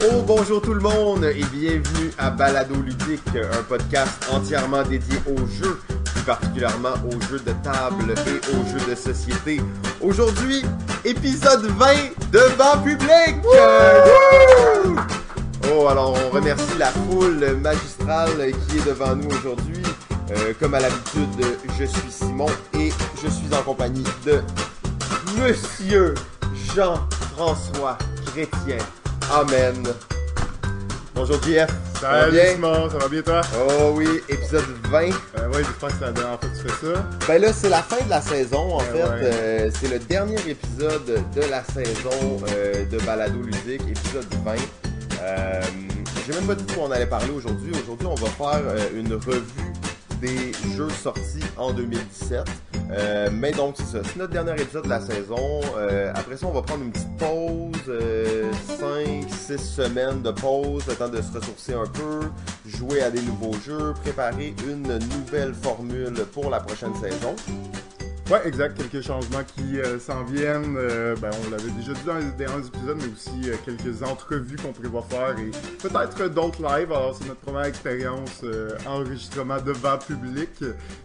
Oh bonjour tout le monde et bienvenue à Balado Ludique, un podcast entièrement dédié aux jeux, plus particulièrement aux jeux de table et aux jeux de société. Aujourd'hui, épisode 20 de Banc Public! Oh alors on remercie la foule magistrale qui est devant nous aujourd'hui. Euh, comme à l'habitude, je suis Simon et je suis en compagnie de Monsieur Jean-François Chrétien. Amen. Bonjour JF. Ça va Salut bien? Simon, ça va bien toi? Oh oui, épisode 20. Euh, ouais, j'espère que c'est la dernière fois que tu fais ça. Ben là, c'est la fin de la saison, en Ouais, fait. ouais. Euh, c'est le dernier épisode de la saison euh, de Balado Ludique, épisode 20. Euh, J'ai même pas dit de quoi on allait parler aujourd'hui. Aujourd'hui, on va faire une revue des jeux sortis en 2017. Euh, mais donc, c'est ça. C'est notre dernier épisode de la saison. Euh, après ça, on va prendre une petite pause. 5-6 semaines de pause, le temps de se ressourcer un peu, jouer à des nouveaux jeux, préparer une nouvelle formule pour la prochaine saison. Ouais, exact, quelques changements qui euh, s'en viennent. Euh, ben, on l'avait déjà dit dans les derniers épisodes, mais aussi euh, quelques entrevues qu'on prévoit faire et peut-être d'autres lives. Alors, c'est notre première expérience enregistrement devant public.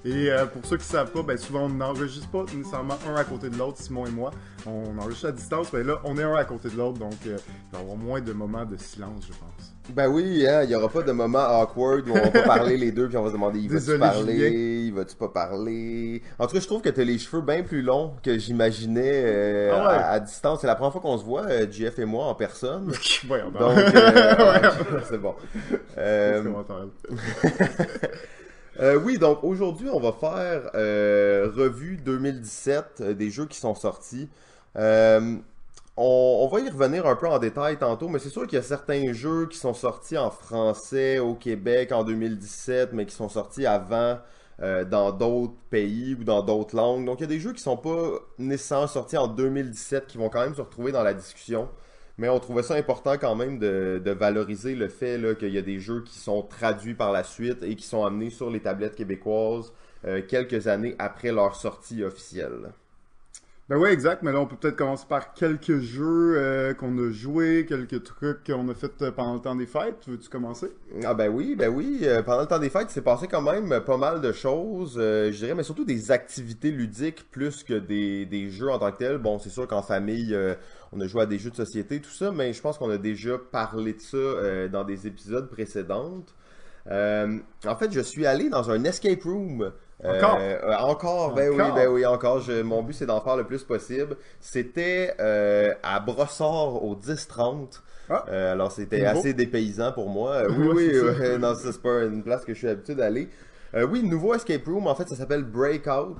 Et pour ceux qui savent pas, ben, souvent on n'enregistre pas nécessairement un à côté de l'autre, Simon et moi. On enregistre à distance, mais là, on est un à côté de l'autre, donc euh, il va y avoir moins de moments de silence, je pense. Ben oui, hein, il y aura pas de moment awkward où on va pas parler les deux puis on va se demander il va-tu parler, il va-tu pas parler? En tout cas, je trouve que t'as les cheveux bien plus longs que j'imaginais euh, Ah ouais. à, à distance. C'est la première fois qu'on se voit, euh, JF et moi en personne. Donc. Donc, euh, c'est bon. Euh, oui, donc aujourd'hui, on va faire euh, revue 2017 euh, des jeux qui sont sortis. Euh, on, va y revenir un peu en détail tantôt, mais c'est sûr qu'il y a certains jeux qui sont sortis en français au Québec en 2017, mais qui sont sortis avant euh, dans d'autres pays ou dans d'autres langues. Donc il y a des jeux qui sont pas nécessairement sortis en 2017 qui vont quand même se retrouver dans la discussion. Mais on trouvait ça important quand même de, valoriser le fait qu'il y a des jeux qui sont traduits par la suite et qui sont amenés sur les tablettes québécoises euh, quelques années après leur sortie officielle. Ben ouais, exact, mais là on peut peut-être commencer par quelques jeux euh, qu'on a joués, quelques trucs qu'on a fait euh, pendant le temps des fêtes. Veux-tu commencer? Ah ben oui, ben oui. euh, pendant le temps des fêtes, il s'est passé quand même pas mal de choses, je dirais, mais surtout des activités ludiques plus que des, des jeux en tant que tels. Bon, c'est sûr qu'en famille, on a joué à des jeux de société, tout ça, mais je pense qu'on a déjà parlé de ça dans des épisodes précédents. En fait, je suis allé dans un escape room. Encore? euh, encore, ben oui, ben oui, encore. Je- mon but, c'est d'en faire le plus possible. C'était euh, à Brossard au 10-30. Ah. Euh, alors, c'était assez dépaysant pour moi. Oui, oui, ouais, non, c'est pas une place que je suis habitué d'aller. Oui, nouveau escape room, en fait, ça s'appelle Breakout.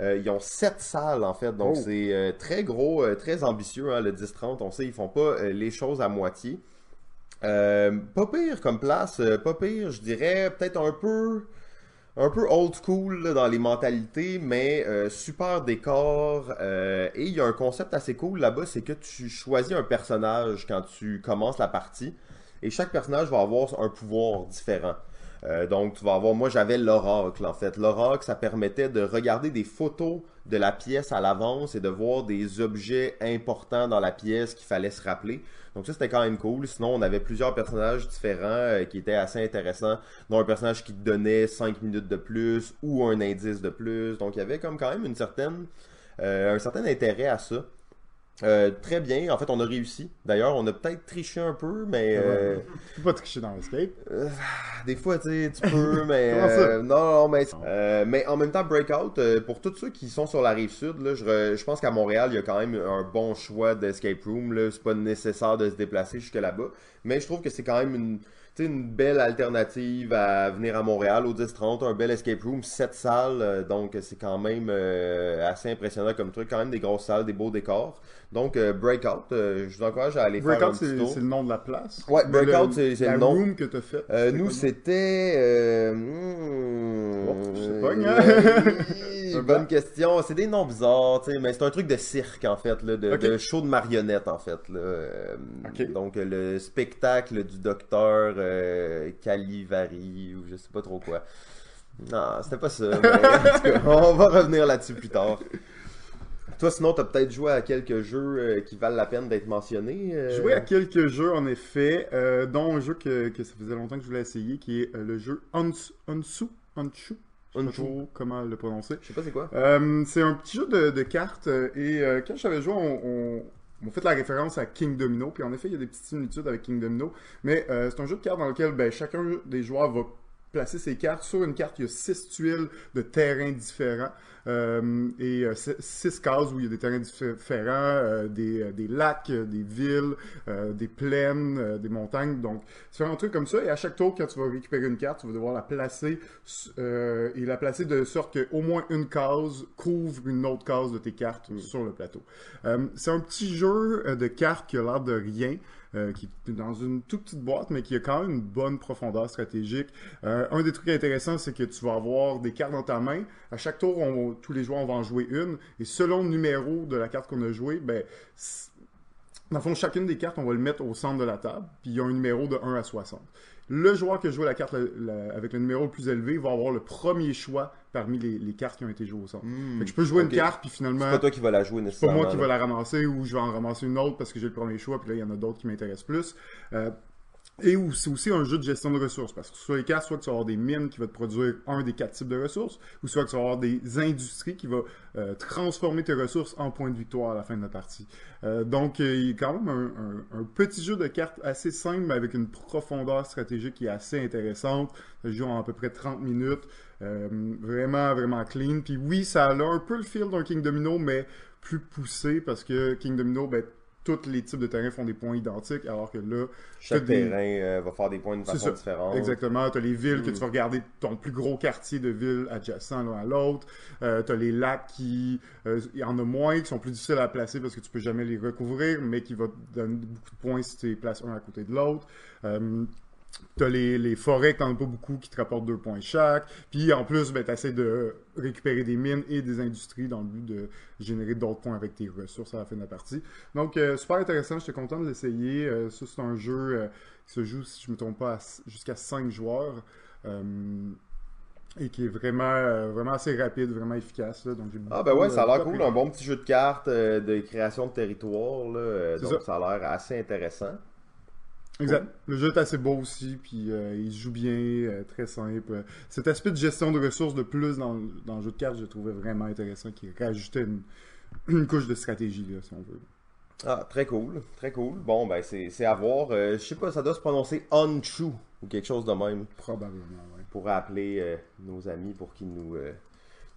Euh, ils ont sept salles, en fait, donc Oh. c'est euh, très gros, euh, très ambitieux, hein, le 10-30. On sait, ils font pas les choses à moitié. Pas pire comme place, pas pire, je dirais peut-être un peu un peu old school dans les mentalités, mais euh, super décor. euh, et il y a un concept assez cool là-bas, c'est que tu choisis un personnage quand tu commences la partie, et chaque personnage va avoir un pouvoir différent. Euh, donc tu vas avoir, moi j'avais l'oracle en fait. L'oracle, ça permettait de regarder des photos de la pièce à l'avance et de voir des objets importants dans la pièce qu'il fallait se rappeler. Donc ça c'était quand même cool. Sinon on avait plusieurs personnages différents euh, qui étaient assez intéressants dont un personnage qui donnait 5 minutes de plus ou un indice de plus. Donc il y avait comme quand même une certaine, euh, un certain intérêt à ça. Euh, très bien, en fait on a réussi. D'ailleurs on a peut-être triché un peu, mais euh, Tu peux pas tricher dans l'escape. euh, des fois tu sais, tu peux, mais ça? euh, non, non, mais mais en même temps Breakout, pour tous ceux qui sont sur la rive sud, là, je, re- je pense qu'à Montréal il y a quand même un bon choix d'escape room. C'est pas nécessaire de se déplacer jusque là-bas, mais je trouve que c'est quand même une une belle alternative à venir à Montréal au 10-30, un bel escape room, 7 salles, donc c'est quand même euh, assez impressionnant comme truc, quand même des grosses salles, des beaux décors. Donc euh, Breakout, euh, je vous encourage à aller faire un Breakout, petit c'est tour. c'est le nom de la place. Ouais, Mais Breakout, c'est- la le nom. room que t'as fait. Euh, nous, c'était. Hmm, Oh, je sais pas, hein. bonne question. C'est des noms bizarres, tu sais, mais c'est un truc de cirque, en fait, là, de, de show de marionnettes, en fait. Là. Ok. Donc, le spectacle du docteur Calivari, ou je sais pas trop quoi. Non, c'était pas ça. mais en tout cas, on va revenir là-dessus plus tard. Toi, sinon, t'as peut-être joué à quelques jeux euh, qui valent la peine d'être mentionnés. euh, Joué à quelques jeux, en effet, euh, dont un jeu que, que ça faisait longtemps que je voulais essayer, qui est euh, le jeu Uns- Unsu. Unchu. Je sais pas Unchu. trop comment le prononcer. Je sais pas c'est quoi. C'est un petit jeu de, de cartes et quand j'avais joué, on, on, on fait la référence à King Domino. Puis en effet, il y a des petites similitudes avec King Domino. Mais euh, c'est un jeu de cartes dans lequel ben, chacun des joueurs va placer ses cartes. Sur une carte, il y a six tuiles de terrains différents et euh, six- cases où il y a des terrains différents, euh, des, euh, des lacs, euh, des villes, euh, des plaines, euh, des montagnes. Donc, différents trucs comme ça. Et à chaque tour, quand tu vas récupérer une carte, tu vas devoir la placer euh, et la placer de sorte qu'au moins une case couvre une autre case de tes cartes sur le plateau. Euh, c'est un petit jeu euh, de cartes qui a l'air de rien. Euh, qui est dans une toute petite boîte, mais qui a quand même une bonne profondeur stratégique. Euh, un des trucs intéressants, c'est que tu vas avoir des cartes dans ta main. À chaque tour, tous les joueurs on va en jouer une. Et selon le numéro de la carte qu'on a joué, ben, dans le fond, chacune des cartes, on va le mettre au centre de la table, puis il y a un numéro de 1 à 60. Le joueur qui a joué la carte la- avec le numéro le plus élevé va avoir le premier choix parmi les, les cartes qui ont été jouées au centre. Fait que je peux jouer une carte, puis finalement, C'est pas toi qui vas la jouer c'est pas nécessairement. moi qui vais la ramasser ou je vais en ramasser une autre parce que j'ai le premier choix, puis là, il y en a d'autres qui m'intéressent plus. Euh, et c'est aussi un jeu de gestion de ressources, parce que sur les cartes, soit que tu vas avoir des mines qui vont te produire un des quatre types de ressources, ou soit que tu vas avoir des industries qui vont euh, transformer tes ressources en points de victoire à la fin de la partie. Euh, donc, euh, il y a quand même un, petit jeu de cartes assez simple, mais avec une profondeur stratégique qui est assez intéressante. Ça joue en à peu près 30 minutes. Vraiment, vraiment clean. Puis oui, ça a un peu le feel d'un King Domino, mais plus poussé, parce que King Domino, ben, tous les types de terrains font des points identiques, alors que là, Chaque des- terrain euh, va faire des points de façon différente. Exactement. Tu as les villes que tu vas regarder ton plus gros quartier de ville adjacent l'un à l'autre. Euh, tu as les lacs qui. euh, Il y en a moins, qui sont plus difficiles à placer parce que tu peux jamais les recouvrir, mais qui va te donner beaucoup de points si tu les places un à côté de l'autre. T'as les, les forêts que t'en as pas beaucoup qui te rapportent deux points chaque. Puis en plus, ben, t'essaies de récupérer des mines et des industries dans le but de générer d'autres points avec tes ressources à la fin de la partie. Donc euh, super intéressant, j'étais content de l'essayer. Euh, ça c'est un jeu euh, qui se joue, si je me trompe pas, jusqu'à 5 joueurs. Et qui est vraiment, vraiment assez rapide, vraiment efficace. là. donc j'ai Ah ben ouais, ça a l'air cool, un bon petit jeu de cartes de création de territoire, là, donc ça. ça. a l'air assez intéressant. Exact. Le jeu est assez beau aussi, puis euh, il joue bien, euh, très simple. Cet aspect de gestion de ressources de plus dans, le- dans le jeu de cartes, je trouvais vraiment intéressant, qui rajoutait une, une couche de stratégie, là, si on veut. Ah, très cool, très cool. Bon, ben c'est à voir. Euh, je sais pas, ça doit se prononcer Unchu ou quelque chose de même. Probablement. On pourrait appeler euh, nos amis pour qu'ils nous,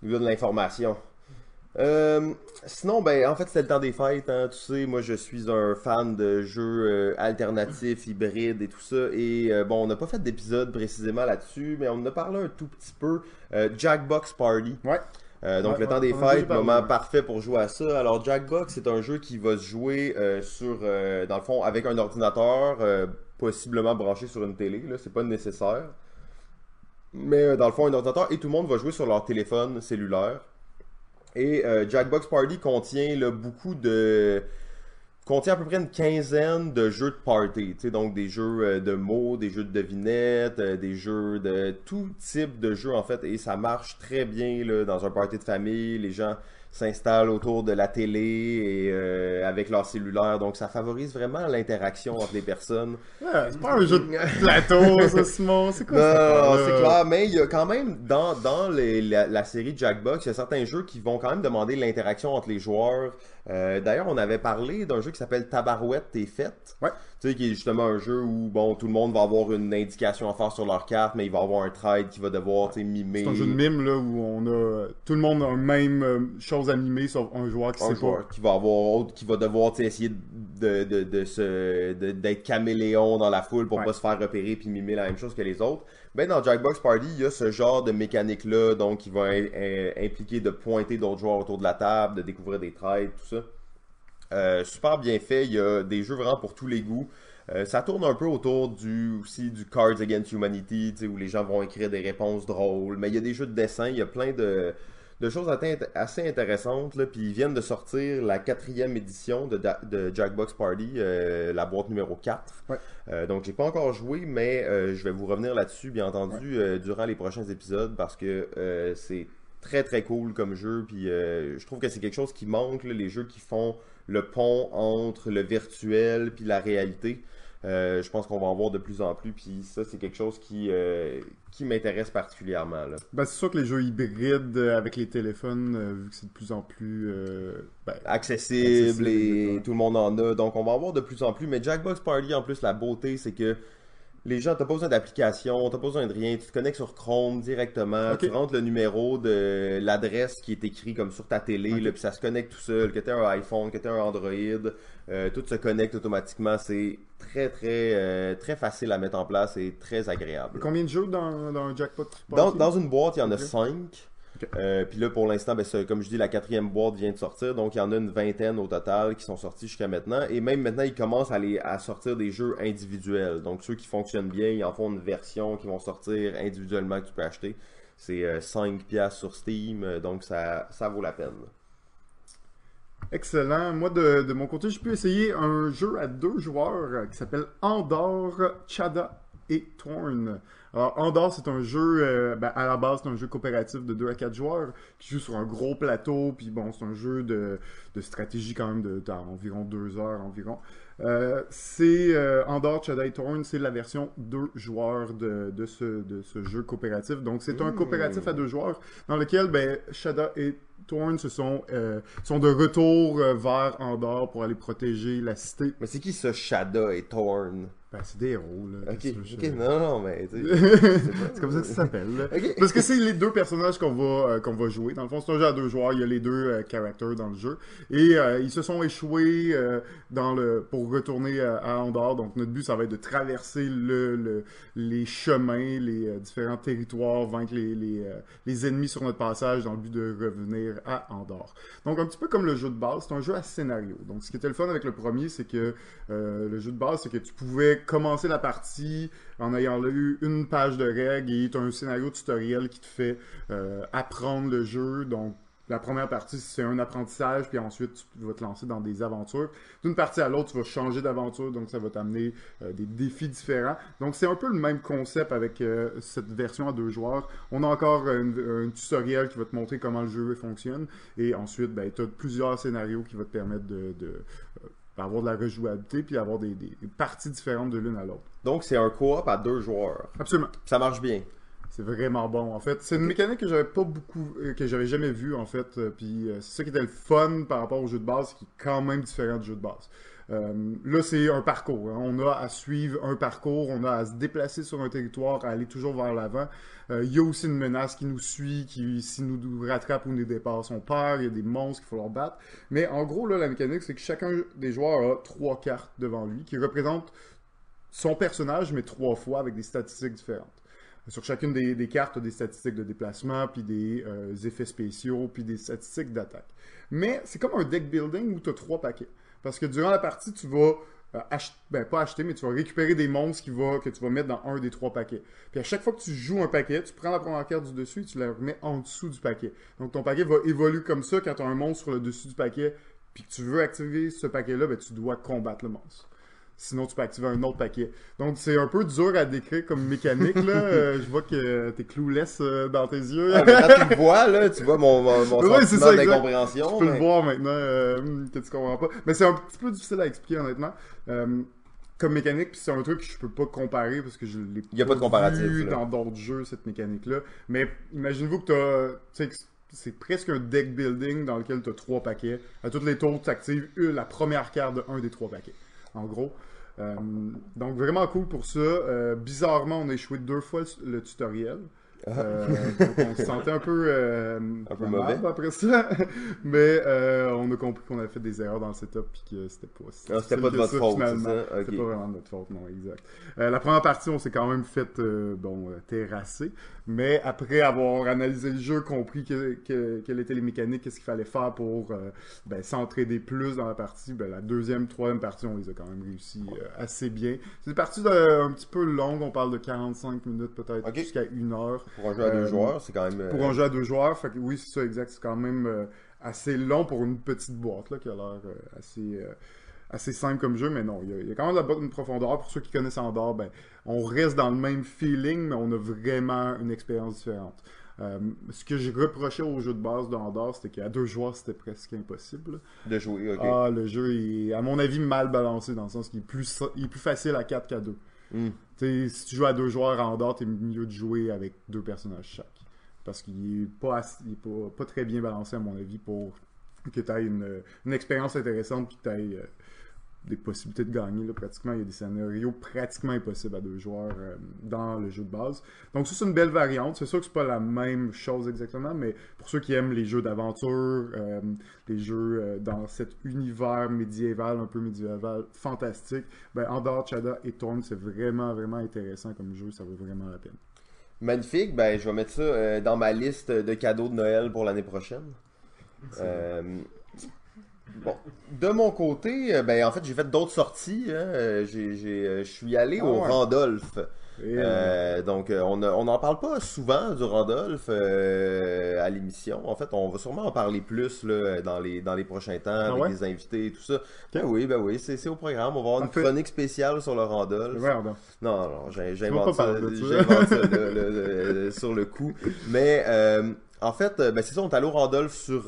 nous donnent l'information. Euh, sinon, ben, en fait, c'était le temps des fêtes, hein, tu sais, moi je suis un fan de jeux euh, alternatifs, hybrides et tout ça, et euh, bon, on n'a pas fait d'épisode précisément là-dessus, mais on en a parlé un tout petit peu. Jackbox Party. Ouais. Donc Ouais, le ouais, temps des fêtes, parlé, moment parfait pour jouer à ça. Alors Jackbox, c'est un jeu qui va se jouer sur, dans le fond, avec un ordinateur, possiblement branché sur une télé. Là, c'est pas nécessaire. Mais dans le fond, un ordinateur et tout le monde va jouer sur leur téléphone cellulaire. Et euh, Jackbox Party contient beaucoup de contient à peu près une quinzaine de jeux de party, donc des jeux euh, de mots, des jeux de devinettes, euh, des jeux de tout type de jeux en fait, et ça marche très bien dans un party de famille, les gens s'installent autour de la télé et euh, avec leur cellulaire, donc ça favorise vraiment l'interaction entre les personnes. Ouais, c'est pas un jeu de plateau, ça, Simon. C'est quoi ça? non, c'est clair, mais il y a quand même, dans, dans les- la, la série Jackbox, il y a certains jeux qui vont quand même demander l'interaction entre les joueurs. Euh, D'ailleurs, on avait parlé d'un jeu qui s'appelle Tabarouette T'es faite. Ouais. Tu sais, qui est justement un jeu où, bon, tout le monde va avoir une indication à faire sur leur carte, mais il va avoir un trade qui va devoir, tu sais, mimer. C'est un jeu de mime, là, où on a... Tout le monde a la même euh, chose à mimer, sauf un joueur qui un sait joueur qui va avoir autre qui va devoir tu sais, essayer de, de, de se d'être caméléon dans la foule pour Ouais. pas se faire repérer puis mimer la même chose que les autres. Ben dans Jackbox Party, il y a ce genre de mécanique là donc qui va im- im- impliquer de pointer d'autres joueurs autour de la table, de découvrir des trades, tout ça. Euh, super bien fait, il y a des jeux vraiment pour tous les goûts. Euh, ça tourne un peu autour du aussi du Cards Against Humanity, où les gens vont écrire des réponses drôles, mais il y a des jeux de dessin, il y a plein de, de choses assez intéressantes, là, puis ils viennent de sortir la quatrième édition de, de Jackbox Party, euh, la boîte numéro 4. Ouais. Euh, donc j'ai pas encore joué, mais je vais vous revenir là-dessus, bien entendu, durant les prochains épisodes, parce que c'est très très cool comme jeu. Puis je trouve que c'est quelque chose qui manque, là, les jeux qui font le pont entre le virtuel puis la réalité. Euh, je pense qu'on va en voir de plus en plus, puis ça, c'est quelque chose qui, euh, qui m'intéresse particulièrement. Ben, c'est sûr que les jeux hybrides euh, avec les téléphones, euh, vu que c'est de plus en plus ben, accessible, Accessible, et ouais. tout le monde en a, donc on va en voir de plus en plus. Mais Jackbox Party, en plus, la beauté, c'est que les gens, t'as pas besoin d'application, t'as pas besoin de rien, tu te connectes sur Chrome directement, tu rentres le numéro de l'adresse qui est écrit comme sur ta télé, puis ça se connecte tout seul, que t'aies un iPhone, que t'aies un Android, euh, tout se connecte automatiquement, c'est très très euh, très facile à mettre en place et très agréable. Combien de jeux dans, dans un jackpot? Dans, dans, une boîte, il y en a cinq. Euh, puis là, pour l'instant, ben, comme je dis, la quatrième boîte vient de sortir. Donc, il y en a une vingtaine au total qui sont sortis jusqu'à maintenant. Et même maintenant, ils commencent à, les, à sortir des jeux individuels. Donc, ceux qui fonctionnent bien, ils en font une version qui vont sortir individuellement que tu peux acheter. C'est euh, 5$ sur Steam. Euh, donc, ça, ça vaut la peine. Excellent. Moi, de, de mon côté, j'ai pu essayer un jeu à deux joueurs qui s'appelle Andorre Chada et Torn. Alors, Andor, c'est un jeu, euh, ben, à la base, c'est un jeu coopératif de 2 à 4 joueurs qui joue sur un gros plateau. Puis bon, c'est un jeu de, de stratégie quand même de, d'environ 2 heures environ. Euh, c'est euh, Andor, Chada et Torn, c'est la version 2 joueurs de, de, ce, de ce jeu coopératif. Donc, c'est un Mmh. coopératif à deux joueurs dans lequel ben, Shada et Torn se sont, euh, sont de retour euh, vers Andorre pour aller protéger la cité. Mais c'est qui ce Shada et Torn Ben, c'est des héros, là. Ok, non, non, mais. c'est comme ça que ça s'appelle. Parce que c'est les deux personnages qu'on va, euh, qu'on va jouer. Dans le fond, c'est un jeu à deux joueurs. Il y a les deux euh, characters dans le jeu. Et euh, ils se sont échoués dans le, pour retourner à Andorre. Donc, notre but, ça va être de traverser le, le- les chemins, les différents territoires, vaincre les, les, les ennemis sur notre passage dans le but de revenir à Andorre. Donc, un petit peu comme le jeu de base, c'est un jeu à scénario. Donc, ce qui était le fun avec le premier, c'est que euh, le jeu de base, c'est que tu pouvais commencer la partie en ayant eu une page de règles et tu as un scénario tutoriel qui te fait euh, apprendre le jeu. Donc, la première partie, c'est un apprentissage, puis ensuite, tu vas te lancer dans des aventures. D'une partie à l'autre, tu vas changer d'aventure, donc ça va t'amener euh, des défis différents. Donc, c'est un peu le même concept avec euh, cette version à deux joueurs. On a encore un, tutoriel qui va te montrer comment le jeu fonctionne, et ensuite, ben, tu as plusieurs scénarios qui vont te permettre de, de, euh, avoir de la rejouabilité, puis avoir des- des parties différentes de l'une à l'autre. Donc, c'est un coop à deux joueurs. Absolument. Ça marche bien. C'est vraiment bon, en fait. C'est une mécanique que j'avais pas beaucoup, euh, que j'avais jamais vue, en fait. euh, Puis euh, c'est ça qui était le fun par rapport au jeu de base, qui est quand même différent du jeu de base. Euh, là, c'est un parcours. hein. On a à suivre un parcours, on a à se déplacer sur un territoire, à aller toujours vers l'avant. Euh, Il y a aussi une menace qui nous suit, qui, si nous rattrape ou nous dépasse, on perd. Il y a des monstres qu'il faut leur battre. Mais en gros, là, la mécanique, c'est que chacun des joueurs a trois cartes devant lui qui représentent son personnage, mais trois fois avec des statistiques différentes. Sur chacune des, des cartes, des statistiques de déplacement, puis des euh, effets spéciaux, puis des statistiques d'attaque. Mais c'est comme un deck building où tu as trois paquets. Parce que durant la partie, tu vas euh, acheter, ben pas acheter, mais tu vas récupérer des monstres que tu vas mettre dans un des trois paquets. Puis à chaque fois que tu joues un paquet, tu prends la première carte du dessus et tu la remets en dessous du paquet. Donc ton paquet va évoluer comme ça quand tu as un monstre sur le dessus du paquet, puis que tu veux activer ce paquet-là, ben, tu dois combattre le monstre. Sinon, tu peux activer un autre paquet. Donc, c'est un peu dur à décrire comme mécanique, là. Euh, je vois que t'es clouless euh, dans tes yeux. Ah, mais quand tu le vois, là, tu vois mon, mon, mon Ouais, sentiment d'incompréhension. Tu peux mais- le voir maintenant euh, hum, que tu comprends pas. Mais c'est un petit peu difficile à expliquer, honnêtement. Euh, comme mécanique, puis c'est un truc que je peux pas comparer parce que je l'ai Il y a pas de comparatif, vu là. dans d'autres jeux, cette mécanique-là. Mais imaginez-vous que t'as... c'est presque un deck building dans lequel tu as trois paquets. À tous les tours, tu actives la première carte de un des trois paquets. En gros. Euh, donc vraiment cool pour ça. Euh, bizarrement, on a échoué deux fois le, tutoriel. Euh, donc on se sentait un peu, euh, Un peu mauvais. après ça. Mais euh, on a compris qu'on avait fait des erreurs dans le setup et que c'était pas si Ah, c'était pas de votre ça, faute, finalement. c'est ça? Ok. C'était pas vraiment de notre faute, non, exact. La première partie, on s'est quand même fait bon, terrasser. Mais après avoir analysé le jeu, compris que, que- quelles étaient les mécaniques, qu'est-ce qu'il fallait faire pour euh, ben, s'entraider plus dans la partie, ben, la deuxième, troisième partie, on les a quand même réussi euh, assez bien. C'est des parties de- un petit peu longues, on parle de 45 minutes peut-être, jusqu'à une heure. Pour un jeu à deux Euh, joueurs, c'est quand même. euh, Pour un jeu à deux joueurs, fait que oui, c'est ça, exact. C'est quand même euh, assez long pour une petite boîte là, qui a l'air euh, assez, euh, assez simple comme jeu, mais non, il y, a, il y a quand même de la bonne profondeur. Pour ceux qui connaissent Andorre, ben, on reste dans le même feeling, mais on a vraiment une expérience différente. Euh, ce que j'ai reproché au jeu de base d'Andorre, c'était qu'à deux joueurs, c'était presque impossible. De jouer, ok. Ah, le jeu est, à mon avis, mal balancé dans le sens qu'il est plus, il est plus facile à 4 qu'à 2. Hmm. Tu sais, si tu joues à deux joueurs en dehors, t'es mieux de jouer avec deux personnages chaque. Parce qu'il est pas, assez- il est pas, pas très bien balancé, à mon avis, pour que tu aies une, une expérience intéressante puis que tu aies des possibilités de gagner. Pratiquement, il y a des scénarios pratiquement impossibles à deux joueurs euh, dans le jeu de base. Donc ça, c'est une belle variante. C'est sûr que c'est pas la même chose exactement, mais pour ceux qui aiment les jeux d'aventure, euh, les jeux euh, dans cet univers médiéval, un peu médiéval, fantastique, ben Andorre, Chada et Torn, c'est vraiment, vraiment intéressant comme jeu. Ça vaut vraiment la peine. Magnifique, ben je vais mettre ça dans ma liste de cadeaux de Noël pour l'année prochaine. Bon, de mon côté, euh, ben en fait j'ai fait d'autres sorties. hein. Euh, euh, Je suis allé Ah au ouais. Randolph. Et, euh, donc on n'en parle pas souvent du Randolph euh, à l'émission. En fait, on va sûrement en parler plus là, dans les dans les prochains temps avec ouais? des invités et tout ça. Ben oui, ben oui, c'est au programme. On va avoir une chronique spéciale sur le Randolph. pardon. Non, non, j'invente ça, le- le- le- sur le coup. Mais euh, en fait, ben, c'est ça, on est allé au Randolph sur,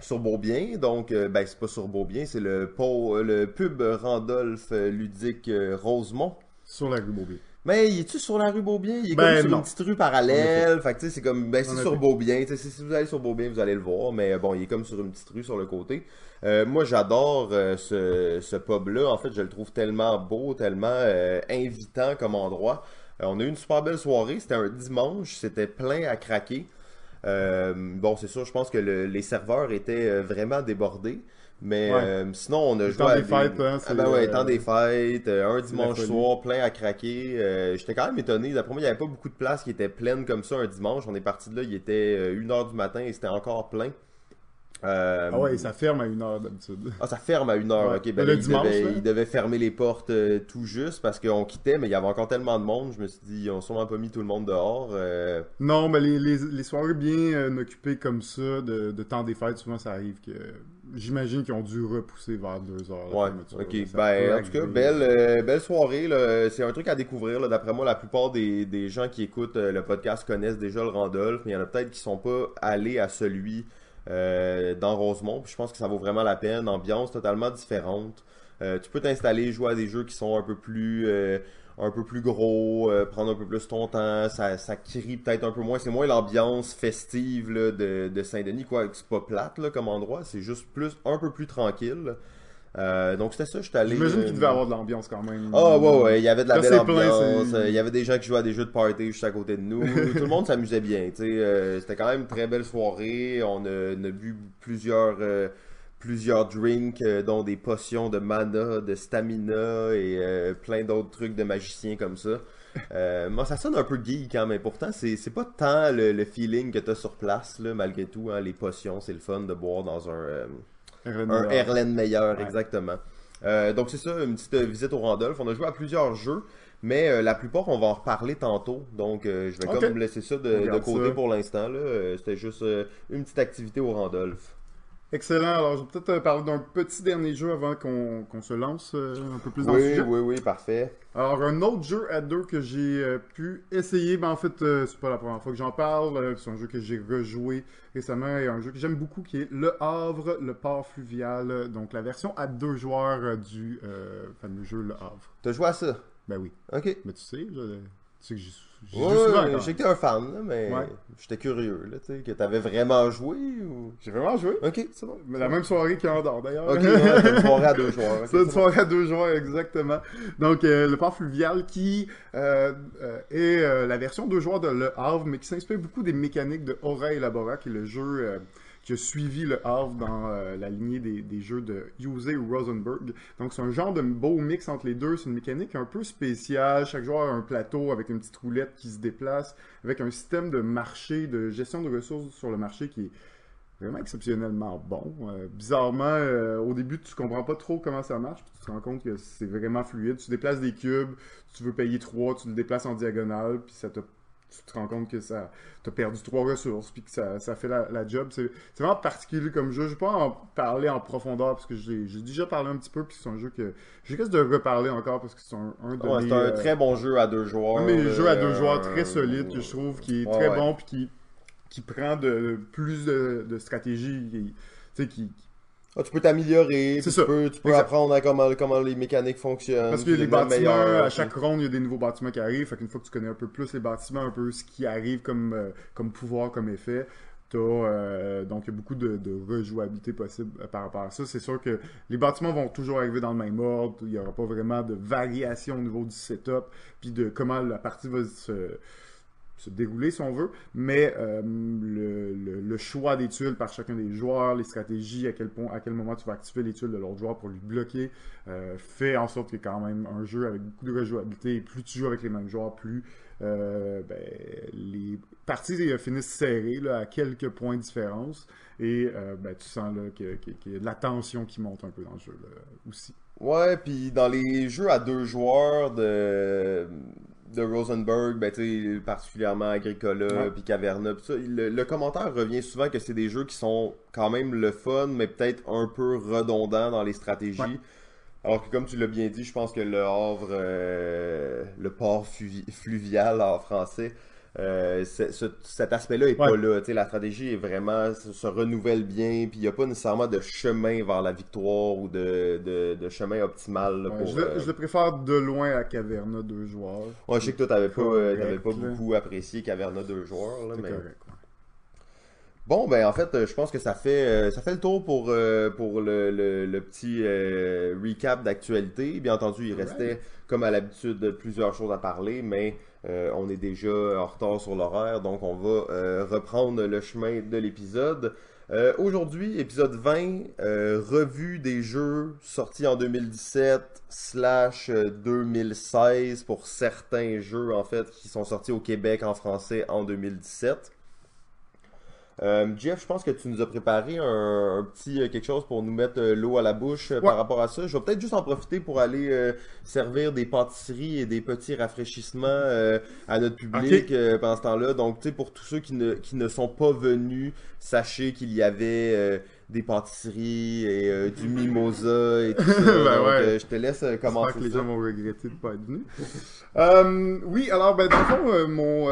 sur Beaubien. Donc, euh, ben, c'est pas sur Beaubien, c'est le, po- le pub Randolph euh, ludique euh, Rosemont. Sur la rue Beaubien. Mais il est-tu sur la rue Beaubien? Il est Ben, comme sur non. une petite rue parallèle. Fait que tu sais, c'est comme, ben, En c'est sur. Beaubien. Si si vous allez sur Beaubien, vous allez le voir. Mais bon, il est comme sur une petite rue sur le côté. Euh, moi, j'adore euh, ce, ce pub-là. En fait, je le trouve tellement beau, tellement euh, invitant comme endroit. Euh, on a eu une super belle soirée. C'était un dimanche. C'était plein à craquer. Euh, bon, c'est sûr, je pense que le- les serveurs étaient euh, vraiment débordés. Mais Ouais. euh, sinon, on a joué temps des fêtes, hein, ah ben ouais, euh, temps des fêtes, euh, un dimanche soir, plein à craquer. Euh, J'étais quand même étonné. D'après moi, il n'y avait pas beaucoup de places qui étaient pleines comme ça un dimanche. On est parti de là, il était 1h du matin et c'était encore plein. Euh, Ah ouais, ça ferme à une heure d'habitude. ah, ça ferme à 1h. Ouais. Ok, ben Le il, dimanche, devait, il devait fermer les portes euh, tout juste parce qu'on quittait, mais il y avait encore tellement de monde. Je me suis dit, ils ont sûrement pas mis tout le monde dehors. euh, Non, mais les, les, les soirées bien occupées comme ça, de, de temps des fêtes, souvent ça arrive que. J'imagine qu'ils ont dû repousser vers 2 heures. Ouais, ok. Ben, en tout cas, belle, belle soirée. C'est un truc à découvrir. D'après moi, la plupart des, des gens qui écoutent le podcast connaissent déjà le Randolph, mais il y en a peut-être qui sont pas allés à celui euh, dans Rosemont. Puis je pense que ça vaut vraiment la peine. Ambiance totalement différente. Euh, tu peux t'installer, jouer à des jeux qui sont un peu plus euh, un peu plus gros, prendre un peu plus ton temps, ça, ça crie peut-être un peu moins, c'est moins l'ambiance festive de, de Saint-Denis, quoi, c'est pas plate comme endroit, c'est juste plus un peu plus tranquille. Euh, donc c'était ça, je suis allé. J'imagine euh, qu'il devait avoir de l'ambiance quand même. ah ouais, ouais, il y avait de la belle plein, ambiance, euh, il y avait des gens qui jouaient à des jeux de party juste à côté de nous, tout le monde s'amusait bien, euh, c'était quand même une très belle soirée, on a, on a bu plusieurs, plusieurs drinks, euh, dont des potions de mana, de stamina et euh, plein d'autres trucs de magiciens comme ça. Euh, moi, ça sonne un peu geek, hein, mais pourtant, c'est c'est pas tant le, le feeling que t'as sur place, là, malgré tout, hein, les potions, c'est le fun de boire dans un... un Erlen meilleur, Ouais. exactement. Euh, donc c'est ça, une petite euh, visite au Randolph. On a joué à plusieurs jeux, mais euh, la plupart, on va en reparler tantôt. Donc euh, je vais Ok. comme laisser ça de, côté ça. pour l'instant. là. Euh, C'était juste euh, une petite activité au Randolph. Excellent. Alors, je vais peut-être euh, parler d'un petit dernier jeu avant qu'on se lance euh, un peu plus dans le Oui, sujet. oui, oui, parfait. Alors, un autre jeu à deux que j'ai euh, pu essayer, ben en fait, euh, c'est pas la première fois que j'en parle, c'est un jeu que j'ai rejoué récemment et un jeu que j'aime beaucoup qui est Le Havre, le port fluvial, donc la version à deux joueurs du fameux jeu Le Havre. T'as joué à ça? Ben oui, Ok. mais tu sais, je- tu sais que j'y Ouais, je sais que t'es un fan, là, mais Ouais. j'étais curieux, là, tu sais, que t'avais vraiment joué ou... J'ai vraiment joué. Ok, c'est bon. Mais la même soirée qu'Andorre d'ailleurs. Ok, ouais, une soirée à deux joueurs. C'est une bon. soirée à deux joueurs, exactement. Donc, euh, le port fluvial qui euh, euh, est la version deux joueurs de Le Havre, mais qui s'inspire beaucoup des mécaniques de Aura Elabora, qui est le jeu qui a suivi Le Havre dans euh, la lignée des, jeux de Yusei Rosenberg. Donc, c'est un genre de beau mix entre les deux. C'est une mécanique un peu spéciale. Chaque joueur a un plateau avec une petite roulette qui se déplace, avec un système de marché, de gestion de ressources sur le marché qui est vraiment exceptionnellement bon. Euh, bizarrement, euh, au début, tu comprends pas trop comment ça marche, puis tu te rends compte que c'est vraiment fluide. Tu déplaces des cubes, tu veux payer 3, tu le déplaces en diagonale, puis ça te tu te rends compte que ça t'as perdu trois ressources puis que ça, ça fait la, la job. C'est vraiment particulier comme jeu. Je vais pas en parler en profondeur parce que j'ai déjà parlé un petit peu puis c'est un jeu que j'ai risque de reparler encore parce que c'est un, un de Ouais, mes, c'est un euh, très bon jeu à deux joueurs. un de mes jeux à deux joueurs euh, très solide que je trouve qui est Ouais, très ouais. bon puis qui qui prend de plus de, de stratégie qui, tu sais qui Ah, tu peux t'améliorer, tu peux, tu peux apprendre à comment, comment les mécaniques fonctionnent. Parce que les bâtiments, meilleur, à chaque ronde, il y a des nouveaux bâtiments qui arrivent. Fait qu'une fois que tu connais un peu plus les bâtiments, un peu ce qui arrive comme, euh, comme pouvoir, comme effet, t'as, euh, donc il y a beaucoup de, de rejouabilité possible euh, par rapport à ça. C'est sûr que les bâtiments vont toujours arriver dans le même ordre. Il n'y aura pas vraiment de variation au niveau du setup, puis de comment la partie va se se dérouler si on veut, mais euh, le, choix des tuiles par chacun des joueurs, les stratégies, à quel point, à quel moment tu vas activer les tuiles de l'autre joueur pour lui bloquer, euh, fait en sorte a quand même un jeu avec beaucoup de rejouabilité. Plus tu joues avec les mêmes joueurs, plus euh, ben, les parties finissent serrées à quelques points de différence. Et ben, tu sens que- que- qu'il y a de la tension qui monte un peu dans le jeu aussi. Ouais, puis dans les jeux à deux joueurs de, de Rosenberg, ben, particulièrement Agricola, Ouais. puis Caverna, pis ça, le, le commentaire revient souvent que c'est des jeux qui sont quand même le fun, mais peut-être un peu redondants dans les stratégies. Ouais. Alors que comme tu l'as bien dit, je pense que le Havre, euh, le port fluvi- fluvial en français, euh, ce- cet aspect-là est pas Ouais. là. Tu sais, la stratégie est vraiment se, se renouvelle bien, puis il n'y a pas nécessairement de chemin vers la victoire ou de, de, de chemin optimal là, Ouais, pour. je, le, euh, je le préfère de loin à Caverna, deux joueurs. Ouais, je sais que toi, t'avais pas, euh, t'avais Correct, pas là. beaucoup apprécié Caverna deux joueurs, là, mais... correct. Bon, ben en fait, euh, je pense que ça fait euh, ça fait le tour pour euh, pour le, le, le petit euh, recap d'actualité. Bien entendu, il restait comme à l'habitude plusieurs choses à parler, mais euh, on est déjà en retard sur l'horaire, donc on va euh, reprendre le chemin de l'épisode. Euh, Aujourd'hui, épisode 20, euh, revue des jeux sortis en 2017 slash euh, 2016 pour certains jeux en fait qui sont sortis au Québec en français en 2017. Euh, Jeff, je pense que tu nous as préparé un, un petit euh, quelque chose pour nous mettre euh, l'eau à la bouche par rapport à ça. Je vais peut-être juste en profiter pour aller servir des pâtisseries et des petits rafraîchissements à notre public pendant ce temps-là. Donc, tu sais, pour tous ceux qui ne, qui ne sont pas venus, sachez qu'il y avait des pâtisseries et euh, du mimosa et tout ça. Ben Donc, ouais. euh, je te laisse euh, J'espère commencer que les ça. gens vont regretter de pas être venus. Euh, oui, alors, ben, dans le fond, mon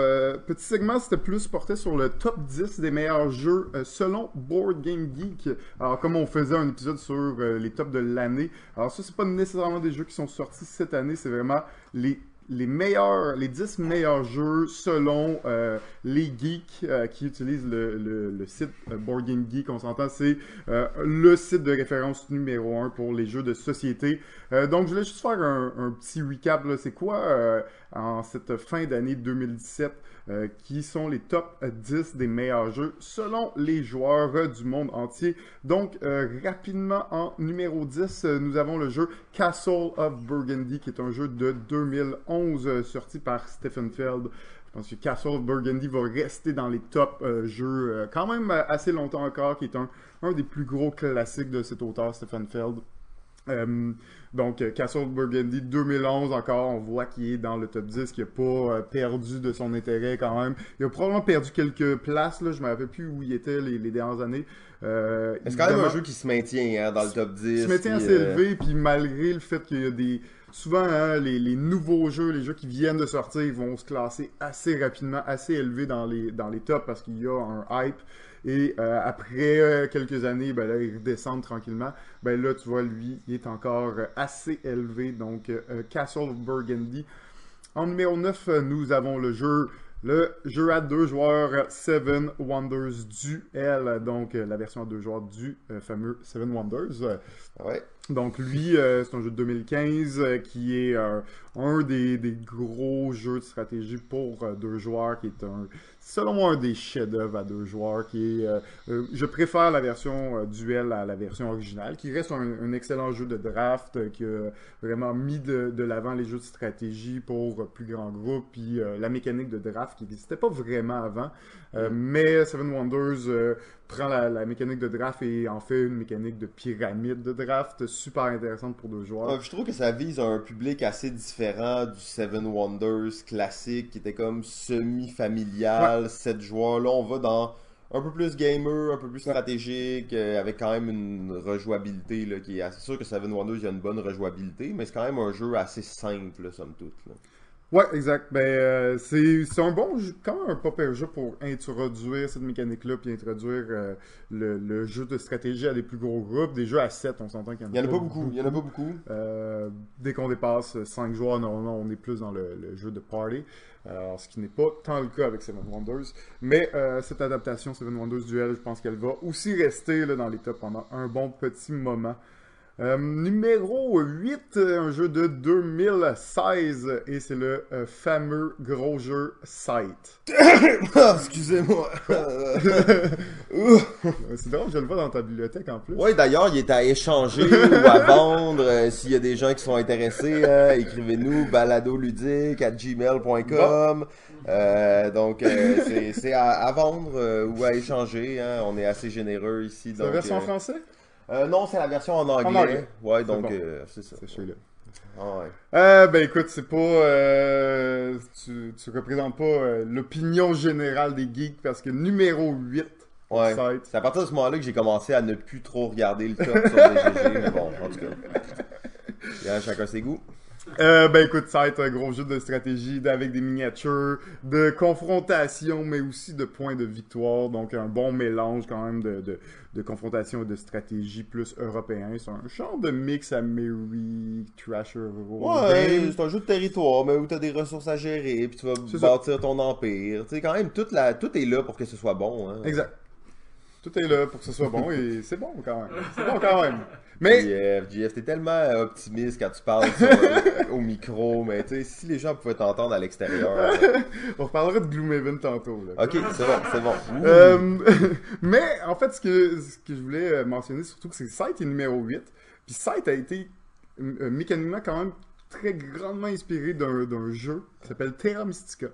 petit segment, c'était plus porté sur le top 10 des meilleurs jeux selon Board Game Geek. Alors, comme on faisait un épisode sur les tops de l'année, alors ça, c'est pas nécessairement des jeux qui sont sortis cette année, c'est vraiment les les meilleurs, les 10 meilleurs jeux selon euh, les geeks euh, qui utilisent le, le, le site euh, Board Game Geek. On s'entend, c'est euh, le site de référence numéro 1 pour les jeux de société. Euh, donc, je voulais juste faire un, un petit recap. C'est quoi euh, en cette fin d'année 2017 euh, qui sont les top euh, 10 des meilleurs jeux selon les joueurs du monde entier. Donc, euh, rapidement, en numéro 10, euh, nous avons le jeu Castle of Burgundy, qui est un jeu de 2011 euh, sorti par Stephen Feld. Je pense que Castle of Burgundy va rester dans les top jeux quand même assez longtemps encore, qui est un, un des plus gros classiques de cet auteur, Stephen Feld. Donc, euh, Castle Burgundy 2011 encore, on voit qu'il est dans le top 10, qu'il n'a pas euh, perdu de son intérêt quand même. Il a probablement perdu quelques places, là, je ne me rappelle plus où il était les, les dernières années. Euh, C'est quand même un jeu qui se maintient hein, dans le top 10. il se maintient assez euh, élevé, puis malgré le fait qu'il y a des... Souvent, hein, les, les nouveaux jeux, les jeux qui viennent de sortir, ils vont se classer assez rapidement, assez élevés dans les, dans les tops parce qu'il y a un hype. Et euh, après euh, quelques années, ben là, ils redescendent tranquillement. Ben là, tu vois, lui, il est encore euh, assez élevé. Donc, Castle of Burgundy. En numéro 9, euh, nous avons le jeu, le jeu à deux joueurs Seven Wonders Duel. Donc, la version à deux joueurs du euh, fameux Seven Wonders. Ouais. donc lui, euh, c'est un jeu de 2015 euh, qui est un des, des gros jeux de stratégie pour deux joueurs, qui est un, selon moi, un des chefs-d'œuvre à deux joueurs. Qui est, euh, euh, je préfère la version euh, duel à la version originale, qui reste un, un excellent jeu de draft, qui a vraiment mis de, de l'avant les jeux de stratégie pour plus grand groupe, puis la mécanique de draft qui n'existait pas vraiment avant. Euh, mais Seven Wonders prend la, la mécanique de draft et en fait une mécanique de pyramide de draft super intéressante pour deux joueurs. Ouais, je trouve que ça vise un public assez différent du Seven Wonders classique qui était comme semi-familial, sept joueurs. Là, on va dans un peu plus gamer, un peu plus stratégique, euh, avec quand même une rejouabilité là, qui est assez sûr que Seven Wonders il y a une bonne rejouabilité, mais c'est quand même un jeu assez simple, là, somme toute. là. Ouais, exact. Ben, euh, c'est c'est un bon jeu, quand même un pas pire jeu pour introduire cette mécanique-là, puis introduire euh, le, le jeu de stratégie à des plus gros groupes. Des jeux à 7, on s'entend qu'il Il y en a pas beaucoup, il y en a pas beaucoup. Dès qu'on dépasse 5 joueurs, normalement, on est plus dans le, le jeu de party. Alors, ce qui n'est pas tant le cas avec Seven Wonders. Mais euh, cette adaptation Seven Wonders Duel, je pense qu'elle va aussi rester là, dans les pendant un bon petit moment. Euh, numéro 8, euh, un jeu de 2016, et c'est le euh, fameux gros jeu Sight. Ah, excusez-moi. Euh, c'est drôle, je le vois dans ta bibliothèque en plus. Oui, d'ailleurs, il est à échanger ou à vendre. Euh, S'il y a des gens qui sont intéressés, hein, écrivez-nous baladoludique à gmail.com. Donc, c'est- à, à vendre ou à échanger. hein. On est assez généreux ici. C'est la version français? Euh, non, c'est la version en anglais. anglais. Ouais, donc bon. euh, c'est ça. C'est celui-là. Ah, ouais. Euh, ben écoute, c'est pas. euh, tu, tu représentes pas euh, l'opinion générale des geeks parce que numéro 8, Ouais. C'est à partir de ce moment-là que j'ai commencé à ne plus trop regarder le top sur BGG, mais bon, en tout cas. Bien, chacun ses goûts. Euh, ben écoute, ça va être un gros jeu de stratégie avec des miniatures, de confrontation, mais aussi de points de victoire. Donc un bon mélange quand même de, de, de confrontation et de stratégie plus européen. C'est un genre de mix à Mary Trasher Ouais, c'est un jeu de territoire, mais où t'as des ressources à gérer, puis tu vas ça. bâtir ton empire. Tu sais, quand même, toute la, tout est là pour que ce soit bon. Hein. Exact. Tout est là pour que ce soit bon et c'est bon quand même. C'est bon quand même. Mais JF, t'es tellement euh, optimiste quand tu parles sur- euh, au micro, mais tu sais, si les gens pouvaient t'entendre à l'extérieur. euh, on reparlera de Gloomhaven tantôt. Là. Ok, c'est bon, c'est bon. Euh, mais en fait, ce que, ce que je voulais euh, mentionner surtout, c'est que Sight est numéro 8. Puis Sight a été euh, mécaniquement quand même très grandement inspiré d'un jeu qui s'appelle Terra Mystica.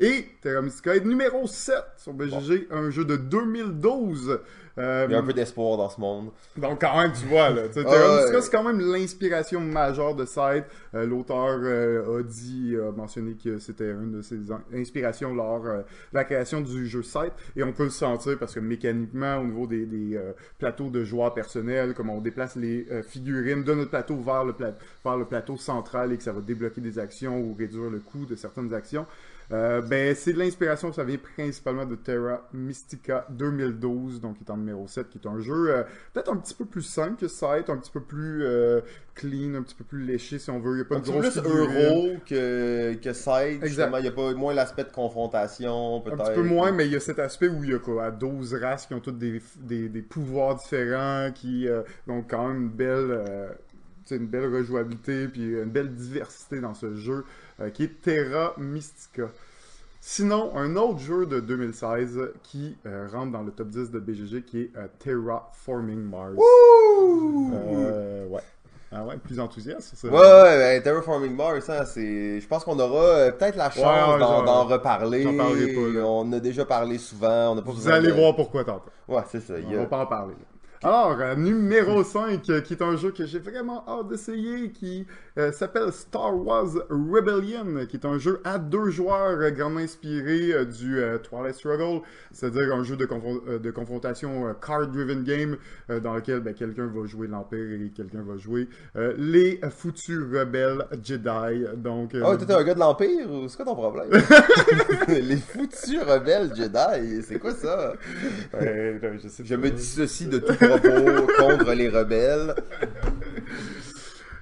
Et Terra Mystica est numéro 7 sur BGG, un jeu de 2012. Euh, Il y a un peu d'espoir dans ce monde. donc quand même, tu vois, là. Ah, Terra ouais. Mystica, c'est quand même l'inspiration majeure de Sight. Euh, L'auteur euh, a dit, a mentionné que c'était une de ses in- inspirations lors de la création du jeu Sight. Et on peut le sentir parce que mécaniquement, au niveau des, des, plateaux de joueurs personnels, comme on déplace les figurines de notre plateau vers le, pla- vers le plateau central et que ça va débloquer des actions ou réduire le coût de certaines actions. Euh, ben, c'est de l'inspiration, ça vient principalement de Terra Mystica 2012, donc qui est en numéro 7, qui est un jeu euh, peut-être un petit peu plus simple que Sight, un petit peu plus euh, clean, un petit peu plus léché si on veut. Il n'y a pas Un de grosse plus euro que, que. Justement, il y a pas moins l'aspect de confrontation, Un peut-être. petit peu moins, mais il y a cet aspect où il y a quoi, 12 races qui ont toutes des, des, des pouvoirs différents, qui ont quand même une belle, une belle rejouabilité, puis une belle diversité dans ce jeu, euh, qui est Terra Mystica. Sinon, un autre jeu de 2016 qui euh, rentre dans le top 10 de BGG, qui est euh, Terraforming Mars. Euh, ouais. Ah ouais, plus enthousiaste, ça. Ouais, ouais, ben, Terraforming Mars, hein, c'est... je pense qu'on aura euh, peut-être la chance Ouais, d'en, genre, d'en reparler. pas. On a déjà parlé souvent. On n'a pas Vous allez de- voir pourquoi tantôt. Ouais, c'est ça. On a- va pas en parler. là. Alors, euh, numéro 5, euh, qui est un jeu que j'ai vraiment hâte d'essayer, qui euh, s'appelle Star Wars Rebellion, qui est un jeu à deux joueurs grandement inspiré du euh, Twilight Struggle, c'est-à-dire un jeu de, confron- de confrontation euh, card-driven game dans lequel ben, quelqu'un va jouer l'Empire et quelqu'un va jouer les foutus rebelles Jedi. Donc, euh, Ah, t'étais un gars de l'Empire ou c'est quoi ton problème? Les foutus rebelles Jedi, c'est quoi ça? ouais, là, je, sais Je me dissocie de tout contre les rebelles.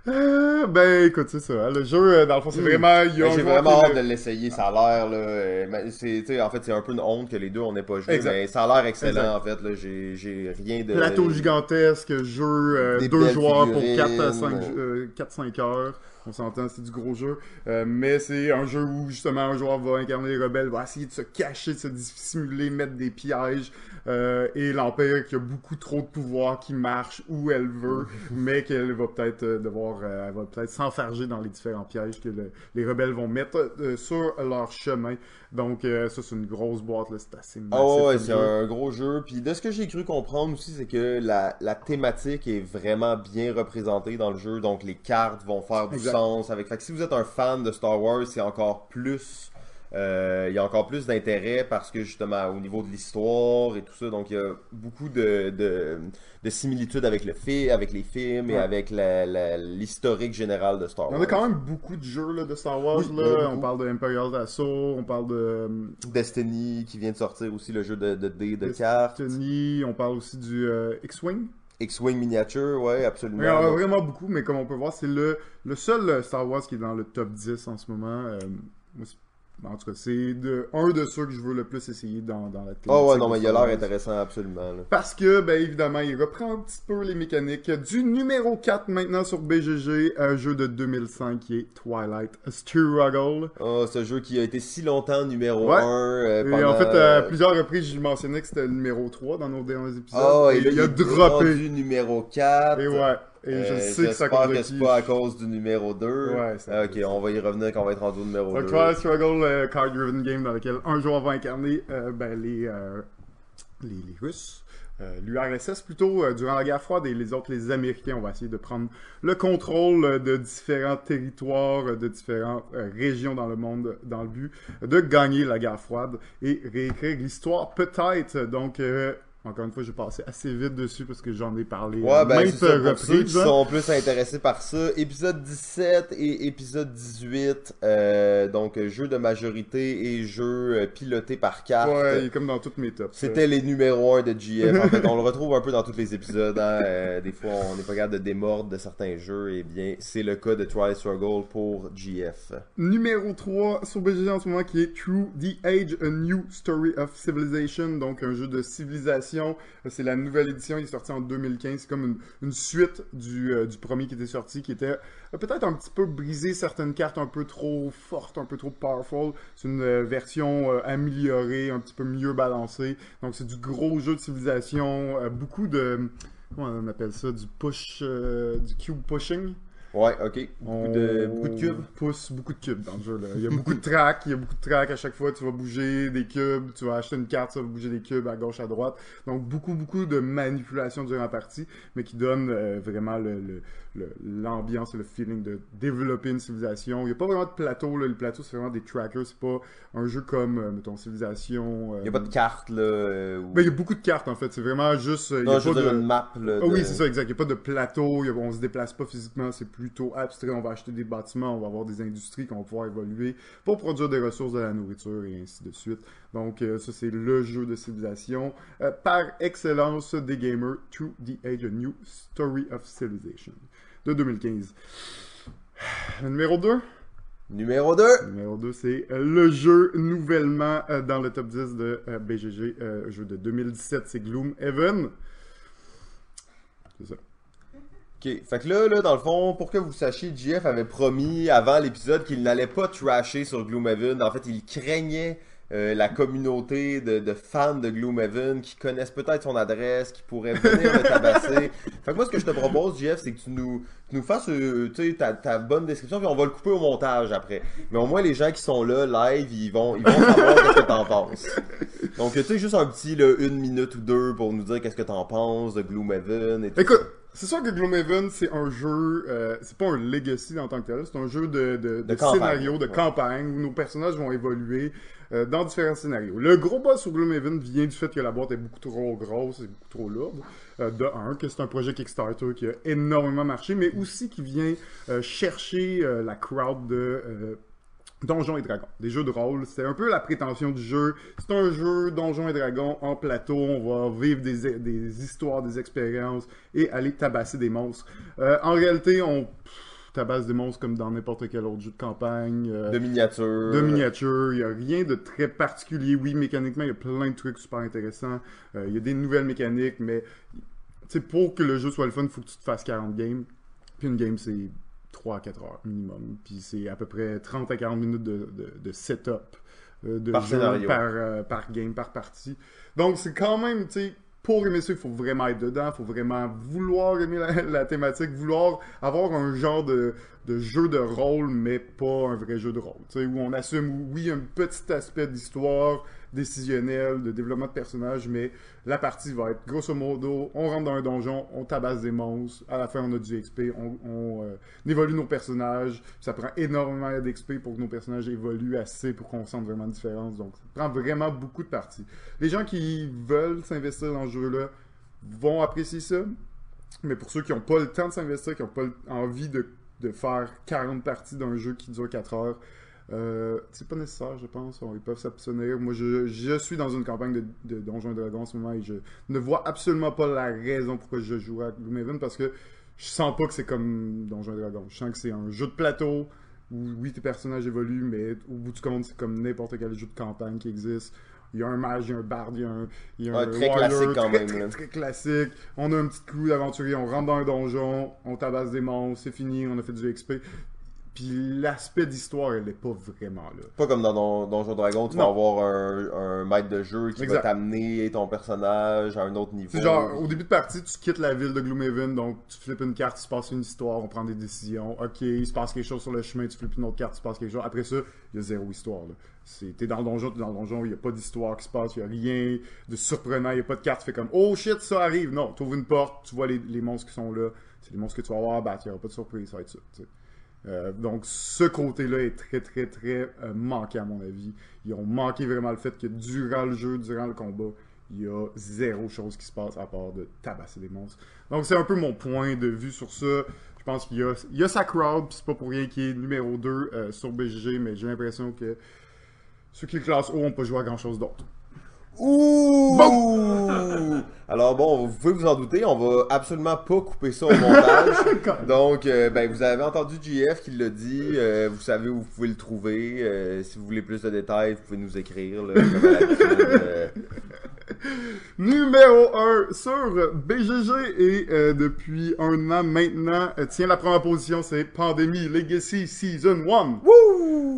Euh, ben écoute, c'est ça. Le jeu, euh, dans le fond, c'est vraiment. a Mais un J'ai vraiment hâte de l'essayer, ça a l'air là. euh, mais c'est, en fait, c'est un peu une honte que les deux on n'ait pas joué, Exact. mais ça a l'air excellent Exact. en fait. Là, j'ai, j'ai rien de. Plateau gigantesque, jeu, euh, deux joueurs pour figurines. 4 à 5, euh, 4-5 heures. On s'entend, c'est du gros jeu. Euh, mais c'est un jeu où justement un joueur va incarner les rebelles, va essayer de se cacher, de se dissimuler, mettre des pièges. Euh, et l'Empire qui a beaucoup trop de pouvoir, qui marche où elle veut, mais qu'elle va peut-être euh, devoir, elle va peut-être s'enfarger dans les différents pièges que le- les rebelles vont mettre sur leur chemin. Donc ça c'est une grosse boîte là, c'est assez massif. Ah ouais, c'est un gros jeu. Puis de ce que j'ai cru comprendre aussi, c'est que la, la thématique est vraiment bien représentée dans le jeu. Donc les cartes vont faire du. Sens. Avec... Fait que si vous êtes un fan de Star Wars, c'est encore plus... euh, il y a encore plus d'intérêt parce que justement au niveau de l'histoire et tout ça, donc il y a beaucoup de, de, de similitudes avec le film, avec les films et Ouais. avec l'historique général de Star Wars. en a quand même beaucoup de jeux là, de Star Wars. Oui, là. On parle de Imperial Assault, on parle de euh, Destiny qui vient de sortir aussi le jeu de de dés de, cartes. Destiny, on parle aussi du euh, X-Wing. X-Wing miniature, ouais, absolument. Il y en a vraiment beaucoup, mais comme on peut voir, c'est le, le seul euh, Star Wars qui est dans le top 10 en ce moment. Euh, en tout cas, c'est de, un de ceux que je veux le plus essayer dans, dans la thématique. Oh ouais, non, mais il a l'air intéressant, absolument. là. Parce que, ben évidemment, il reprend un petit peu les mécaniques du numéro 4 maintenant sur BGG, un jeu de 2005 qui est Twilight Struggle. Oh, ce jeu qui a été si longtemps numéro Ouais. 1. Et en fait, euh, à plusieurs reprises, je mentionnais que c'était le numéro 3 dans nos derniers épisodes. Oh, et et là, il a droppé. numéro 4. Et ouais. Et je Euh, sais que ça de que c'est pas à cause du numéro 2. Ouais, Ah, ok, on va y revenir quand on va être rendu au numéro Donc, 2. Twilight Struggle, euh, card-driven game dans lequel un joueur va incarner euh, ben, les, les, les Russes, l'URSS plutôt, durant la guerre froide, et les autres, les Américains. On va essayer de prendre le contrôle de différents territoires, de différentes régions dans le monde, dans le but de gagner la guerre froide et réécrire l'histoire peut-être. Donc, encore une fois, j'ai passé assez vite dessus parce que j'en ai parlé Ouais, euh, ben, maintes c'est ça. Pour ceux qui hein. sont plus intéressés par ça, épisode 17 et épisode 18, euh, donc euh, jeu de majorité et jeu piloté par carte. Ouais, il est comme dans toutes mes tops. C'était les numéros 1 de GF. En fait, on le retrouve un peu dans tous les épisodes. hein. Euh, des fois, on n'est pas capable de démordre de certains jeux. Et bien, c'est le cas de Try Struggle pour GF. Numéro 3 sur BGG en ce moment qui est True the Age, A New Story of Civilization, donc un jeu de civilisation. C'est la nouvelle édition, il est sorti en 2015. C'est comme une, suite du, euh, du premier qui était sorti, qui était euh, peut-être un petit peu brisé, certaines cartes un peu trop fortes, un peu trop powerful. C'est une euh, version améliorée, un petit peu mieux balancée. Donc c'est du gros jeu de civilisation, beaucoup de... Comment on appelle ça Du push... du cube pushing Ouais, ok. Beaucoup de, on beaucoup de cubes. pousse beaucoup de cubes dans le jeu. Là. Il y a beaucoup de tracks, il y a beaucoup de tracks à chaque fois. Tu vas bouger des cubes, tu vas acheter une carte, ça va bouger des cubes à gauche, à droite. Donc beaucoup, beaucoup de manipulation durant la partie, mais qui donne euh, vraiment le- l'ambiance et le feeling de développer une civilisation. Il n'y a pas vraiment de plateau. Là. Le plateau, c'est vraiment des trackers. C'est pas un jeu comme, euh, mettons, Civilisation. euh, Il n'y a pas de carte, là. euh, où- Ben, il y a beaucoup de cartes, en fait. C'est vraiment juste... euh, il y a je pas de- une map, là. ah oui, c'est ça, exact. Il n'y a pas de plateau, a- on se déplace pas physiquement, c'est plutôt abstrait. On va acheter des bâtiments, on va avoir des industries qu'on va pouvoir évoluer pour produire des ressources de la nourriture et ainsi de suite. Donc, euh, ça, c'est le jeu de civilisation euh, par excellence des gamers, To the Age, a New Story of Civilization de 2015. Le numéro 2 Numéro 2. Numéro 2, c'est le jeu nouvellement euh, dans le top 10 de euh, BGG, euh, jeu de 2017, c'est Gloomhaven. C'est ça. Ok, fait que là, là, dans le fond, pour que vous sachiez, GF avait promis avant l'épisode qu'il n'allait pas trasher sur Gloomhaven. En fait, il craignait euh, la communauté de, de fans de Gloomhaven qui connaissent peut-être son adresse, qui pourraient venir le tabasser. Fait que moi, ce que je te propose, GF, c'est que tu nous, tu nous fasses euh, tu sais, ta, ta bonne description, puis on va le couper au montage après. Mais au moins, les gens qui sont là, live, ils vont, ils vont savoir ce que t'en penses. Donc, tu sais, juste un petit, là, une minute ou deux pour nous dire qu'est-ce que t'en penses de Gloomhaven et tout Écoute, c'est sûr que Gloomhaven, c'est un jeu, euh, c'est pas un legacy en tant que tel, c'est un jeu de, de, de scénario, de ouais. campagne, où nos personnages vont évoluer euh, dans différents scénarios. Le gros boss sur Gloomhaven vient du fait que la boîte est beaucoup trop grosse et beaucoup trop lourde. Euh, de un, que c'est un projet Kickstarter qui a énormément marché, mais aussi qui vient euh, chercher euh, la crowd de... Donjons et Dragons, des jeux de rôle. C'est un peu la prétention du jeu. C'est un jeu Donjons et Dragons en plateau. On va vivre des, des histoires, des expériences et aller tabasser des monstres. Euh, en réalité, on pff, tabasse des monstres comme dans n'importe quel autre jeu de campagne. euh, de miniature. de miniature, il n'y a rien de très particulier. Oui, mécaniquement, il y a plein de trucs super intéressants. Euh, il y a des nouvelles mécaniques, mais pour que le jeu soit le fun, il faut que tu te fasses 40 games. Puis une game, c'est 3 à 4 heures minimum. Puis c'est à peu près 30 à 40 minutes de, de, de setup euh, de Par jeu par, euh, par game, par partie. Donc c'est quand même, tu sais, pour aimer ça, il faut vraiment être dedans, il faut vraiment vouloir aimer la, la thématique, vouloir avoir un genre de, de jeu de rôle, mais pas un vrai jeu de rôle. Tu sais, où on assume, oui, un petit aspect d'histoire décisionnel, de développement de personnages, mais la partie va être grosso modo, on rentre dans un donjon, on tabasse des monstres, à la fin on a du XP, on, on, euh, évolue nos personnages, ça prend énormément d'XP pour que nos personnages évoluent assez pour qu'on sente vraiment une différence, donc ça prend vraiment beaucoup de parties. Les gens qui veulent s'investir dans ce jeu-là vont apprécier ça, mais pour ceux qui n'ont pas le temps de s'investir, qui n'ont pas envie de, de faire 40 parties d'un jeu qui dure 4 heures, euh, c'est pas nécessaire, je pense. Ils peuvent s'abstenir. Moi, je, je, suis dans une campagne de, de Donjons et Dragons en ce moment et je ne vois absolument pas la raison pourquoi je joue à Gloomhaven parce que je sens pas que c'est comme Donjons et Dragons. Je sens que c'est un jeu de plateau où, oui, tes personnages évoluent, mais au bout du compte, c'est comme n'importe quel jeu de campagne qui existe. Il y a un mage, il y a un barde, il y a un, il y a un Ouais, très warrior, classique quand très, même, Très, classique. On a un petit crew d'aventuriers, on rentre dans un donjon, on tabasse des monstres, c'est fini, on a fait du XP. Puis l'aspect d'histoire, elle est pas vraiment là. Pas comme dans Don- Donjon Dragon, tu vas avoir un, un maître de jeu qui Exact. va t'amener ton personnage à un autre niveau. C'est genre, au début de partie, tu quittes la ville de Gloomhaven, donc tu flippes une carte, il se passe une histoire, on prend des décisions. Ok, il se passe quelque chose sur le chemin, tu flippes une autre carte, il se passe quelque chose. Après ça, il y a zéro histoire. Là. T'es dans le donjon, t'es dans le donjon, il n'y a pas d'histoire qui se passe, il n'y a rien de surprenant, il n'y a pas de carte, tu fais comme Oh shit, ça arrive. Non, tu ouvres une porte, tu vois les, les monstres qui sont là, c'est les monstres que tu vas avoir à battre, il n'y aura pas de surprise, ça va être ça. Euh, donc ce côté-là est très très très euh, manqué à mon avis. Ils ont manqué vraiment le fait que durant le jeu, durant le combat, il y a zéro chose qui se passe à part de tabasser des monstres. Donc c'est un peu mon point de vue sur ça. Je pense qu'il y y a sa crowd, puis c'est pas pour rien qu'il est numéro 2 euh, sur BGG, mais j'ai l'impression que ceux qui le classent haut ont pas joué à grand chose d'autre. Ouh! Alors bon, vous pouvez vous en douter, on va absolument pas couper ça au montage. Donc, euh, ben, vous avez entendu JF qui l'a dit, euh, vous savez où vous pouvez le trouver. euh, si vous voulez plus de détails, vous pouvez nous écrire. Là, Numéro 1 sur BGG et euh, depuis un an maintenant, euh, tiens la première position, c'est Pandémie Legacy Season 1.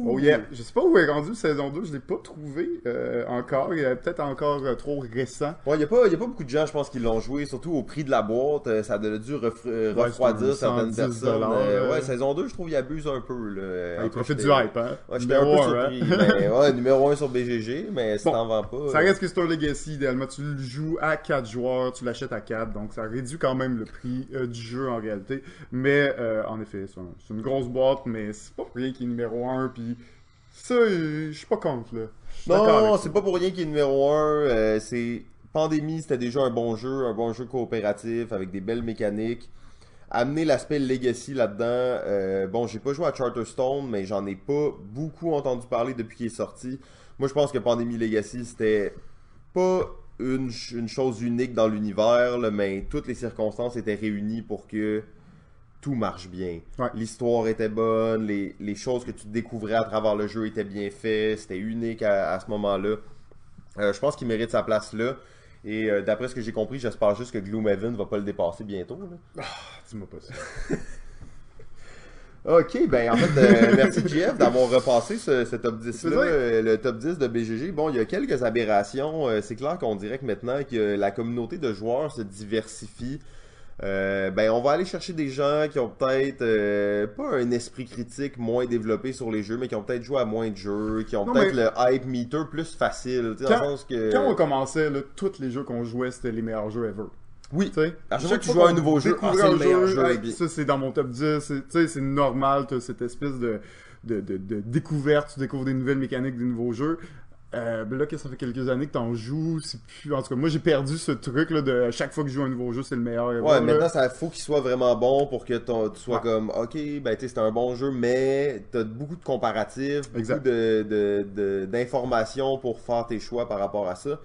Oh yeah! Je sais pas où est rendu saison 2, je l'ai pas trouvé euh, encore. Il est peut-être encore euh, trop récent. Il n'y a, pas- y a pas beaucoup de gens, je pense, qui l'ont joué, surtout au prix de la boîte. ça a dû ref- Ouais, refroidir un certaines 110 personnes. ouais, saison 2, je trouve qu'il abuse un peu. Là. Ah, il profite du hype, hein? Ouais, j'étais un peu Numéro un, surpris. hein? mais, ouais, numéro 1 sur BGG, mais si Bon, t'en vends pas. Ça reste que c'est un Legacy, idéalement tu le joues à 4 joueurs, tu l'achètes à 4, donc ça réduit quand même le prix euh, du jeu en réalité. Mais euh, en effet, c'est un- c'est une grosse boîte, mais c'est pas pour rien qu'il est numéro 1, puis ça, euh, je suis pas contre là. Non, c'est pas pour rien qu'il est numéro 1. c'est Pandémie, c'était déjà un bon jeu, un bon jeu coopératif avec des belles mécaniques. Amener l'aspect legacy là-dedans. bon, j'ai pas joué à Charterstone, mais j'en ai pas beaucoup entendu parler depuis qu'il est sorti. Moi, je pense que Pandémie Legacy, c'était pas une, ch- une chose unique dans l'univers, mais toutes les circonstances étaient réunies pour que tout marche bien. Ouais. L'histoire était bonne, les, les choses que tu découvrais à travers le jeu étaient bien faites, c'était unique à, à ce moment-là. Euh, je pense qu'il mérite sa place là. Et euh, d'après ce que j'ai compris, j'espère juste que Gloomhaven va pas le dépasser bientôt. là. Dis-moi pas ça. Ok, ben en fait, euh, merci JF d'avoir repassé ce, ce top 10-là, C'est ça. euh, le top 10 de BGG. Bon, il y a quelques aberrations. euh, c'est clair qu'on dirait que maintenant que la communauté de joueurs se diversifie, ben on va aller chercher des gens qui ont peut-être pas un esprit critique moins développé sur les jeux, mais qui ont peut-être joué à moins de jeux, qui ont peut-être mais- le hype meter plus facile. Dans Quand- le sens que... Quand on commençait, là, tous les jeux qu'on jouait, c'était les meilleurs jeux ever. Oui. À chaque fois que tu joues à un nouveau jeu, ah, c'est le meilleur jeu, hey, ça c'est dans mon top 10, c'est- normal, t'as cette espèce de, de, de, de découverte, tu découvres des nouvelles mécaniques, des nouveaux jeux. Euh, ben là, que ça fait quelques années que t'en joues, c'est plus... En tout cas, moi j'ai perdu ce truc là de chaque fois que je joue à un nouveau jeu, c'est le meilleur. Ouais, maintenant, ça faut qu'il soit vraiment bon pour que ton- tu sois Ouais. comme, ok, ben tu c'est un bon jeu, mais t'as beaucoup de comparatifs, beaucoup Exact. de, de, de- d'informations pour faire tes choix par rapport à ça.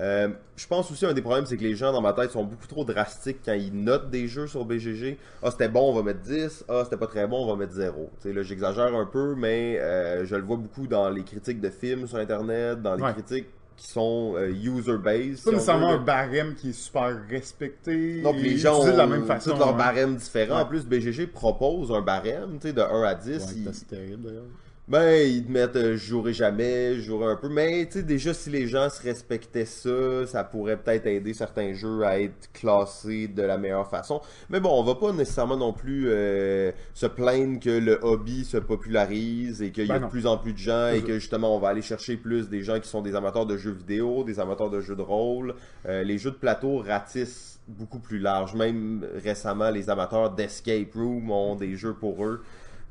Euh, je pense aussi un des problèmes, c'est que les gens dans ma tête sont beaucoup trop drastiques quand ils notent des jeux sur BGG. Ah, c'était bon, on va mettre 10. Ah, c'était pas très bon, on va mettre 0. Tu sais, là, j'exagère un peu, mais euh, je le vois beaucoup dans les critiques de films sur Internet, dans les Ouais. critiques qui sont euh, user-based. C'est pas si nécessairement un barème qui est super respecté. Donc les gens ont de la même façon. tous leurs hein. barèmes différents. Ouais. En plus, BGG propose un barème, de 1 à 10. Ouais, Ils- c'est terrible d'ailleurs. Ben, ils te mettent euh, je jouerai jamais, je jouerai un peu. Mais, tu sais, déjà, si les gens se respectaient ça, ça pourrait peut-être aider certains jeux à être classés de la meilleure façon. Mais bon, on va pas nécessairement non plus euh, se plaindre que le hobby se popularise et qu'il y a Ben de plus en plus de gens et que justement, on va aller chercher plus des gens qui sont des amateurs de jeux vidéo, des amateurs de jeux de rôle. Euh, les jeux de plateau ratissent beaucoup plus large. Même récemment, les amateurs d'Escape Room ont des jeux pour eux.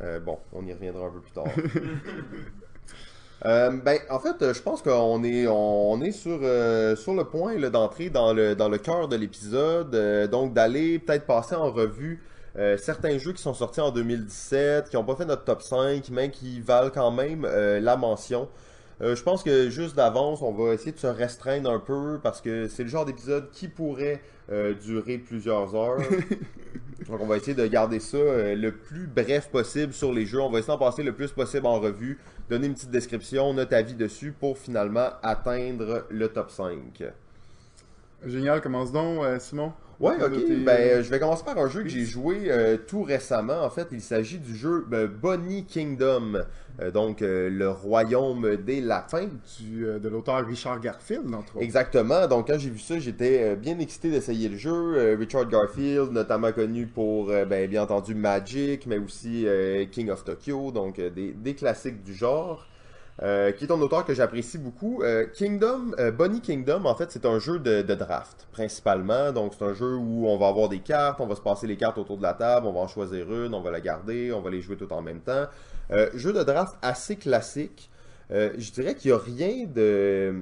Euh, bon, on y reviendra un peu plus tard. Euh, ben, en fait, euh, je pense qu'on est, on est sur, sur le point d'entrer dans le, dans le cœur de l'épisode. donc, d'aller peut-être passer en revue certains jeux qui sont sortis en 2017, qui n'ont pas fait notre top 5, mais qui valent quand même la mention. Je pense que juste d'avance, on va essayer de se restreindre un peu parce que c'est le genre d'épisode qui pourrait euh, durer plusieurs heures. Donc on va essayer de garder ça euh, le plus bref possible sur les jeux. On va essayer d'en passer le plus possible en revue, donner une petite description, notre avis dessus pour finalement atteindre le top 5. Génial, commence donc, euh, Simon. Ouais, ok. Ben, euh, je vais commencer par un jeu que j'ai joué euh, tout récemment. En fait, il s'agit du jeu euh, Bonnie Kingdom. Euh, donc, euh, le royaume des lapins. du, de l'auteur Richard Garfield, entre autres. Exactement. Donc, quand j'ai vu ça, j'étais bien excité d'essayer le jeu. Richard Garfield, notamment connu pour, ben, bien entendu, Magic, mais aussi King of Tokyo, donc des, des classiques du genre. Euh, qui est un auteur que j'apprécie beaucoup. Euh, Kingdom, euh, Bonnie Kingdom, en fait, c'est un jeu de, draft, principalement. Donc, c'est un jeu où on va avoir des cartes, on va se passer les cartes autour de la table, on va en choisir une, on va la garder, on va les jouer tout en même temps. Jeu de draft assez classique. Je dirais qu'il n'y a rien de...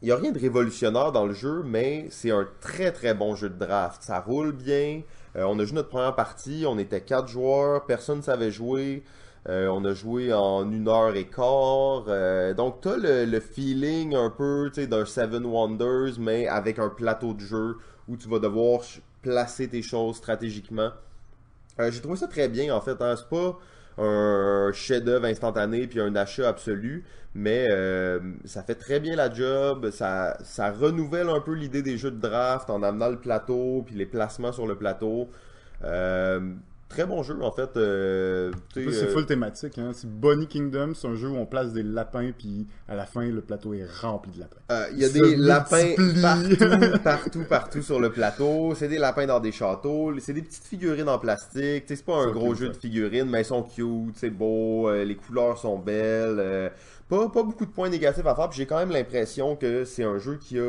Il n'y a rien de révolutionnaire dans le jeu, mais c'est un très très bon jeu de draft. Ça roule bien. On a joué notre première partie, on était quatre joueurs, personne ne savait jouer. Euh, on a joué en une heure et quart. Euh, donc, tu as le, le feeling un peu d'un Seven Wonders, mais avec un plateau de jeu où tu vas devoir placer tes choses stratégiquement. Euh, J'ai trouvé ça très bien, en fait. Hein. C'est pas un chef-d'œuvre instantané puis un achat absolu, mais ça fait très bien la job. Ça, renouvelle un peu l'idée des jeux de draft en amenant le plateau puis les placements sur le plateau. Très bon jeu, en fait. euh, C'est euh, full thématique. Hein. C'est Bonnie Kingdom, c'est un jeu où on place des lapins, puis à la fin, le plateau est rempli de lapins. Euh, Il y a des lapins partout, partout, partout sur le plateau. C'est des lapins dans des châteaux. C'est des petites figurines en plastique. C'est pas un gros cute, jeu de figurines, mais elles sont cute, c'est beau, euh, les couleurs sont belles. euh, pas, pas beaucoup de points négatifs à faire. puis J'ai quand même l'impression que c'est un jeu qui a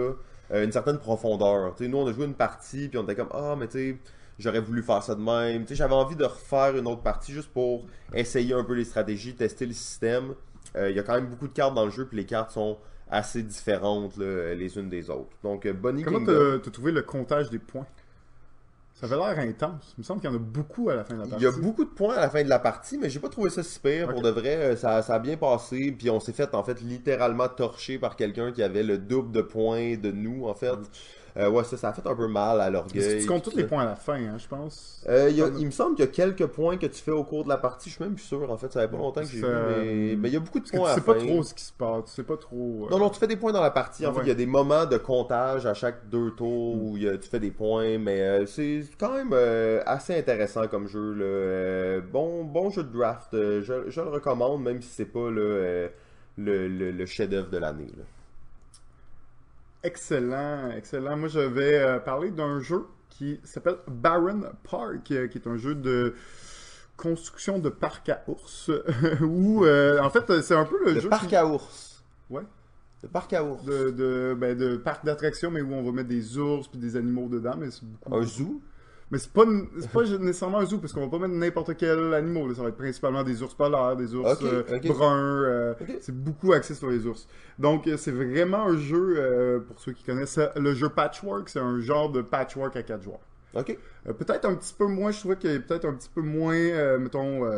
euh, une certaine profondeur. Nous, on a joué une partie, puis on était comme Ah, mais tu sais, j'aurais voulu faire ça de même. Tu sais, J'avais envie de refaire une autre partie juste pour essayer un peu les stratégies, tester le système. Euh, Il y a quand même beaucoup de cartes dans le jeu, puis les cartes sont assez différentes là, les unes des autres. Donc, euh, Bonnie Comment t'as t'as trouvé le comptage des points? Ça avait l'air intense. Il me semble qu'il y en a beaucoup à la fin de la Il partie. y a beaucoup de points à la fin de la partie, mais j'ai pas trouvé ça si pire. Pour de vrai, euh, ça, ça a bien passé. Puis on s'est fait, en fait, littéralement torcher par quelqu'un qui avait le double de points de nous, en fait. Euh, ouais, ça, ça a fait un peu mal à l'orgueil. tu comptes tous les points à la fin, hein, je pense? Euh, il, y a- il me semble qu'il y a quelques points que tu fais au cours de la partie. Je suis même plus sûr, en fait. Ça fait pas longtemps que j'ai vu, mais... mais il y a beaucoup de Parce que points tu à sais la pas fin. trop ce qui se passe. Tu sais pas trop. euh, Non, non, tu fais des points dans la partie. En fait, il y a des moments de comptage à chaque deux tours où y a- tu fais des points, mais euh, c'est quand même euh, assez intéressant comme jeu. Là. Euh, bon, bon jeu de draft. Euh, je, je le recommande, même si c'est pas là, euh, le, le- le chef-d'œuvre de l'année. Excellent, excellent. Moi, je vais euh, parler d'un jeu qui s'appelle Baron Park, euh, qui est un jeu de construction de parc à ours. où, euh, en fait, c'est un peu le Le jeu parc qui- à ours. Ouais. Le parc à ours. de, de, ben, de parc d'attractions, mais où on va mettre des ours puis des animaux dedans. Mais c'est beaucoup- Un zoo? Mais c'est pas, c'est pas nécessairement un zoo, parce qu'on va pas mettre n'importe quel animal. Ça va être principalement des ours polaires, des ours euh, bruns. euh. C'est beaucoup axé sur les ours. Donc, euh, c'est vraiment un jeu, euh, pour ceux qui connaissent le jeu Patchwork, c'est un genre de patchwork à quatre joueurs. Ok. Peut-être un petit peu moins, je trouvais qu'il est peut-être un petit peu moins, mettons, euh,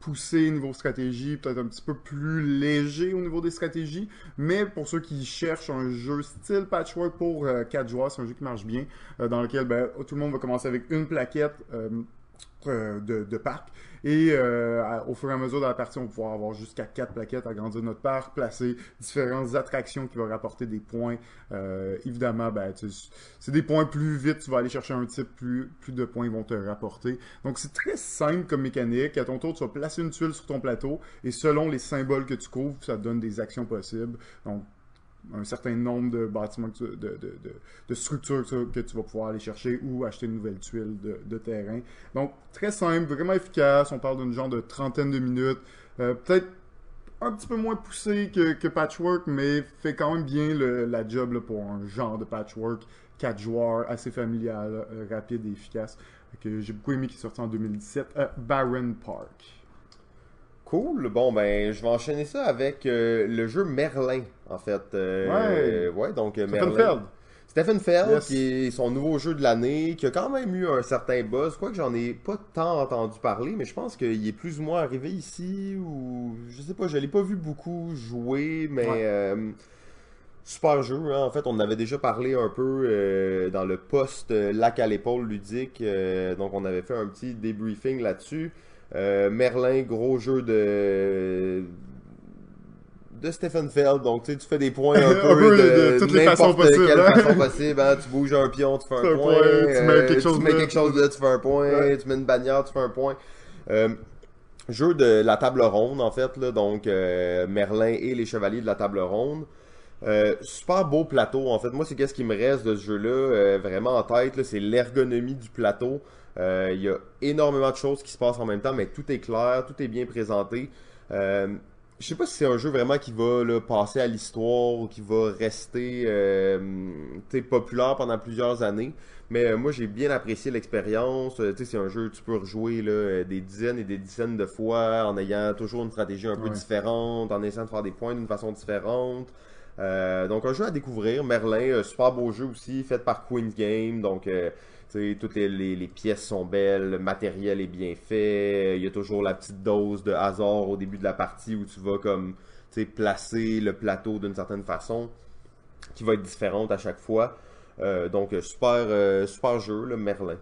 poussé niveau stratégie, peut-être un petit peu plus léger au niveau des stratégies, mais pour ceux qui cherchent un jeu style patchwork pour 4 joueurs, c'est un jeu qui marche bien, euh, dans lequel ben, tout le monde va commencer avec une plaquette, euh, euh, de, de parc. Et euh, au fur et à mesure de la partie, on va pouvoir avoir jusqu'à 4 plaquettes, agrandir notre parc, placer différentes attractions qui vont rapporter des points. Euh, évidemment, ben, c'est des points plus vite, tu vas aller chercher un type, plus, plus de points vont te rapporter. Donc c'est très simple comme mécanique. À ton tour, tu vas placer une tuile sur ton plateau et selon les symboles que tu couvres, ça te donne des actions possibles. Donc un certain nombre de bâtiments, de, de, de, structures que tu, vas pouvoir aller chercher ou acheter une nouvelle tuile de, terrain. Donc, très simple, vraiment efficace. On parle d'une genre de trentaine de minutes. Euh, Peut-être un petit peu moins poussé que, que Patchwork, mais fait quand même bien le- la job pour un genre de Patchwork. Quatre joueurs, assez familial, euh, rapide et efficace. Que j'ai beaucoup aimé qui est sorti en 2017. Euh, Baron Park. Cool. Bon, ben, je vais enchaîner ça avec euh, le jeu Merlin, en fait. Euh, ouais. donc euh, Stephen Merlin. Feld. Stephen Feld, Yes. qui est son nouveau jeu de l'année, qui a quand même eu un certain buzz. Quoi que j'en ai pas tant entendu parler, mais je pense qu'il est plus ou moins arrivé ici, ou je sais pas, je l'ai pas vu beaucoup jouer, mais Ouais. euh, super jeu. hein. En fait, on en avait déjà parlé un peu euh, dans le post Lac à l'épaule ludique, euh, donc on avait fait un petit débriefing là-dessus. Euh, Merlin, gros jeu de de Stephen Feld, donc tu sais, tu fais des points un peu, Un peu de- de, de toutes les façons possibles, quelle hein. façon possible. hein. Tu bouges un pion, tu fais un, point. point, tu mets euh, quelque chose tu mets là. quelque chose là, tu fais un point. Ouais. Tu mets une bannière, tu fais un point. Euh, jeu de la table ronde, en fait, là, donc euh, Merlin et les chevaliers de la table ronde. Euh, super beau plateau, en fait. Moi, c'est qu'est-ce qui me reste de ce jeu-là, euh, vraiment en tête, là, c'est l'ergonomie du plateau. Euh, Il y a énormément de choses qui se passent en même temps, mais tout est clair, tout est bien présenté. Euh, je sais pas si c'est un jeu vraiment qui va là, passer à l'histoire ou qui va rester euh, populaire pendant plusieurs années. Mais euh, moi, j'ai bien apprécié l'expérience. Euh, c'est un jeu que tu peux rejouer là, des dizaines et des dizaines de fois en ayant toujours une stratégie un peu Ouais. différente, en essayant de faire des points d'une façon différente. Donc un jeu à découvrir, Merlin, super beau jeu aussi, fait par Queen's Game, donc euh, toutes les, pièces sont belles, le matériel est bien fait, il y a toujours la petite dose de hasard au début de la partie où tu vas comme placer le plateau d'une certaine façon qui va être différente à chaque fois. Euh, donc euh, super, euh, super jeu, le Merlin.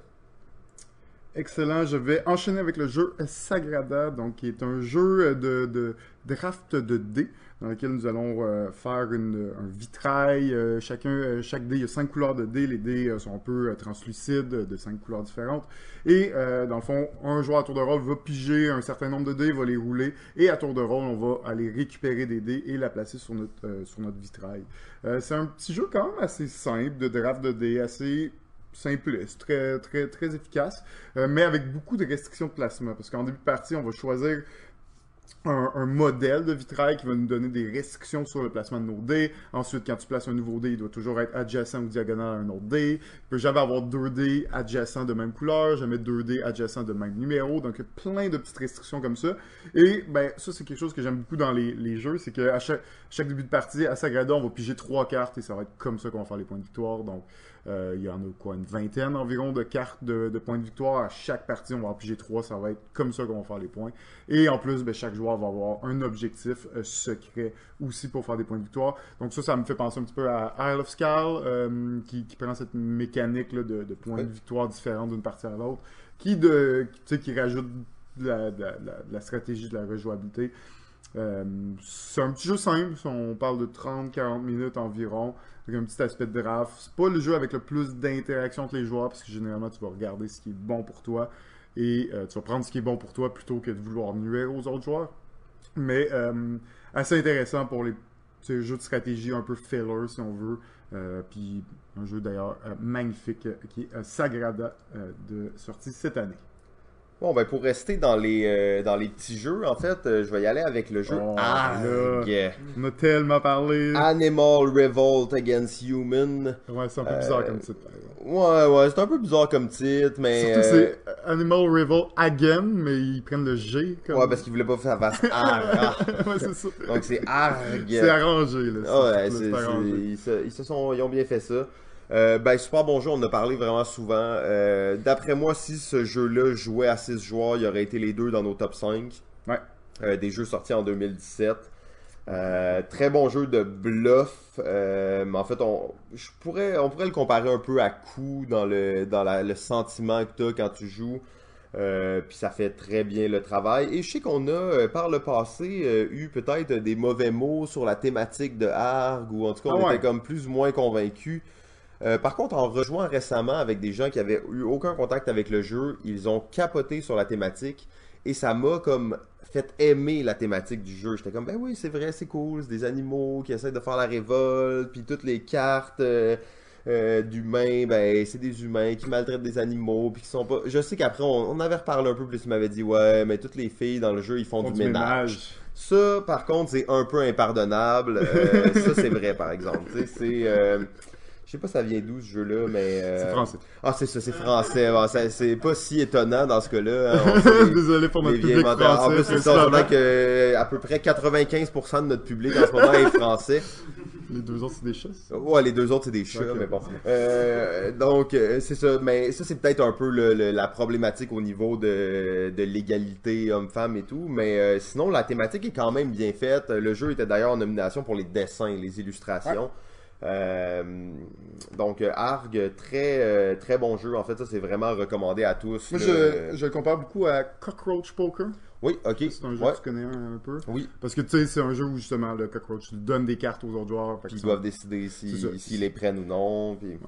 Excellent. Je vais enchaîner avec le jeu Sagrada, donc qui est un jeu de, de draft de dés dans lequel nous allons euh, faire une, un vitrail. Euh, euh, chaque dé, il y a cinq couleurs de dés. Les dés euh, sont un peu euh, translucides, euh, de cinq couleurs différentes. Et euh, dans le fond, un joueur à tour de rôle va piger un certain nombre de dés, va les rouler, et à tour de rôle, on va aller récupérer des dés et la placer sur notre, euh, vitrail. Euh, c'est un petit jeu quand même assez simple de draft de dés, assez simpliste, très, très, très efficace, euh, mais avec beaucoup de restrictions de placement. Parce qu'en début de partie, on va choisir un, modèle de vitrail qui va nous donner des restrictions sur le placement de nos dés. Ensuite, quand tu places un nouveau dé, il doit toujours être adjacent ou diagonal à un autre dé. Il peut jamais avoir deux dés adjacents de même couleur, jamais deux dés adjacents de même numéro. Donc, plein de petites restrictions comme ça. Et ben, ça, c'est quelque chose que j'aime beaucoup dans les, les jeux, c'est qu'à chaque, chaque début de partie, à Sagrada, on va piger trois cartes et ça va être comme ça qu'on va faire les points de victoire. Donc, euh, il y en a quoi, une vingtaine environ de cartes de, de points de victoire. À chaque partie, on va en piger trois. Ça va être comme ça qu'on va faire les points. Et en plus, ben, chaque joueur va avoir un objectif euh, secret aussi pour faire des points de victoire. Donc ça, ça me fait penser un petit peu à Isle of Skull, euh, qui, qui prend cette mécanique là, de, de points de victoire différents d'une partie à l'autre, qui, de, qui, qui rajoute de la, de la- de la- de la stratégie, de la rejouabilité. Euh, c'est un petit jeu simple, on parle de 30-40 minutes environ, avec un petit aspect de draft. C'est pas le jeu avec le plus d'interaction entre les joueurs, parce que généralement tu vas regarder ce qui est bon pour toi, et euh, tu vas prendre ce qui est bon pour toi plutôt que de vouloir nuire aux autres joueurs. Mais euh, assez intéressant pour les jeux de stratégie un peu filler si on veut. Puis un jeu d'ailleurs magnifique qui est Sagrada de sortie cette année. Bon, ben pour rester dans les, euh, dans les petits jeux, en fait, euh, je vais y aller avec le jeu Oh, Arg. On a tellement parlé. Animal Revolt Against Human. Ouais, c'est un peu bizarre comme titre. exemple. Ouais, ouais, c'est un peu bizarre comme titre, mais... Surtout, euh, c'est Animal Revolt Again, mais ils prennent le G. Comme... Ouais, parce qu'ils voulaient pas faire face Arg. ouais, c'est ça. Donc c'est Arg. C'est arrangé, là. Ouais, c'est- se, ils se sont, ils ont bien fait ça. Euh, ben, super bon jeu, on en a parlé vraiment souvent. Euh, D'après moi, si ce jeu-là jouait à 6 joueurs, il aurait été les deux dans nos top 5. Ouais. Euh, des jeux sortis en 2017. Euh, très bon jeu de bluff. Mais en fait, on, je pourrais, on pourrait le comparer un peu à coup dans le, dans la- le sentiment que tu as quand tu joues. Euh, puis ça fait très bien le travail. Et je sais qu'on a, euh, par le passé, euh, eu peut-être des mauvais mots sur la thématique de Arg, ou en tout cas, on Ah ouais. était comme plus ou moins convaincus. Euh, par contre, en rejoint récemment avec des gens qui avaient eu aucun contact avec le jeu, ils ont capoté sur la thématique et ça m'a comme fait aimer la thématique du jeu. J'étais comme, ben oui, c'est vrai, c'est cool, c'est des animaux qui essaient de faire la révolte, puis toutes les cartes euh, euh, d'humains, ben c'est des humains qui maltraitent des animaux, puis qui sont pas... Je sais qu'après, on, on avait reparlé un peu plus, tu m'avais dit, ouais, mais toutes les filles dans le jeu, ils font, Font du, ménage. ménage. Ça, par contre, c'est un peu impardonnable. Ça, c'est vrai, par exemple. C'est... Je sais pas ça vient d'où ce jeu-là, mais... euh, C'est français. Ah, c'est ça, c'est français. Bon, c'est pas si étonnant dans ce cas-là. hein. Désolé pour notre public français. En plus, c'est ça, on que à peu près 95% de notre public en ce moment est français. Les deux autres, c'est des chasses. Ouais, les deux autres, c'est des chats, mais bon. Euh, donc, euh, c'est ça. Mais ça, c'est peut-être un peu le- le- la problématique au niveau de, de l'égalité homme-femme et tout. Mais euh, sinon, la thématique est quand même bien faite. Le jeu était d'ailleurs en nomination pour les dessins, les illustrations. Donc, euh, Arg, très, euh, très bon jeu. En fait, ça, c'est vraiment recommandé à tous. Moi, je, je le compare beaucoup à Cockroach Poker. Oui, ok. C'est un jeu Ouais. que tu connais un, un peu. Oui, Parce que tu sais, c'est un jeu où justement le Cockroach, tu donnes des cartes aux autres joueurs. Ils doivent décider si- s'ils les prennent ou non. Puis...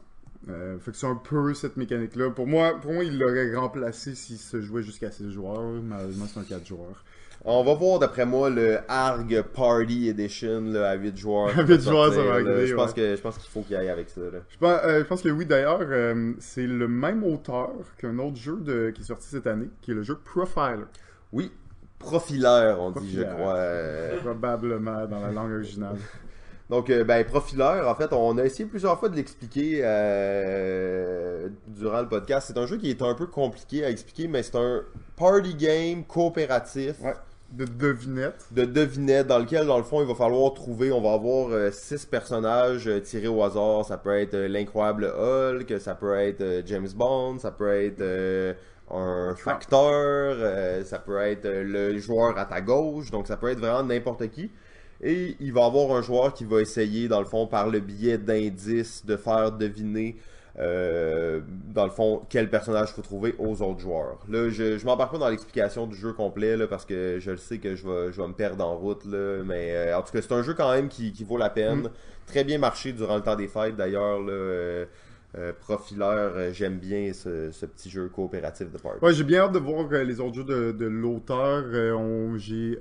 Euh, fait que c'est un peu cette mécanique-là. Pour moi, pour moi, il l'aurait remplacé s'il se jouait jusqu'à 6 joueurs. Malheureusement, c'est un 4 joueurs. On va voir d'après moi le Arg Party Edition là, à 8 joueurs. À 8 joueurs, ça va arriver, Je pense ouais. que je pense qu'il faut qu'il aille avec ça. Là. Je pense, euh, je pense que oui, d'ailleurs, euh, c'est le même auteur qu'un autre jeu de, qui est sorti cette année, qui est le jeu Profiler. Oui, profileur, on dit, je crois. Euh, Probablement dans la langue originale. Donc, euh, ben, profileur, en fait, on a essayé plusieurs fois de l'expliquer euh, durant le podcast. C'est un jeu qui est un peu compliqué à expliquer, mais c'est un party game coopératif. Ouais. De devinette. de devinette dans lequel, dans le fond, il va falloir trouver, on va avoir euh, six personnages euh, tirés au hasard. Ça peut être euh, l'incroyable Hulk, ça peut être James Bond, ça peut être un facteur, ça peut être le joueur à ta gauche, donc ça peut être vraiment n'importe qui. Et il va avoir un joueur qui va essayer, dans le fond, par le biais d'indices, de faire deviner, euh, dans le fond, quel personnage faut trouver aux autres joueurs. Là, je, je m'embarque pas dans l'explication du jeu complet, là, parce que je le sais que je vais, je vais me perdre en route, là, mais euh, en tout cas, c'est un jeu quand même qui, qui vaut la peine. Mm. Très bien marché durant le temps des fêtes, d'ailleurs, euh, euh, Profileur, j'aime bien ce, ce petit jeu coopératif de party. Ouais, j'ai bien hâte de voir euh, les autres jeux de, de l'auteur. Euh, j'ai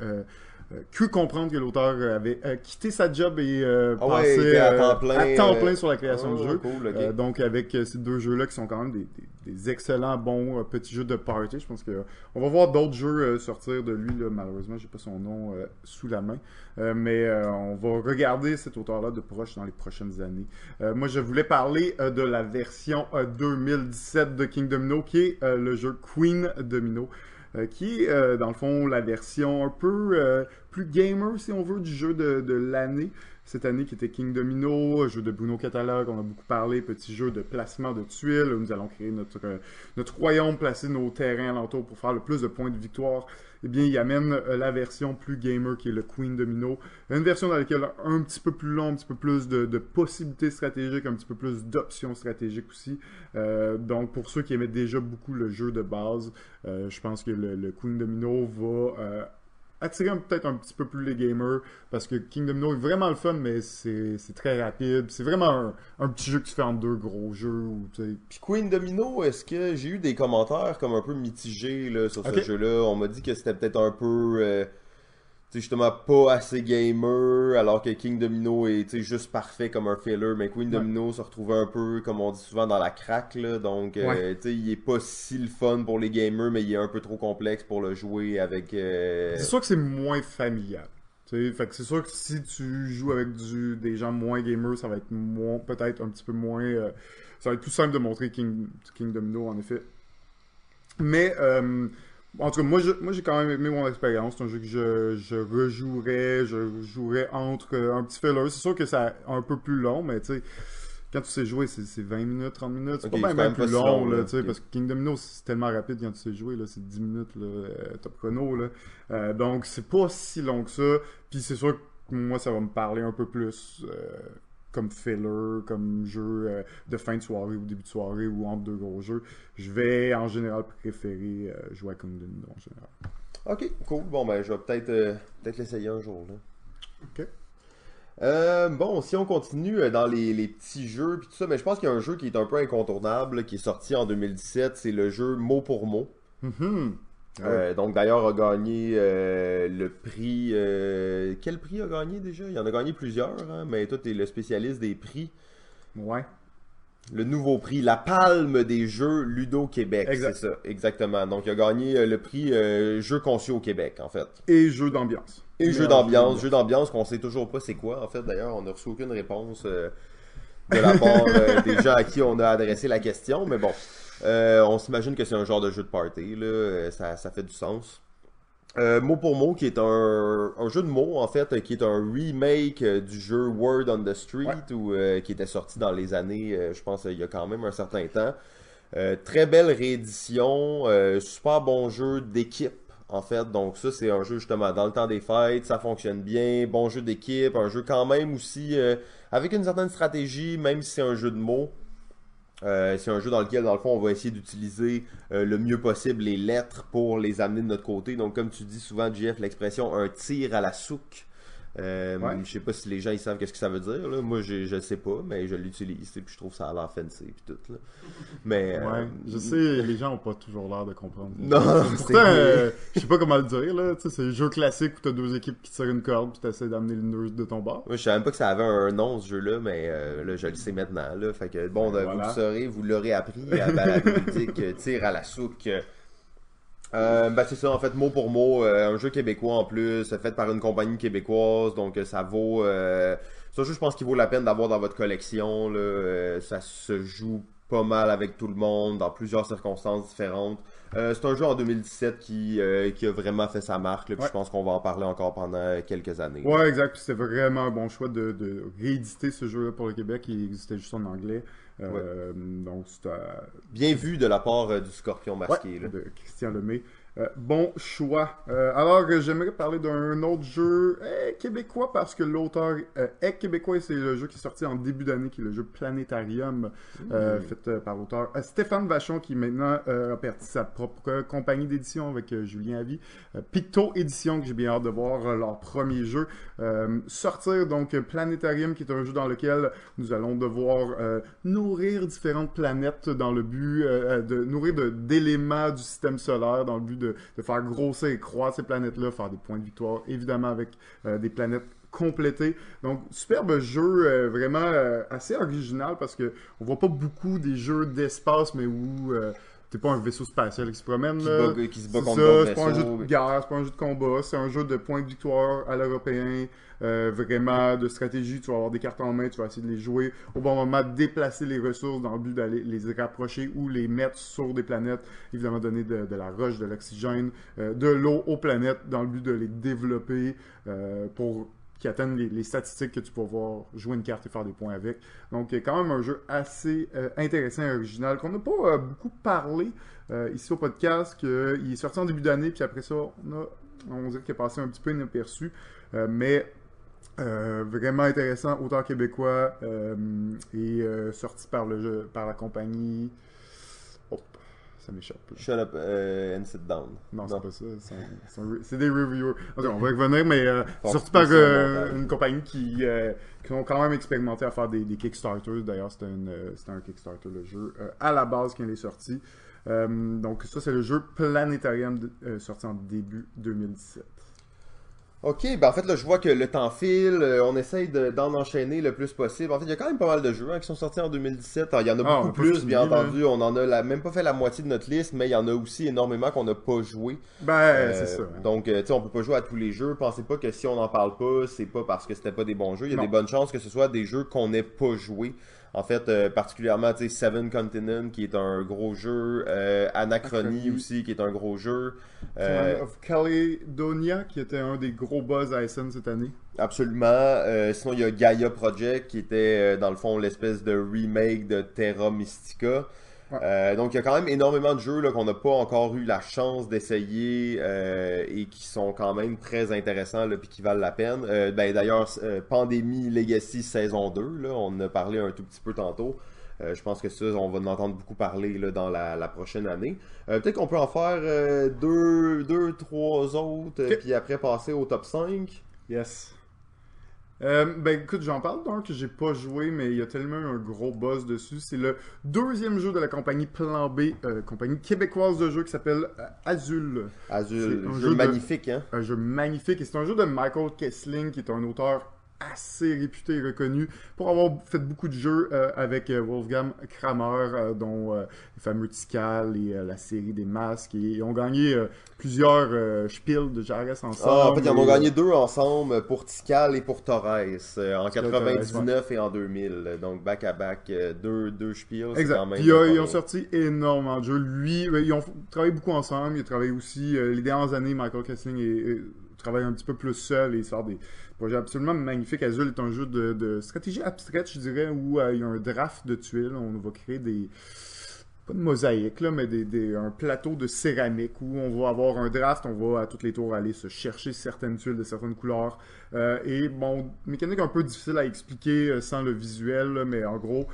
cru comprendre que l'auteur avait euh, quitté sa job et euh, Ah ouais, passé était à euh, temps plein, à temps euh, plein sur la création Oh, du jeu. cool, ok. Euh, donc avec euh, ces deux jeux-là qui sont quand même des, des- des excellents bons euh, petits jeux de party, je pense que euh, on va voir d'autres jeux euh, sortir de lui. Là, malheureusement, j'ai pas son nom euh, sous la main, Euh, mais euh, on va regarder cet auteur-là de proche dans les prochaines années. Euh, moi, je voulais parler euh, de la version euh, 2017 de King Domino, qui est euh, le jeu Queen Domino. Euh, qui est, euh, dans le fond, la version un peu euh, plus gamer, si on veut, du jeu de, de l'année. Cette année, qui était King Domino, jeu de Bruno Catalogue, on a beaucoup parlé, petit jeu de placement de tuiles, où nous allons créer notre, euh, notre royaume, placer nos terrains alentour pour faire le plus de points de victoire. Eh bien, il amène euh, la version plus gamer, qui est le Queen Domino. Une version dans laquelle un petit peu plus long, un petit peu plus de, possibilités stratégiques, un petit peu plus d'options stratégiques aussi. Euh, donc, pour ceux qui aimaient déjà beaucoup le jeu de base, je pense que le, Queen Domino va attirer un- peut-être un petit peu plus les gamers parce que King Domino est vraiment le fun, mais c'est très rapide. C'est vraiment un, un petit jeu que tu fais en deux gros jeux. Sais, Puis Queen Domino, est-ce que j'ai eu des commentaires comme un peu mitigés là, sur ce jeu-là? On m'a dit que c'était peut-être un peu, euh, sais, justement pas assez gamer, alors que King Domino est, juste parfait comme un filler, mais Queen Ouais. Domino se retrouvait un peu, comme on dit souvent, dans la craque, là, donc, euh, Ouais. tu sais, il est pas si le fun pour les gamers, mais il est un peu trop complexe pour le jouer avec... euh, C'est sûr que c'est moins familial. Fait que c'est sûr que si tu joues avec du, des gens moins gamers, ça va être moins, peut-être un petit peu moins. euh, ça va être plus simple de montrer King, King Domino, en effet. Mais, euh, en tout cas, moi, je- moi j'ai quand même aimé mon expérience. C'est un jeu que je, je rejouerais, je jouerais entre euh, un petit filler. C'est sûr que c'est un peu plus long, mais tu sais, quand tu sais jouer, c'est c'est 20 minutes, 30 minutes. C'est pas même même plus long, long, là, là. tu sais, Ok. parce que King Domino, c'est tellement rapide quand tu sais jouer, là, c'est 10 minutes, là, euh, top chrono, là. Euh, donc, c'est pas si long que ça. Puis c'est sûr que moi, ça va me parler un peu plus euh, comme filler, comme jeu euh, de fin de soirée ou début de soirée ou entre deux gros jeux, je vais en général préférer euh, jouer à Kingdom en général. Ok, cool. Bon, ben, je vais peut-être euh, l'essayer un jour. Là. Ok. Euh, bon, si on continue euh, dans les, les petits jeux puis tout ça, mais je pense qu'il y a un jeu qui est un peu incontournable, qui est sorti en 2017, c'est le jeu mot pour mot. Mhm. Euh, donc d'ailleurs a gagné euh, le prix. euh, quel prix a gagné déjà? Il en a gagné plusieurs, hein, mais toi tu es le spécialiste des prix. Ouais. Le nouveau prix, la palme des jeux Ludo Québec, c'est ça, exactement. Donc il a gagné le prix euh, jeu conçu au Québec en fait. Et jeu d'ambiance. Et jeu Meilleur d'ambiance, jeu d'ambiance qu'on sait toujours pas c'est quoi. En fait, d'ailleurs, on n'a reçu aucune réponse de la part des gens à qui on a adressé la question. Mais bon, euh, on s'imagine que c'est un genre de jeu de party. Là, euh, ça, ça fait du sens. Euh, mot pour mot, qui est un, un jeu de mots, en fait, qui est un remake du jeu Word on the Street, Ouais. ou, euh, qui était sorti dans les années, je pense, il y a quand même un certain temps. Très belle réédition, super bon jeu d'équipe, en fait. Donc ça, c'est un jeu justement dans le temps des fêtes, ça fonctionne bien, bon jeu d'équipe, un jeu quand même aussi avec une certaine stratégie, même si c'est un jeu de mots. Euh, c'est un jeu dans lequel, dans le fond, on va essayer d'utiliser euh, le mieux possible les lettres pour les amener de notre côté. Donc, comme tu dis souvent, JF, l'expression un tir à la souque. Euh, Ouais. Je sais pas si les gens ils savent qu'est-ce que ça veut dire. Là. Moi, je, je sais pas, mais je l'utilise. et Puis je trouve ça a l'air fancy puis tout. Là. Mais euh, je sais, les gens ont pas toujours l'air de comprendre. Non, Pourtant, euh, je sais pas comment le dire, là. C'est le jeu classique où t'as deux équipes qui tirent une corde puis t'essaies d'amener l'une de ton bord. Moi, je savais même pas que ça avait un nom ce jeu-là, mais euh, là, je le sais maintenant. Là. Fait que bon, Ben, vous voilà. le saurez, vous l'aurez appris à Balado Ludique, euh, Tire à la souque. Euh, ben, c'est ça, en fait, mot pour mot, euh, un jeu québécois en plus, fait par une compagnie québécoise, donc euh, ça vaut. Euh, c'est un jeu, je pense, qu'il vaut la peine d'avoir dans votre collection. Là, ça se joue pas mal avec tout le monde, dans plusieurs circonstances différentes. C'est un jeu en 2017 qui, qui a vraiment fait sa marque, là, puis Ouais. je pense qu'on va en parler encore pendant quelques années. Ouais, exact. Puis c'était vraiment un bon choix de, de rééditer ce jeu-là pour le Québec. Il existait juste en anglais. Euh, Donc, c'était Bien vu de la part euh, du scorpion masqué. Ouais, là. de Christian Lemay. Euh, bon choix. Euh, alors, j'aimerais parler d'un autre jeu eh, québécois parce que l'auteur euh, est québécois et c'est le jeu qui est sorti en début d'année, qui est le jeu Planétarium, euh, fait par l'auteur Stéphane Vachon, qui maintenant a parti sa propre compagnie d'édition avec Julien Avi. Picto Édition, que j'ai bien hâte de voir leur premier jeu sortir. Donc, Planétarium, qui est un jeu dans lequel nous allons devoir nourrir différentes planètes dans le but de nourrir d'éléments du système solaire dans le but de, de faire grossir et croître ces planètes-là, faire des points de victoire, évidemment avec euh, des planètes complétées. Donc, superbe jeu, euh, vraiment euh, assez original parce que on voit pas beaucoup des jeux d'espace, mais où t'es pas un vaisseau spatial qui se promène. Qui, là. qui se bat C'est contre c'est pas un jeu de guerre, c'est pas un jeu de combat, c'est un jeu de points de victoire à l'européen, euh, vraiment de stratégie, tu vas avoir des cartes en main, tu vas essayer de les jouer au bon moment, déplacer les ressources dans le but d'aller les rapprocher ou les mettre sur des planètes, évidemment donner de, de la roche, de l'oxygène, euh, de l'eau aux planètes dans le but de les développer euh, pour qui atteignent les, statistiques que tu peux voir jouer une carte et faire des points avec. Donc, quand même un jeu assez euh, intéressant et original qu'on n'a pas euh, beaucoup parlé euh, ici au podcast, qu'il est sorti en début d'année, puis après ça, on, a, on dirait qu'il est passé un petit peu inaperçu. Mais vraiment intéressant, auteur québécois et sorti par, le jeu, par la compagnie. Ça m'échappe. Shut up euh, and sit down. Non, c'est pas ça. c'est un- des reviewers. On va y revenir, mais euh, c'est par euh, une compagnie qui, qui ont quand même expérimenté à faire des, des Kickstarters. D'ailleurs, c'était un Kickstarter, le jeu, à la base quand il est sorti. Donc, ça, c'est le jeu Planétarium sorti en début 2017. Ok, ben en fait là je vois que le temps file, euh, on essaye de- d'en enchaîner le plus possible. En fait il y a quand même pas mal de jeux hein, qui sont sortis en 2017. Alors, il y en a Ah, beaucoup plus, bien entendu. On en a la- même pas fait la moitié de notre liste, mais il y en a aussi énormément qu'on n'a pas joué. Ben, Euh, c'est ça. hein. Donc, euh, tu sais, on peut pas jouer à tous les jeux. Pensez pas que si on n'en parle pas, c'est pas parce que c'était pas des bons jeux. Il y a Non. des bonnes chances que ce soit des jeux qu'on n'ait pas joué. En fait, euh, particulièrement, tu sais, Seven Continent, qui est un gros jeu. euh, Anachronie aussi, qui est un gros jeu. Euh, of Caledonia, qui était un des gros buzz à SN cette année. Absolument. Euh, sinon, il y a Gaia Project qui était, euh, dans le fond, l'espèce de remake de Terra Mystica. Ouais. Euh, donc, il y a quand même énormément de jeux qu'on n'a pas encore eu la chance d'essayer euh, et qui sont quand même très intéressants là, puis qui valent la peine. Euh, ben, D'ailleurs, euh, Pandémie Legacy saison 2, là, on en a parlé un tout petit peu tantôt. Je pense que ça, on va en entendre beaucoup parler là, dans la, la prochaine année. Peut-être qu'on peut en faire deux, deux, trois autres, euh, Ok. puis après passer au top 5. Yes. Euh, ben écoute, j'en parle d'un que j'ai pas joué, mais il y a tellement un gros buzz dessus. C'est le deuxième jeu de la compagnie Plan B, euh, compagnie québécoise de jeux qui s'appelle euh, Azul. Azul, C'est un jeu, jeu de- magnifique, hein? Un jeu magnifique et c'est un jeu de Michael Kessling qui est un auteur assez réputé et reconnu pour avoir fait beaucoup de jeux euh, avec euh, Wolfgang Kramer, euh, dont euh, les fameux Tikal et la série des masques. Et ils ont gagné plusieurs spiels de Jarres ensemble. Ah, en fait, ils en ont gagné deux ensemble pour Tikal et pour Torres en Tikal, 99 et en 2000. Donc, back à back, euh, deux, deux spiels. Exact. quand même Puis, ils ont sorti énormément de jeux. Lui, ils ont travaillé beaucoup ensemble. Ils ont travaillé aussi, les dernières années, Michael Kessling travaille un petit peu plus seul et sort des projets absolument magnifiques. Azul est un jeu de, stratégie abstraite, je dirais, où euh, il y a un draft de tuiles. On va créer des pas de mosaïque, là, mais des, un plateau de céramique où on va avoir un draft, on va à toutes les tours aller se chercher certaines tuiles de certaines couleurs. Euh, et bon, mécanique un peu difficile à expliquer euh, sans le visuel, mais en gros,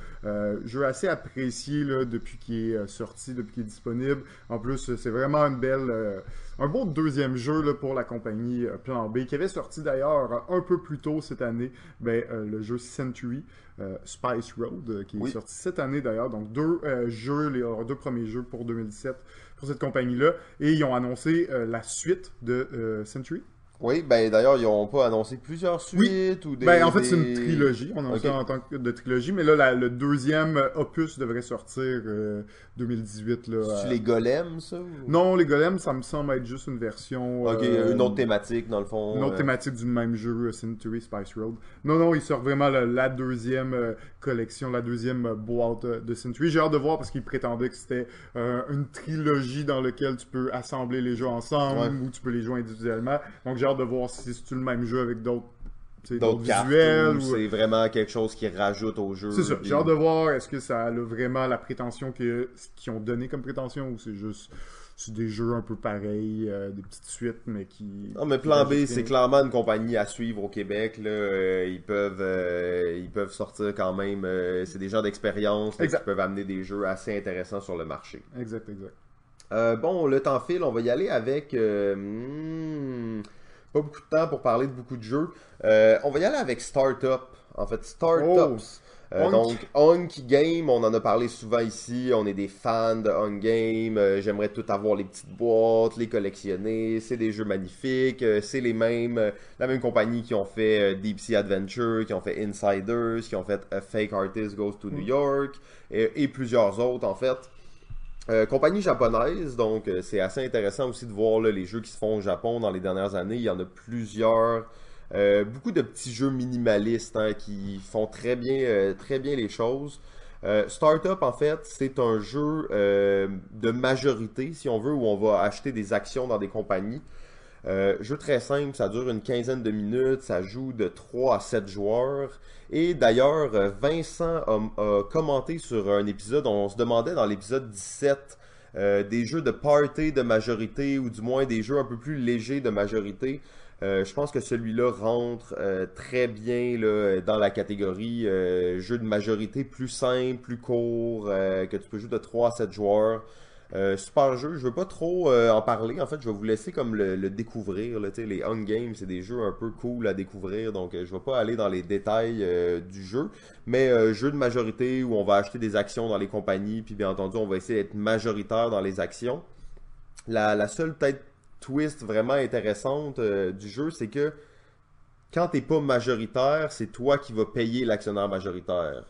jeu assez apprécié depuis qu'il est sorti, depuis qu'il est disponible. En plus, c'est vraiment une belle, un beau deuxième jeu là, pour la compagnie euh, Plan B, qui avait sorti d'ailleurs un peu plus tôt cette année, ben, euh, le jeu Century. euh, Spice Road, qui est sorti cette année d'ailleurs. Donc deux euh, jeux, les leurs deux premiers jeux pour 2017 pour cette compagnie-là. Et ils ont annoncé la suite de Century. Oui, ben d'ailleurs, ils n'ont pas annoncé plusieurs suites ou des. Ben, en fait, des- c'est une trilogie. On a Ok. ça en tant que de trilogie. Mais là, la- le deuxième opus devrait sortir euh, 2018. Là, euh. les golems, ça ou- Non, les golems, ça me semble être juste une version. Ok, euh, une autre thématique dans le fond. Une autre euh, thématique du même jeu, euh, Century Spice Road. Non, non, il sort vraiment la, la deuxième collection, la deuxième boîte de Century. J'ai hâte de voir parce qu'il prétendait que c'était une trilogie dans laquelle tu peux assembler les jeux ensemble Ouais. ou tu peux les jouer individuellement. Donc j'ai hâte de voir si c'est le même jeu avec d'autres visuels. ou c'est vraiment quelque chose qui rajoute au jeu. C'est ça. J'ai hâte de voir est-ce que ça a vraiment la prétention qu'ils ont donné comme prétention ou c'est juste des jeux un peu pareils, euh, des petites suites, mais qui. Non, mais Plan B, c'est clairement une compagnie à suivre au Québec. Là. Euh, ils, peuvent, euh, ils peuvent sortir quand même. c'est des gens d'expérience qui peuvent amener des jeux assez intéressants sur le marché. Exact, exact. Bon, le temps file, on va y aller avec. hmm, pas beaucoup de temps pour parler de beaucoup de jeux. Euh, on va y aller avec Startup. En fait, Startups. Euh, Hunk. donc, Hunk Game, on en a parlé souvent ici. On est des fans de Hunk Game. Euh, J'aimerais tout avoir les petites boîtes, les collectionner. C'est des jeux magnifiques. Euh, c'est les mêmes, euh, la même compagnie qui ont fait euh, Deep Sea Adventure, qui ont fait Insiders, qui ont fait A Fake Artist Goes to New York et, et plusieurs autres en fait. Euh, compagnie japonaise, donc euh, c'est assez intéressant aussi de voir là, les jeux qui se font au Japon dans les dernières années. Il y en a plusieurs. Euh, beaucoup de petits jeux minimalistes hein, qui font très bien, euh, très bien les choses. Euh, Startup, en fait, c'est un jeu euh, de majorité, si on veut, où on va acheter des actions dans des compagnies. Euh, jeu très simple, ça dure une quinzaine de minutes, ça joue de 3 à 7 joueurs. Et d'ailleurs, euh, Vincent a, commenté sur un épisode, on se demandait dans l'épisode 17 euh, des jeux de party de majorité, ou du moins des jeux un peu plus légers de majorité. Euh, je pense que celui-là rentre euh, très bien là, dans la catégorie jeu de majorité plus simple, plus court, que tu peux jouer de 3 à 7 joueurs. Euh, super jeu, je veux pas trop euh, en parler. En fait, je vais vous laisser comme le, découvrir. Les Hunt Games, c'est des jeux un peu cool à découvrir, donc euh, je vais pas aller dans les détails euh, du jeu. Mais jeu de majorité où on va acheter des actions dans les compagnies, puis bien entendu, on va essayer d'être majoritaire dans les actions. La, la seule peut-être twist vraiment intéressante du jeu, c'est que quand t'es pas majoritaire, c'est toi qui vas payer l'actionnaire majoritaire.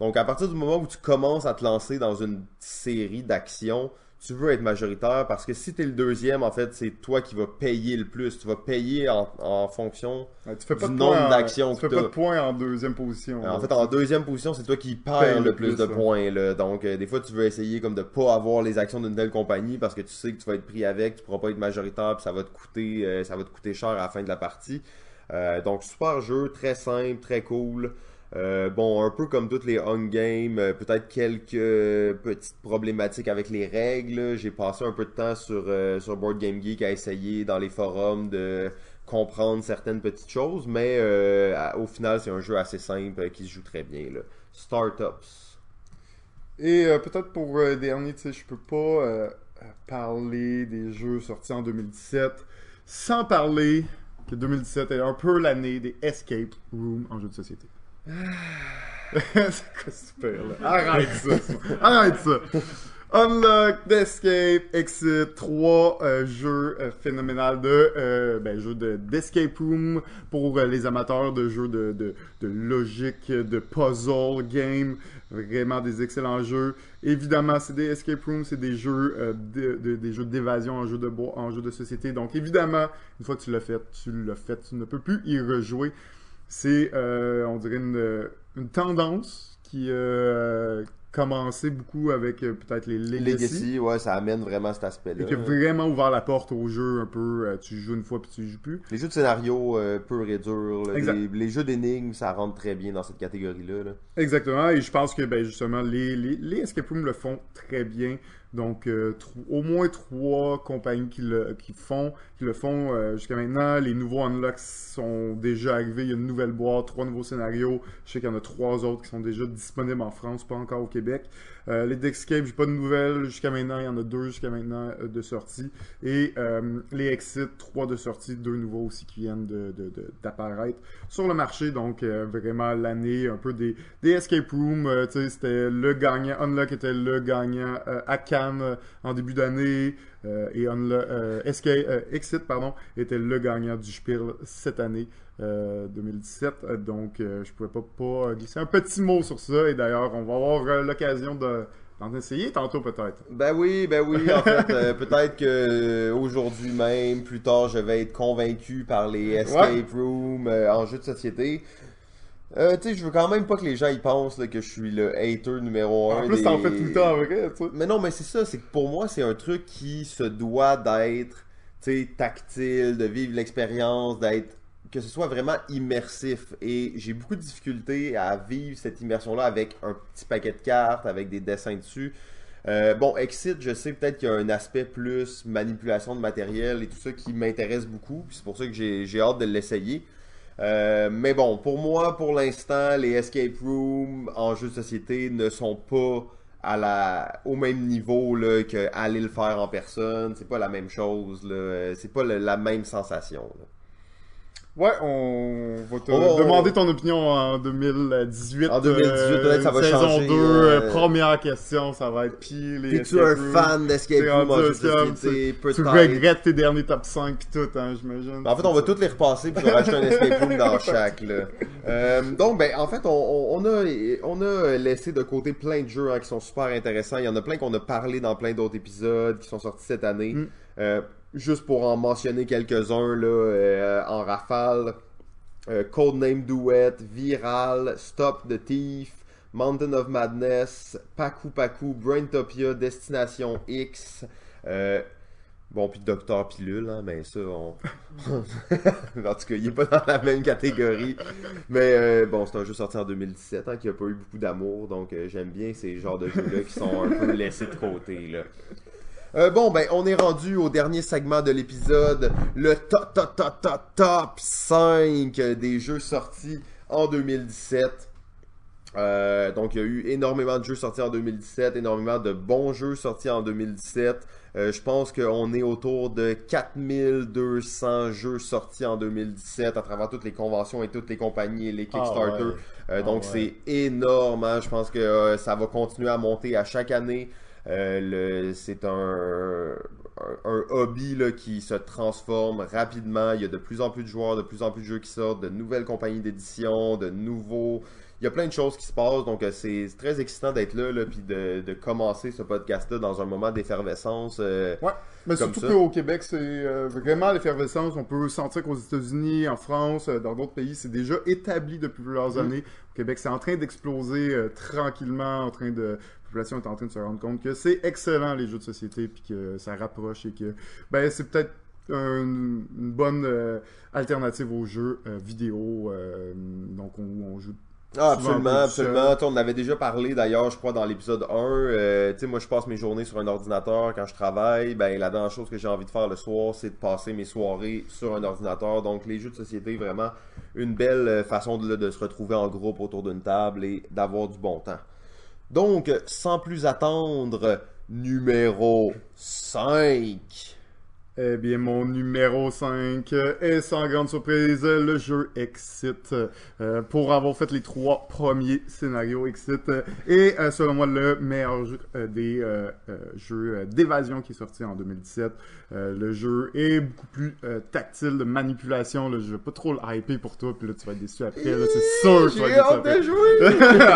Donc, à partir du moment où tu commences à te lancer dans une série d'actions, tu veux être majoritaire parce que si tu es le deuxième, en fait, c'est toi qui vas payer le plus. Tu vas payer en, en fonction. Ouais, tu fais pas Du nombre d'actions Tu fais que pas de points en deuxième position. En là. fait, en deuxième position, c'est toi qui perds le plus plus, de ouais. points. Là. Donc, euh, des fois, tu veux essayer comme de pas avoir les actions d'une telle compagnie parce que tu sais que tu vas être pris avec, tu pourras pas être majoritaire, puis ça va te coûter, euh, ça va te coûter cher à la fin de la partie. Euh, donc, super jeu, très simple, très cool. Euh, bon, un peu comme toutes les on games, euh, peut-être quelques petites problématiques avec les règles. J'ai passé un peu de temps sur, euh, sur Board Game Geek à essayer dans les forums de comprendre certaines petites choses, mais euh, au final, c'est un jeu assez simple euh, qui se joue très bien. Startups. Et euh, peut-être pour euh, dernier, tu sais, peux pas euh, euh, parler des jeux sortis en 2017 sans parler que 2017 est un peu l'année des Escape Room en jeu de société. C'est quoi super là? Arrête ça! Arrête ça! Unlock, Escape, Exit, trois euh, jeux euh, phénoménaux de euh, ben, jeux de d'escape room pour euh, les amateurs de jeux de, de, de logique, de puzzle game, vraiment des excellents jeux. Évidemment, c'est des escape rooms, c'est des jeux euh, de, jeux d'évasion en jeu de en jeu de société. Donc évidemment, une fois que tu l'as fait, tu l'as fait, tu ne peux plus y rejouer. C'est, euh, on dirait, une, une tendance qui euh, commençait beaucoup avec euh, peut-être les Legacy. Legacy, ouais, ça amène vraiment cet aspect-là. Et qui a vraiment ouvert la porte au jeu un peu, tu joues une fois puis tu joues plus. Les jeux de scénario pur et dur, là, Exact. les, les jeux d'énigmes, ça rentre très bien dans cette catégorie-là. là. Exactement, et je pense que ben, justement les, les, les escape rooms le font très bien. Donc euh, au moins trois compagnies qui le, font, qui le font euh, jusqu'à maintenant. Les nouveaux unlocks sont déjà arrivés. Il y a une nouvelle boîte, trois nouveaux scénarios. Je sais qu'il y en a trois autres qui sont déjà disponibles en France, pas encore au Québec. Euh, les Dexcape, j'ai pas de nouvelles jusqu'à maintenant. Il y en a deux jusqu'à maintenant euh, de sortie. Et euh, les Exit, trois de sortie, deux nouveaux aussi qui viennent d'apparaître sur le marché. Donc vraiment l'année un peu des, des escape sais, c'était le gagnant. Unlock était le gagnant à Cannes en début d'année. Euh, et euh, Escape- euh, Exit pardon, était le gagnant du Spiel cette année. euh, 2017, Euh, donc je pouvais pas, pas glisser un petit mot sur ça et d'ailleurs on va avoir l'occasion de, d'en essayer tantôt peut-être. Ben oui, ben oui, en fait, euh, peut-être que euh, aujourd'hui même, plus tard, je vais être convaincu par les escape rooms euh, en jeu de société. Euh, tu sais, je veux quand même pas que les gens y pensent là, que je suis le hater numéro un. En plus des- t'en fais tout le temps vrai, tu. Mais non, mais c'est ça, c'est que pour moi, c'est un truc qui se doit d'être, tu sais, tactile, de vivre l'expérience, d'être, que ce soit vraiment immersif. Et j'ai beaucoup de difficultés à vivre cette immersion-là avec un petit paquet de cartes, avec des dessins dessus. Euh, bon, Exit, je sais peut-être qu'il y a un aspect plus manipulation de matériel et tout ça qui m'intéresse beaucoup. C'est pour ça que j'ai j'ai hâte de l'essayer. Euh, mais bon, pour moi, pour l'instant, les escape rooms en jeu de société ne sont pas à la, au même niveau là, que aller le faire en personne. C'est pas la même chose. Euh, C'est pas la même sensation. là. Ouais, on va te On va- demander ton opinion en 2018. En 2018, peut-être ça va saison changer, 2, euh, euh, première question, ça va être pis les T'es-tu un fan d'escape room société? Tu regrettes tes derniers top 5 pis tout, hein, j'imagine. Ben, En fait, on va toutes les repasser puis on va rajouter un escape room dans chaque. Là. Euh, donc, ben, en fait, on, on- on a, on a laissé de côté plein de jeux hein, qui sont super intéressants. Il y en a plein qu'on a parlé dans plein d'autres épisodes qui sont sortis cette année. Mm. Juste pour en mentionner quelques-uns là, euh, en rafale. Euh, Codename Duet, Viral, Stop the Thief, Mountain of Madness, Paku Paku, Braintopia, Destination X. euh, Bon, puis Docteur Pilule, hein, mais ça, on... en tout cas, il est pas dans la même catégorie. Mais euh, bon, c'est un jeu sorti en 2017, hein, qui a pas eu beaucoup d'amour, donc j'aime bien ces genres de jeux-là qui sont un peu laissés de côté, là. Euh, bon, ben, on est rendu au dernier segment de l'épisode, le top, top, top, top, top 5 des jeux sortis en 2017. Euh, donc, il y a eu énormément de jeux sortis en 2017, énormément de bons jeux sortis en 2017. Euh, je pense qu'on est autour de 4200 jeux sortis en 2017 à travers toutes les conventions et toutes les compagnies et les Kickstarter. Ah ouais. Euh, Ah donc, ouais. c'est énorme. hein. Je pense que ça va continuer à monter à chaque année. Euh, c'est un, hobby là, qui se transforme rapidement. Il y a de plus en plus de joueurs, de plus en plus de jeux qui sortent, de nouvelles compagnies d'édition, de nouveaux. Il y a plein de choses qui se passent, donc euh, c'est très excitant d'être là, là puis de, de commencer ce podcast-là dans un moment d'effervescence. euh, Ouais, mais Comme surtout qu'au Québec, c'est euh, vraiment l'effervescence. On peut sentir qu'aux États-Unis, en France, dans d'autres pays, c'est déjà établi depuis plusieurs Mm. années. Au Québec, c'est en train d'exploser euh, tranquillement, en train de... La population est en train de se rendre compte que c'est excellent les jeux de société, puis que ça rapproche et que ben c'est peut-être un- une bonne euh, alternative aux jeux euh, vidéo. euh, donc on, on joue Ah, absolument, absolument. On en avait déjà parlé d'ailleurs, je crois, dans l'épisode 1. Euh, tu sais, moi, je passe mes journées sur un ordinateur quand je travaille. Ben, la dernière chose que j'ai envie de faire le soir, c'est de passer mes soirées sur un ordinateur. Donc, les jeux de société, vraiment, une belle façon de, de se retrouver en groupe autour d'une table et d'avoir du bon temps. Donc, sans plus attendre, numéro 5. Eh bien, mon numéro 5 est sans grande surprise le jeu Exit. Euh, pour avoir fait les trois premiers scénarios Exit euh, et euh, selon moi le meilleur jeu euh, des jeux d'évasion qui est sorti en 2017. Euh, le jeu est beaucoup plus tactile de manipulation. Là. Je vais pas trop le hyper pour toi, puis là tu vas être déçu après. C'est sûr que tu vas être déçu hâte après. de jouer!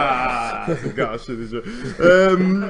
Ah, c'est gâché déjà.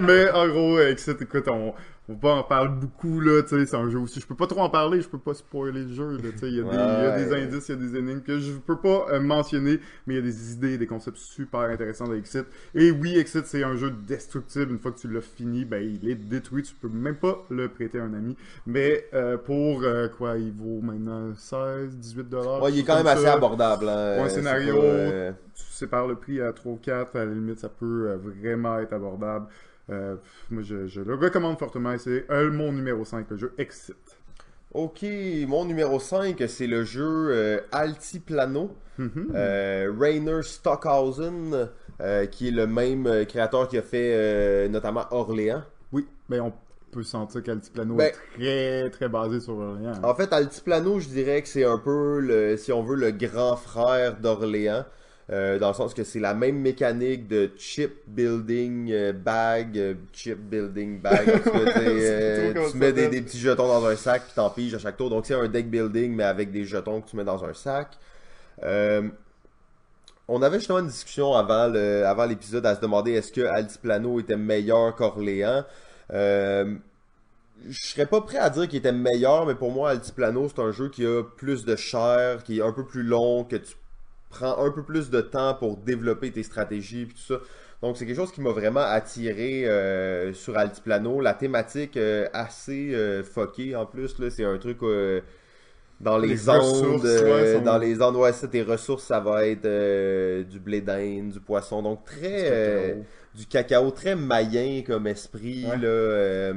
Mais en gros, Exit, écoute, on, on va en parler beaucoup, là, tu sais, c'est un jeu aussi. Je peux pas trop en parler, je peux pas spoiler le jeu, là, tu sais. Il y, a des- il y a des Ouais. indices, il y a des énigmes que je peux pas euh, mentionner, mais il y a des idées, des concepts super intéressants de Exit. Et oui, Exit, c'est un jeu destructible. Une fois que tu l'as fini, ben, il est détruit. Tu peux même pas le prêter à un ami. Mais euh, pour, euh, quoi, il vaut maintenant 16, 18 dollars. Ouais, il est quand même assez abordable. Hein. Pour un scénario, pas, euh, tu sépares le prix à 3 ou 4, à la limite, ça peut euh, vraiment être abordable. Euh, moi, je, je le recommande fortement c'est euh, mon numéro 5, le jeu Exit. Ok, mon numéro 5, c'est le jeu euh, Altiplano. Mhm. Euh, Rainer Stockhausen, qui est le même créateur qui a fait notamment Orléans. Oui, mais on peut sentir qu'Altiplano Ben- est très, très basé sur Orléans. En fait, Altiplano, je dirais que c'est un peu, le, si on veut, le grand frère d'Orléans. Euh, dans le sens que c'est la même mécanique de chip building euh, bag, euh, chip building bag. en tout cas, tu mets des, petits jetons dans un sac puis t'en piges à chaque tour. Donc c'est un deck building mais avec des jetons que tu mets dans un sac. On avait justement une discussion avant le, avant l'épisode à se demander est-ce que Altiplano était meilleur qu'Orléans. Euh, je serais pas prêt à dire qu'il était meilleur, mais pour moi, Altiplano, c'est un jeu qui a plus de chair, qui est un peu plus long, que tu prends un peu plus de temps pour développer tes stratégies et tout ça. Donc c'est quelque chose qui m'a vraiment attiré euh, sur Altiplano. La thématique euh, assez euh, fuckée en plus, là, c'est un truc euh, dans les, Les ondes, ouais, dans les ondes, ouais, ça, tes ressources, ça va être du blé d'Inde, du poisson, donc très du cacao très mayen comme esprit. Ouais. Là,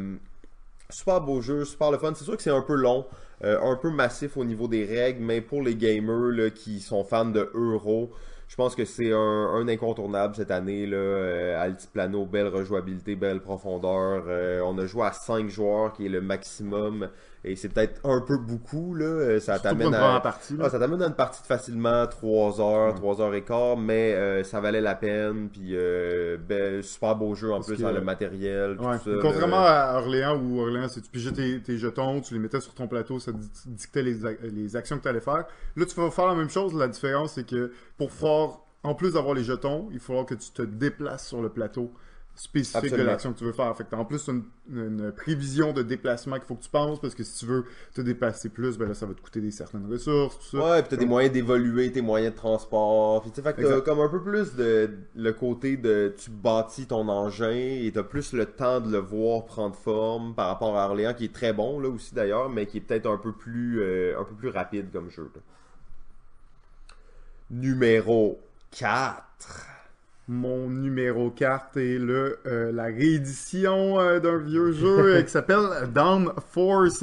super beau jeu, super le fun. C'est sûr que c'est un peu long, euh, un peu massif au niveau des règles, mais pour les gamers là, qui sont fans de Euro, je pense que c'est un, incontournable cette année. Là, euh, Altiplano, belle rejouabilité, belle profondeur. Euh, on a joué à 5 joueurs qui est le maximum. Et c'est peut-être un peu beaucoup. Là. Euh, Ça Surtout pour t'amène à... partie. Ah, ça t'amène à une partie de facilement 3 heures, Ouais. 3 heures et quart, mais euh, ça valait la peine. Puis, euh, ben, super beau jeu en Parce plus, que- dans le matériel. tout ça, Contrairement à Orléans, où Orléans, c'est tu pigeais tes, tes jetons, tu les mettais sur ton plateau, ça di- dictait les, les actions que tu allais faire. Là, tu vas faire la même chose. La différence, c'est que pour faire, en plus d'avoir les jetons, il faudra que tu te déplaces sur le plateau spécifique Absolument. de l'action que tu veux faire. Fait que t'as en plus une, une prévision de déplacement qu'il faut que tu penses, parce que si tu veux te déplacer plus, ben là, ça va te coûter des certaines ressources, tout ça. Ouais, puis t'as des moyens d'évoluer tes moyens de transport. Puis tu sais, fait que t'as comme un peu plus de le côté de tu bâtis ton engin et t'as plus le temps de le voir prendre forme par rapport à Orléans qui est très bon là aussi d'ailleurs, mais qui est peut-être un peu plus euh, un peu plus rapide comme jeu. là. Numéro 4. Mon numéro 4 est le, euh, la réédition euh, d'un vieux jeu euh, qui s'appelle Down Force.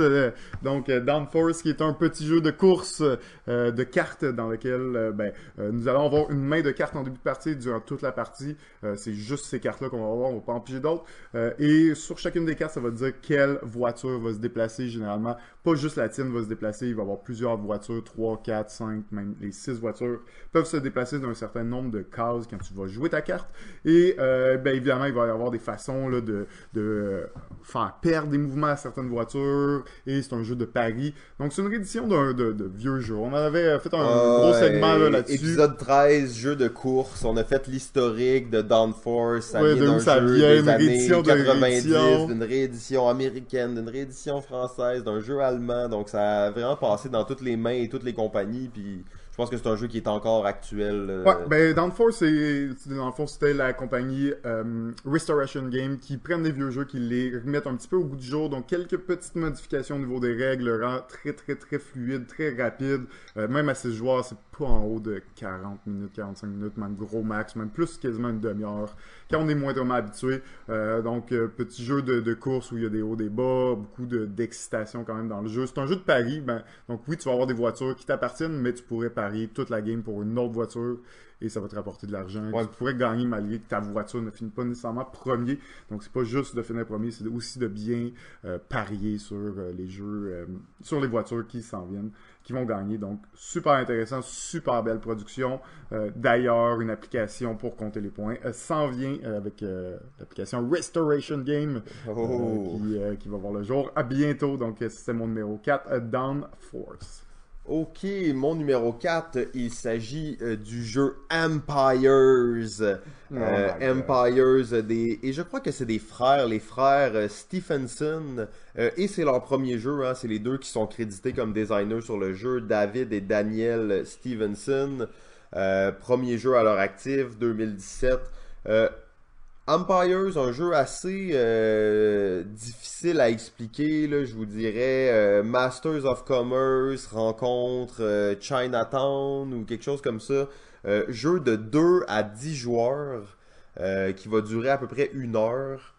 Donc, Down Force qui est un petit jeu de course de cartes dans lequel ben, nous allons avoir une main de cartes en début de partie durant toute la partie. C'est juste ces cartes-là qu'on va avoir, on va pas en piger d'autres. Et sur chacune des cartes, ça va dire quelle voiture va se déplacer généralement. Pas juste la tienne va se déplacer, il va y avoir plusieurs voitures, 3, 4, 5, même les 6 voitures peuvent se déplacer d'un certain nombre de cases quand tu vas jouer ta carte. Et euh, ben, évidemment, il va y avoir des façons là, de, de euh, faire perdre des mouvements à certaines voitures. Et c'est un jeu de pari. Donc c'est une réédition d'un de, de vieux jeu. On avait fait un gros Ouais, segment là, là-dessus. Épisode 13, jeu de course. On a fait l'historique de Downforce. Ça Ouais, vient d'un ça jeu vient, des une années réédition de 90, réédition. d'une réédition américaine, d'une réédition française, d'un jeu allemand. Donc ça a vraiment passé dans toutes les mains et toutes les compagnies. Puis je pense que c'est un jeu qui est encore actuel. euh, Ouais, ben Downforce, c'était la compagnie euh, Restoration Game qui prennent des vieux jeux, qui les remettent un petit peu au goût du jour, donc quelques petites modifications au niveau des règles, le rend très très très fluide, très rapide, Euh, même à 6 joueurs, c'est pas en haut de 40 minutes, 45 minutes, même gros max, même plus quasiment une demi-heure, quand on est moindrement habitué. Euh, donc, euh, petit jeu de, de, course où il y a des hauts, des bas, beaucoup d'excitation quand même dans le jeu. C'est un jeu de pari, ben, donc oui, tu vas avoir des voitures qui t'appartiennent, mais tu pourrais parier toute la game pour une autre voiture et ça va te rapporter de l'argent. Tu pourrais gagner malgré que ta voiture ne finisse pas nécessairement premier. Donc, c'est pas juste de finir premier, c'est aussi de bien euh, parier sur les jeux, sur les voitures qui s'en viennent qui vont gagner. Donc, super intéressant, super belle production. Euh, d'ailleurs, une application pour compter les points euh, s'en vient euh, avec l'application Restoration Game oh. qui, qui, va voir le jour à bientôt. Donc, c'est mon numéro 4, Down Force. Ok, mon numéro 4, il s'agit euh, du jeu Empires. Oh euh, Empires, des... et je crois que c'est des frères, les frères euh, Stephenson, et c'est leur premier jeu, hein, c'est les deux qui sont crédités comme designers sur le jeu, David et Daniel Stevenson. premier jeu à leur actif, 2017. Empires, un jeu assez euh, difficile à expliquer, là, je vous dirais. Euh, Masters of Commerce rencontre euh, Chinatown ou quelque chose comme ça. jeu de 2 à 10 joueurs qui va durer à peu près une heure.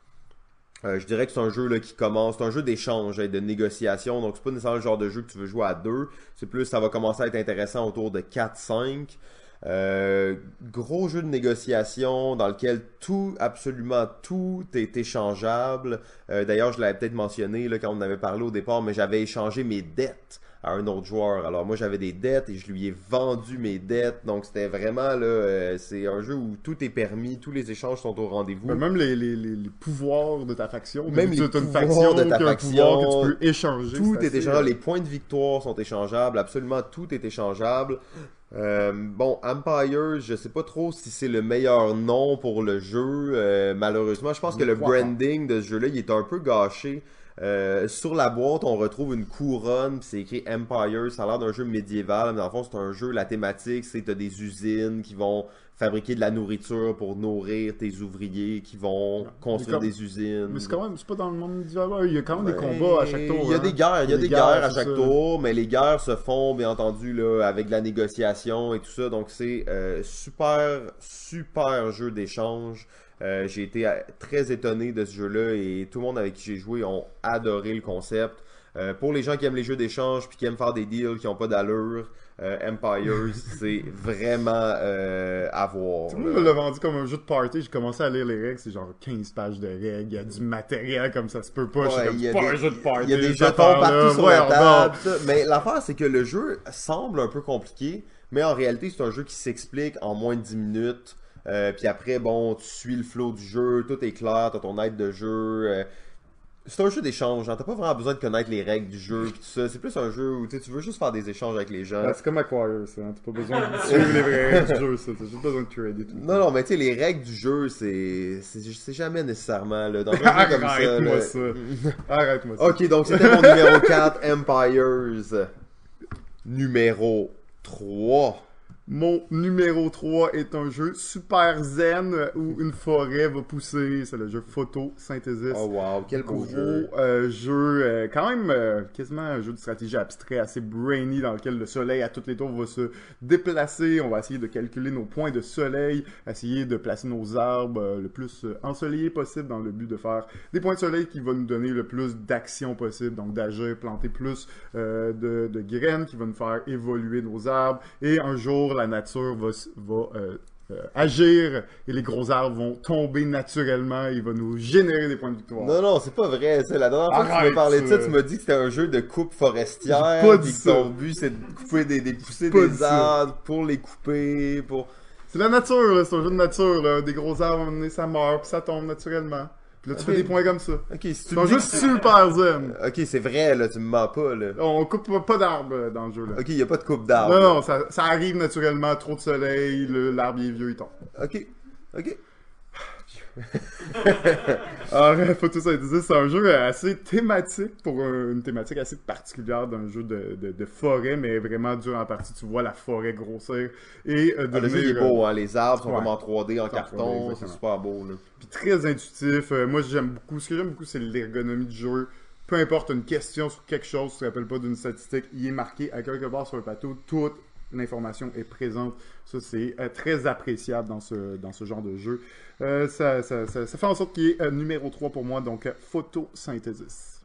je dirais que c'est un jeu là, qui commence, c'est un jeu d'échange et de négociation, donc c'est pas nécessairement le genre de jeu que tu veux jouer à deux. C'est plus, ça va commencer à être intéressant autour de 4-5. Euh, gros jeu de négociation dans lequel tout, absolument tout est échangeable. Euh, d'ailleurs, je l'avais peut-être mentionné là, quand on avait parlé au départ, mais j'avais échangé mes dettes à un autre joueur. Alors moi j'avais des dettes et je lui ai vendu mes dettes. Donc c'était vraiment là, euh, c'est un jeu où tout est permis, tous les échanges sont au rendez-vous. même les, les, les, pouvoirs de ta faction, même les pouvoirs de ta faction, que tu peux échanger. Tout est, échangeable, les points de victoire sont échangeables, absolument tout est échangeable. Euh, bon, Empire, je sais pas trop si c'est le meilleur nom pour le jeu. Euh, malheureusement, je pense que le branding de ce jeu-là, il est un peu gâché. Euh, sur la boîte, on retrouve une couronne, c'est écrit Empire. Ça a l'air d'un jeu médiéval, mais dans le fond, c'est un jeu. La thématique, c'est que t'as des usines qui vont fabriquer de la nourriture pour nourrir tes ouvriers qui vont construire des usines. Mais c'est quand même, c'est pas dans le monde médiéval. Il y a quand même des ben, combats à chaque tour. Il y a des hein. guerres, il y a des, guerres, à chaque tour, mais les guerres se font, bien entendu, là, avec de la négociation et tout ça. Donc c'est euh, super, super jeu d'échange. Euh, j'ai été euh, très étonné de ce jeu-là et tout le monde avec qui j'ai joué ont adoré le concept. Euh, pour les gens qui aiment les jeux d'échange puis qui aiment faire des deals qui n'ont pas d'allure, Empires, c'est vraiment à voir. Tout le monde me l'a vendu comme un jeu de party. J'ai commencé à lire les règles, c'est genre 15 pages de règles. Il y a du matériel comme ça se peut pas. Ouais, il y a pas un jeu de party. Il y a des jetons partout sur la table. Mais l'affaire, c'est que le jeu semble un peu compliqué, mais en réalité, c'est un jeu qui s'explique en moins de 10 minutes. Euh, puis après, bon, tu suis le flow du jeu, tout est clair, t'as ton aide de jeu. Euh, c'est un jeu d'échange, hein. t'as pas vraiment besoin de connaître les règles du jeu pis tout ça. C'est plus un jeu où tu veux juste faire des échanges avec les gens. c'est comme Acquire, ça. Hein. T'as pas besoin de suivre les vraies règles du jeu, ça. T'as juste besoin de trade et tout. Non, non, mais tu sais, les règles du jeu, c'est. C'est jamais nécessairement, là. Dans un jeu comme ça. Arrête-moi ça. Arrête-moi ça. Ok, donc c'était mon numéro 4, Empires. Numéro 3. Mon numéro 3 est un jeu super zen où une forêt va pousser. C'est le jeu Photosynthesis. Oh wow, quel beau jeu. Euh, jeu euh, quand même euh, quasiment un jeu de stratégie abstrait, assez brainy, dans lequel le soleil à toutes les tours va se déplacer. On va essayer de calculer nos points de soleil, essayer de placer nos arbres le plus ensoleillés possible dans le but de faire des points de soleil qui vont nous donner le plus d'action possible. Donc d'agir, planter plus de, de graines qui vont nous faire évoluer nos arbres. Et un jour, la nature va, euh, euh, agir et les gros arbres vont tomber naturellement il va nous générer des points de victoire. Non, non, c'est pas vrai. C'est la dernière fois que tu m'as parlé de ça, tu m'as dit que c'était un jeu de coupe forestière. Pas dit que ton but c'est de couper des, des pousser des arbres pour les couper, pour. C'est la nature, c'est un jeu de nature. Des gros arbres, ça meurt, puis ça tombe naturellement là, tu fais des points comme ça. Ok, si tu C'est juste super zen. Ok, c'est vrai, là, tu me mens pas, là. On coupe pas d'arbres euh, dans le jeu, là. Ok, y a pas de coupe d'arbres. Non, non, ça, ça arrive naturellement, trop de soleil, l'arbre est vieux, il tombe. Ok, ok. Alors, Photosynthesis, c'est un jeu assez thématique pour une thématique assez particulière d'un jeu de, de, forêt, mais vraiment dur en partie. Tu vois la forêt grossir et euh, ah, Le jeu est beau, hein, les arbres sont comme en 3D, en carton, c'est super beau. Là. Puis très intuitif. Euh, moi, j'aime beaucoup. Ce que j'aime beaucoup, c'est l'ergonomie du jeu. Peu importe une question sur quelque chose, tu te rappelles pas d'une statistique, il est marqué à quelque part sur le plateau, tout l'information est présente. Ça, c'est euh, très appréciable dans ce, dans ce genre de jeu. Euh, ça, ça, ça, ça fait en sorte qu'il est euh, numéro 3 pour moi, donc photosynthesis.